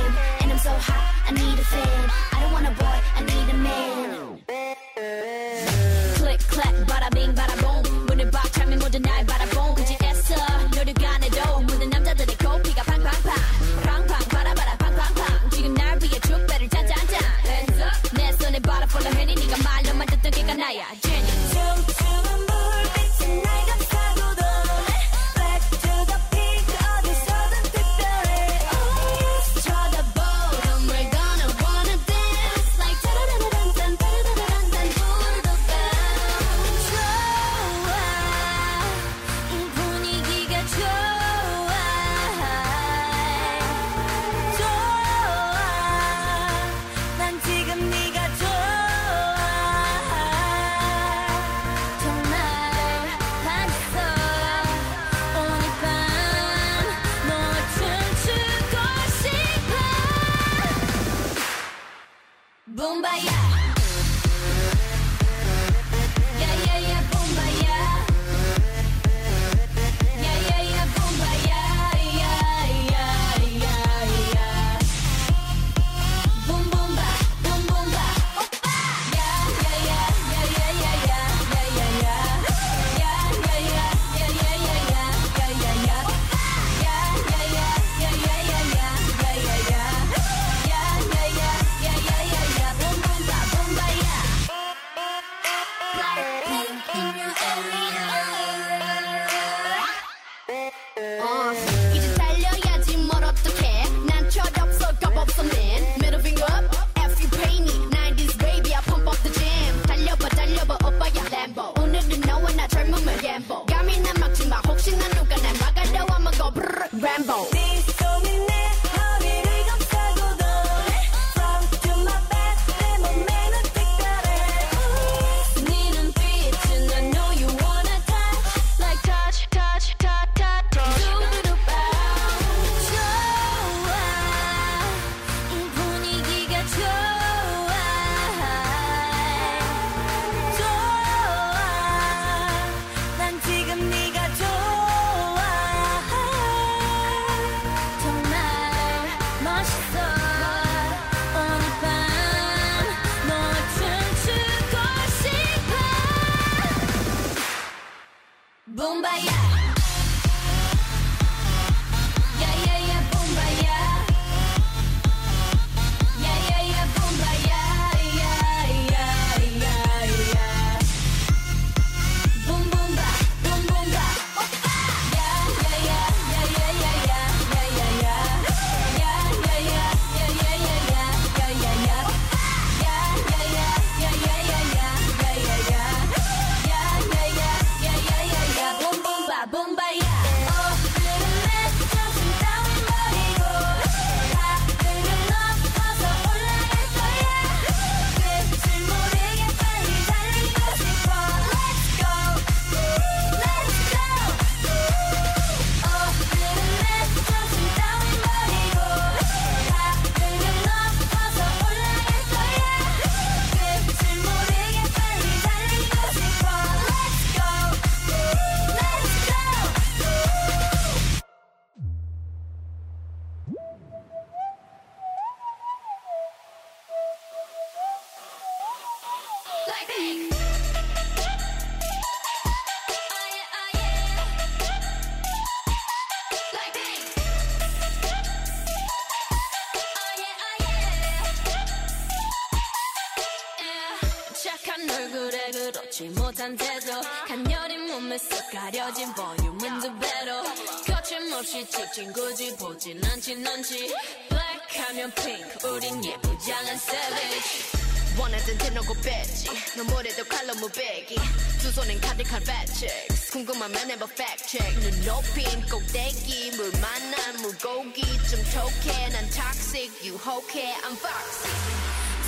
궁금하면 해봐 fact check. 눈 높인 꼭대기 물 만난 물고기. 좀 톡해 난 toxic. 유혹해 I'm foxy.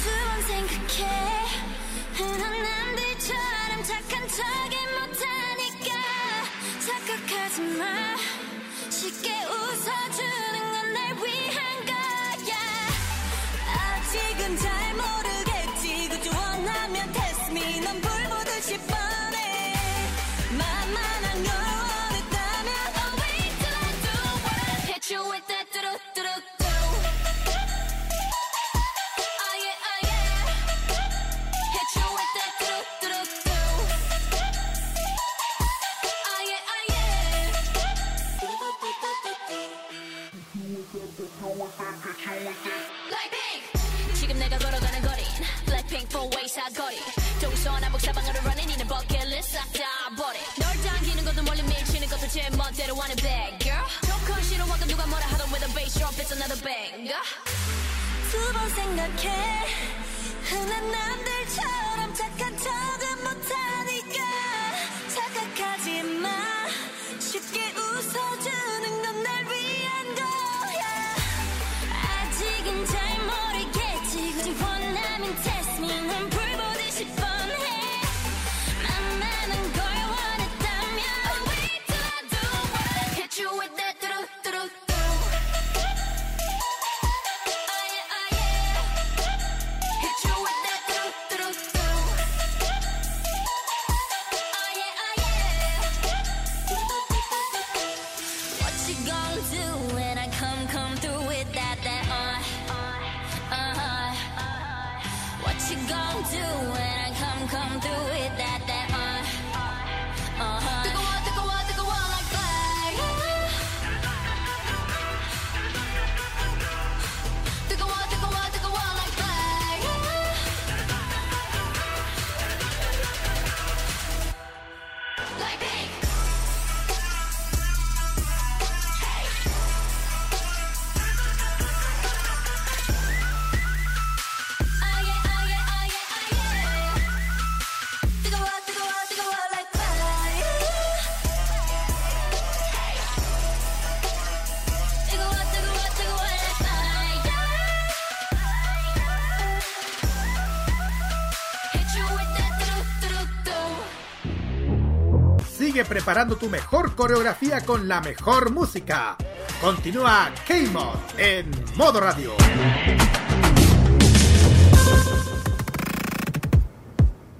두번 생각해. 흔한 남들처럼 착한 척이 못하니까 착각하지 마. 쉽게 웃어주는 another banger. 두 번 생각해. 흔한 남들처럼 착한 척은 Sigue preparando tu mejor coreografía con la mejor música. Continúa K-Mod en modo radio.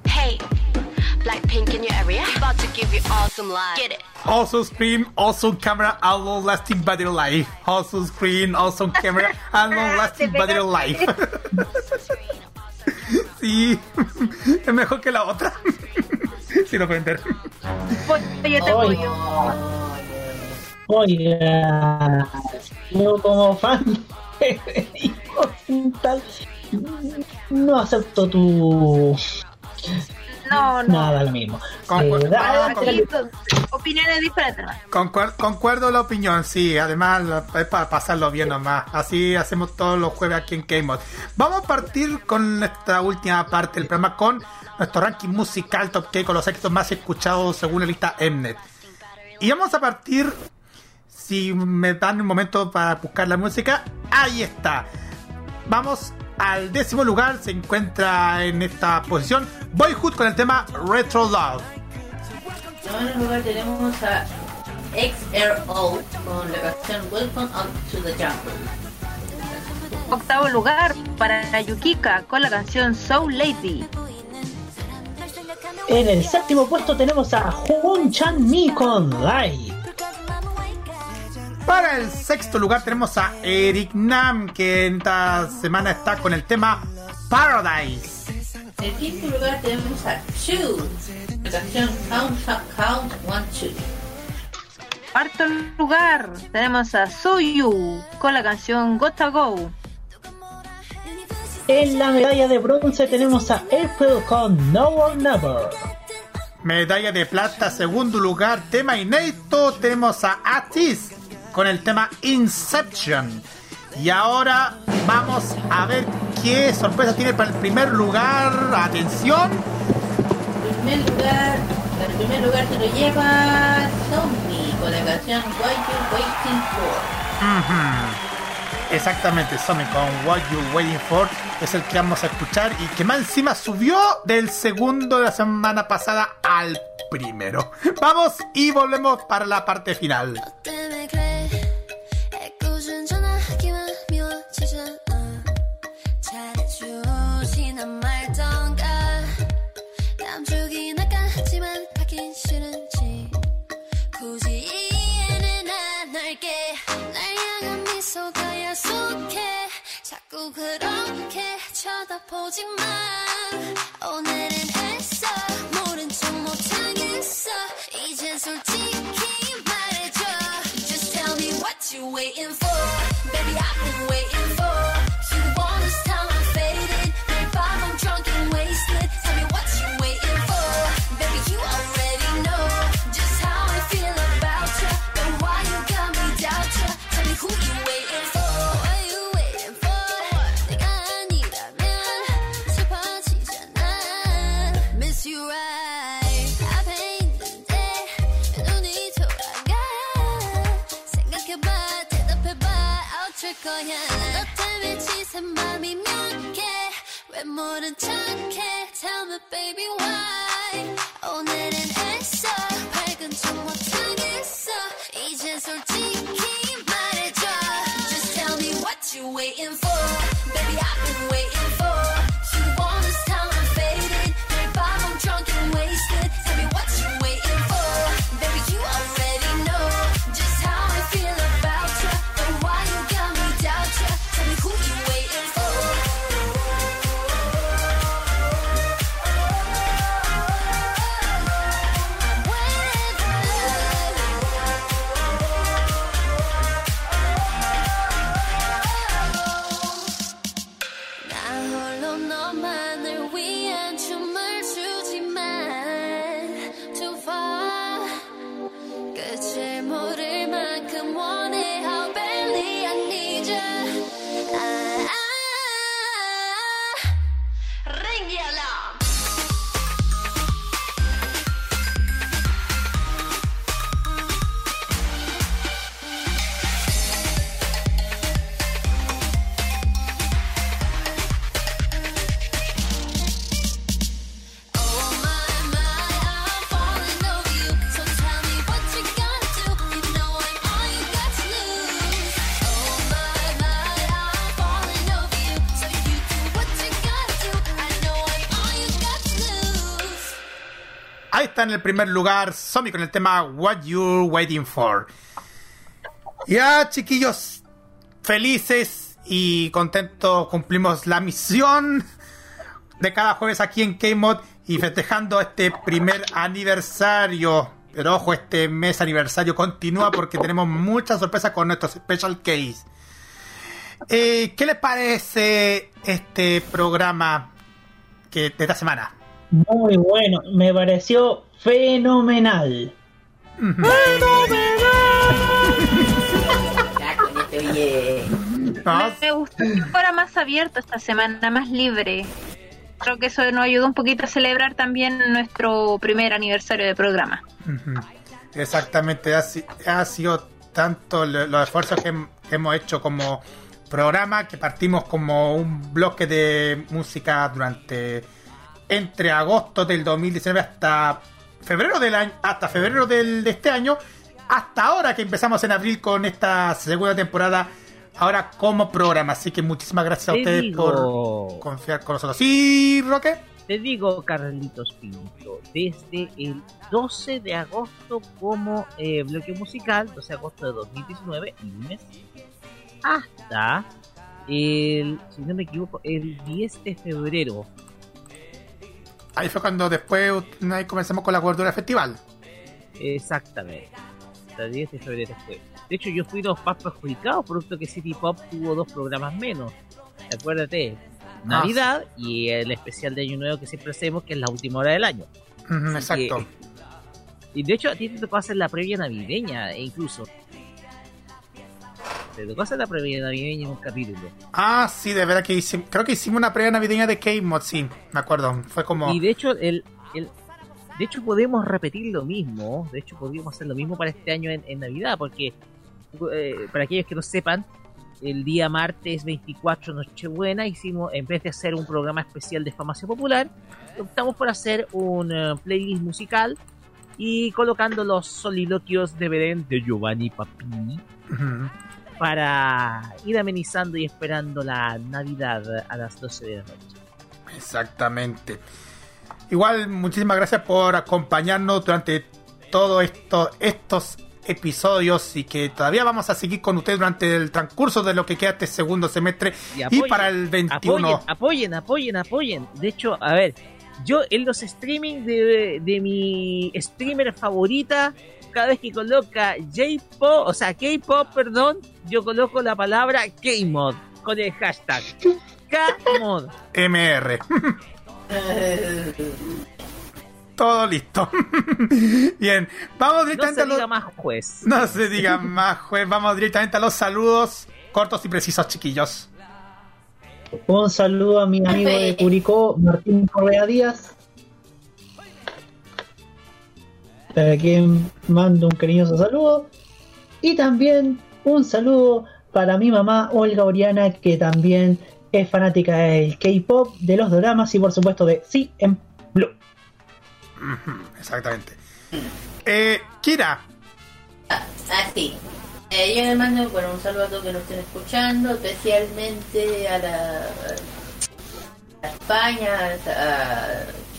Hey, Blackpink in your area. About to give you awesome live. Get it. Also screen, awesome camera, and long lasting battery life. Also screen, awesome camera, and long lasting battery life. sí, es mejor que la otra. Sin ofender. Te apoyo. Oiga, yo como fan de Hospital no acepto tu No, no. nada lo mismo. Concu- Eh, da- con- Opiniones diferentes. concuerdo la opinión, sí. Además, es para pasarlo bien nomás. Así hacemos todos los jueves aquí en K-Mod. Vamos a partir con nuestra última parte del programa con nuestro ranking musical Top K con los éxitos más escuchados según la lista Mnet. Y vamos a partir, si me dan un momento para buscar la música, ahí está. Vamos al décimo lugar, se encuentra en esta posición Boyhood con el tema Retro Love. En noveno lugar tenemos a XRO con la canción Welcome Up to the Jungle. Octavo lugar para Yukika con la canción So Lady. En el séptimo puesto tenemos a Juan Chan Mi con Light. Para el sexto lugar tenemos a Eric Nam, que en esta semana está con el tema Paradise. En el quinto lugar tenemos a Chu, la canción Count, Count One Two. Cuarto lugar tenemos a Soyu con la canción Gotta Go. En la medalla de bronce tenemos a April con No or Never. Medalla de plata, segundo lugar, tema inédito. Tenemos a Atis con el tema Inception. Y ahora vamos a ver qué sorpresa tiene para el primer lugar. Atención. En primer lugar, el primer lugar se lo lleva Zombie con la canción What You Waiting For. Exactamente, Sonic con What You Waiting For es el que vamos a escuchar y que más encima subió del segundo de la semana pasada al primero. Vamos y volvemos para la parte final. 때문에 그래 애꿎은 전화기만 미워지잖아 잘해주지난 말던가 남주긴 할까지만 가긴 싫은지 굳이 이해는 안 할게 날 향한 미소가 야속해 자꾸 그렇게 쳐다보지 마 오늘은 애써 모른 척 못하겠어 이젠 솔직히 말해줘 Just tell me what you waiting for Baby I've been waiting for 거야. 너 때문에 지샌 맘이 몇개왜 모른 척해? Tell me baby why? 오늘은 애써. 밝은 척 못하겠어 en el primer lugar Somi con el tema What You Waiting For. Ya, chiquillos, felices y contentos cumplimos la misión de cada jueves aquí en K-Mod y festejando este primer aniversario. Pero ojo, este mes aniversario continúa porque tenemos muchas sorpresas con nuestros special case. Eh, ¿Qué les parece este programa que, de esta semana? Muy bueno, me pareció fenomenal. Este. ¿No? Me gustó que fuera más abierto esta semana, más libre. Creo que eso nos ayudó un poquito a celebrar también nuestro primer aniversario de programa. Exactamente, ha, si- ha sido tanto lo- los esfuerzos que hem- hemos hecho como programa que partimos como un bloque de música durante entre agosto del 2019 hasta febrero del año, hasta febrero del, de este año, hasta ahora que empezamos en abril con esta segunda temporada, ahora como programa. Así que muchísimas gracias a Te ustedes digo. por confiar con nosotros. ¿Sí, Roque? Te digo, Carlitos Pinto, desde el 12 de agosto como eh, bloque musical, 12 de agosto de 2019, lunes, hasta el, si no me equivoco, el 10 de febrero. Ahí fue cuando después ahí comenzamos con la cobertura del festival. Exactamente. Hasta el 10 de febrero fue. De hecho, yo fui de los más perjudicados, producto que City Pop tuvo dos programas menos. Acuérdate, Navidad y el especial de Año Nuevo que siempre hacemos, que es la última hora del año. Exacto. que- y de hecho a ti te tocó hacer la previa navideña, e incluso. Tocó hacer la previa navideña en un capítulo. Ah, sí, de verdad que hicimos, creo que hicimos una previa navideña de K-Mod, sí, me acuerdo. Fue como... Y de hecho, el, el- de hecho podemos repetir lo mismo. De hecho, podríamos hacer lo mismo para este año en, en Navidad, porque eh, para aquellos que no sepan, el día martes 24 Nochebuena hicimos, en vez de hacer un programa especial de Farmacia Popular, optamos por hacer un eh, playlist musical y colocando los soliloquios de Belén de Giovanni Papini Ujú. Para ir amenizando y esperando la Navidad a las 12 de la noche. Exactamente. Igual, muchísimas gracias por acompañarnos durante todos esto, estos episodios y que todavía vamos a seguir con ustedes durante el transcurso de lo que queda este segundo semestre Y para el 21. Apoyen, apoyen, apoyen, apoyen. De hecho, a ver, yo en los streaming de, de mi streamer favorita, cada vez que coloca J-Pop, o sea, K-Pop, perdón, yo coloco la palabra K-Mod con el hashtag K-Mod. MR. Todo listo. Bien, vamos No directamente se a los... diga más juez. No se diga más, juez. Vamos directamente a los saludos cortos y precisos, chiquillos. Un saludo a mi amigo de Curicó, Martín Correa Díaz. Para quien mando un cariñoso saludo. Y también un saludo para mi mamá Olga Oriana, que también es fanática del K-pop, de los dramas y por supuesto de Sí en Blue. Exactamente. Eh, Kira, Así. Eh, yo le mando bueno, un saludo a todos que nos estén escuchando, especialmente a la a España, a,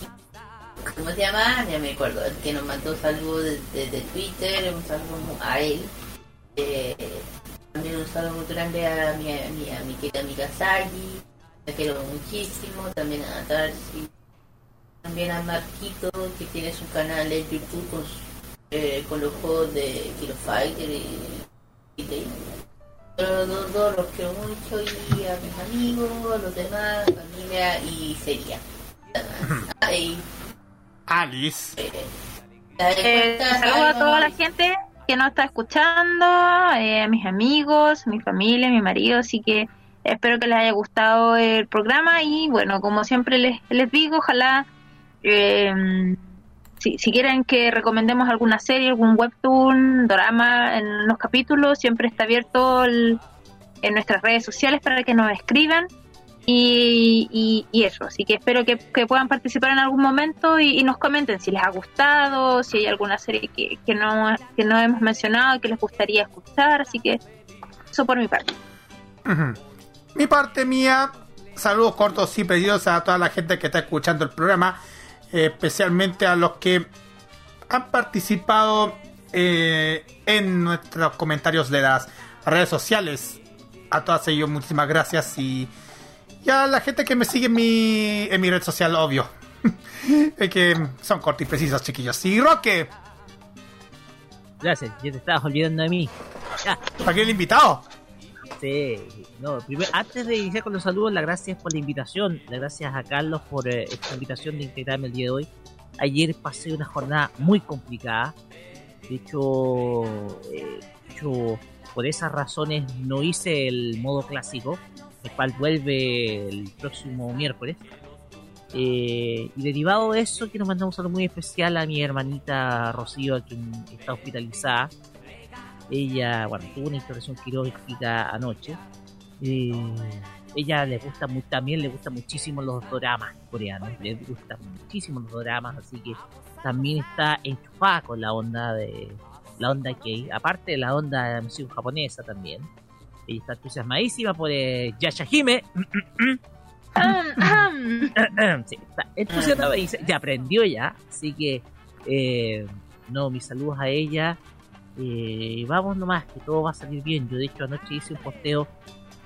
¿cómo se llama? Ya me acuerdo, el que nos mandó saludos desde de Twitter, un saludo a él. Eh, también un saludo muy grande a mi, a mi, a mi querida amiga Sagi, la quiero muchísimo, también a Darcy, también a Marquito, que tiene su canal en YouTube con, eh, con los juegos de Kilo Fighter y, y de todos, todos- todos los quiero mucho y a mis amigos, a los demás, familia y sería. Ay, Alice. eh, Eh, saludo a toda la gente que nos está escuchando, eh, a mis amigos, mi familia, mi marido, así que espero que les haya gustado el programa y bueno, como siempre les, les digo, ojalá eh, si, si quieren que recomendemos alguna serie, algún webtoon, drama en los capítulos, siempre está abierto el- en nuestras redes sociales para que nos escriban. Y, y- eso, así que espero que, puedan participar en algún momento y, nos comenten si les ha gustado, si hay alguna serie que, que, no, que no hemos mencionado que les gustaría escuchar, así que eso por mi parte. Mi parte mía, saludos cortos y precisos a toda la gente que está escuchando el programa, especialmente a los que han participado eh, en nuestros comentarios de las redes sociales. A todas ellos, muchísimas gracias y, y a la gente que me sigue en mi, en mi red social, obvio. Es que son cortos y precisos, chiquillos. Y Roque, Gracias, ya te estabas olvidando de mí. Ya, ¿para qué el invitado? Sí, no, primero, antes de iniciar con los saludos, las gracias por la invitación, las gracias a Carlos por eh, esta invitación de integrarme el día de hoy. Ayer pasé una jornada muy complicada, de hecho, eh, de hecho, por esas razones no hice el modo clásico, el cual vuelve el próximo miércoles. Eh, y derivado de eso, quiero mandar un saludo muy especial a mi hermanita Rocío, quien está hospitalizada. Ella, bueno, tuvo una intervención quirúrgica anoche. Eh, ella le gusta muy, también le gusta muchísimo los doramas coreanos, le gustan muchísimo los doramas, así que también está enchufada con la onda de la onda que aparte de la onda de música japonesa también. Ella está entusiasmadísima por eh, Yashahime. sí, está entusiasmada y dice- ya aprendió ya, así que eh, no, mis saludos a ella. Eh, vamos nomás, que todo va a salir bien. Yo de hecho anoche hice un posteo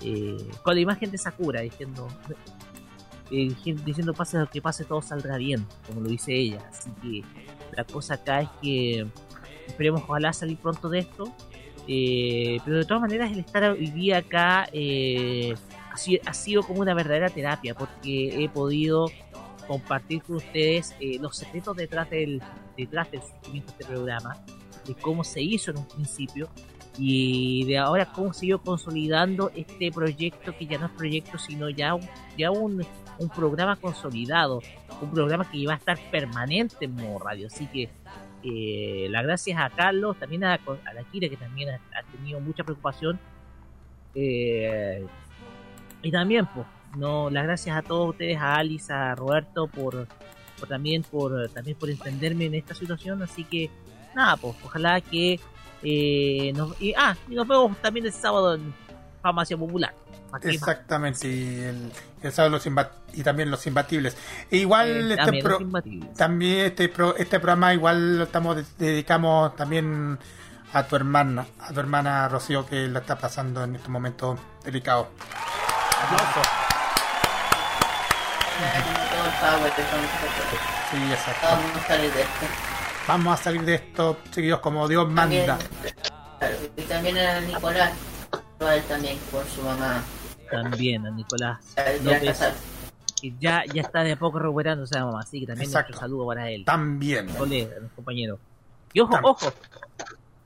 eh, con la imagen de Sakura diciendo eh, diciendo- diciendo pase lo que pase todo saldrá bien, como lo dice ella. Así que la cosa acá es que esperemos ojalá salir pronto de esto. Eh, pero de todas maneras el estar hoy día acá eh, ha, sido, ha sido como una verdadera terapia porque he podido compartir con ustedes eh, los secretos detrás del, detrás del surgimiento de este programa, de cómo se hizo en un principio y de ahora cómo se ido consolidando este proyecto que ya no es proyecto sino ya un, ya un, un programa consolidado, un programa que va a estar permanente en modo radio, así que eh, las gracias a Carlos, también a, la Kira que también ha, ha tenido mucha preocupación eh, y también pues no las gracias a todos ustedes, a Alice, a Roberto por, por también por también por entenderme en esta situación, así que nada pues ojalá que eh, nos, y, ah, y nos vemos también el sábado en Farmacia Popular. Exactamente, y, el, el sábado los imbat- y también los imbatibles. E igual Eh, este también pro- imbatibles. también este pro- este programa igual lo estamos de- dedicamos también a tu hermana, a tu hermana Rocío que la está pasando en nosotros. Sí, exacto. Vamos a salir de esto. Vamos a salir de esto, chiquillos, como Dios manda. También, y también a Nicolás, él también por su mamá. También a Nicolás Ya, ya López, que ya, ya está de a poco recuperándose la mamá, así que también Exacto. nuestro saludo para él. También. colega, a los compañeros. Y ojo, ojo.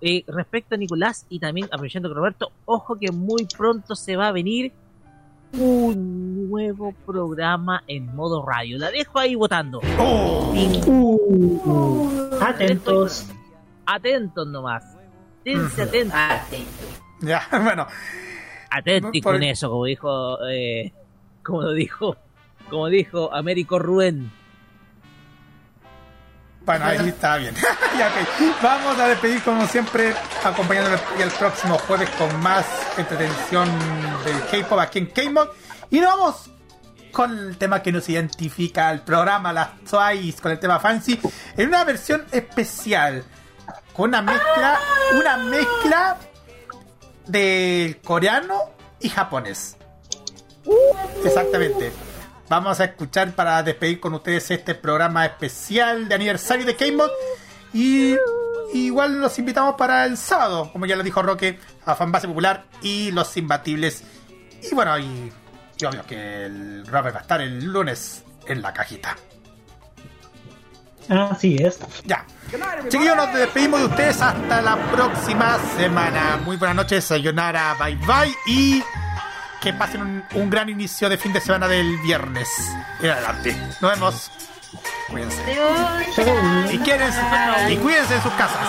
Eh, respecto a Nicolás y también aprovechando que Roberto, ojo que muy pronto se va a venir un nuevo programa en modo radio. La dejo ahí votando. ¡Oh! Atentos. Atentos nomás. Tense atentos. Sí. Ya, bueno. Atentos Por- con eso, como dijo, eh, como lo dijo, como dijo Américo Rubén. Bueno, ahí está bien. Ya. Vamos a despedir como siempre, acompañándonos el próximo jueves con más entretención del K-pop aquí en K-Mod. Y nos vamos con el tema que nos identifica al programa, las Twice, con el tema Fancy, en una versión especial. Con una mezcla, una mezcla del coreano y japonés. Exactamente. Vamos a escuchar para despedir con ustedes este programa especial de aniversario de K-Mod. Y igual los invitamos para el sábado, como ya lo dijo Roque, a Fanbase Popular y Los Imbatibles. Y bueno, y, y obvio que el rapper va a estar el lunes en la cajita. Así es. Ya. Chiquillos, nos despedimos de ustedes hasta la próxima semana. Muy buenas noches, sayonara, bye bye y que pasen un, un gran inicio de fin de semana del viernes en adelante. Nos vemos. Cuídense. Y, quédense- y cuídense en sus casas.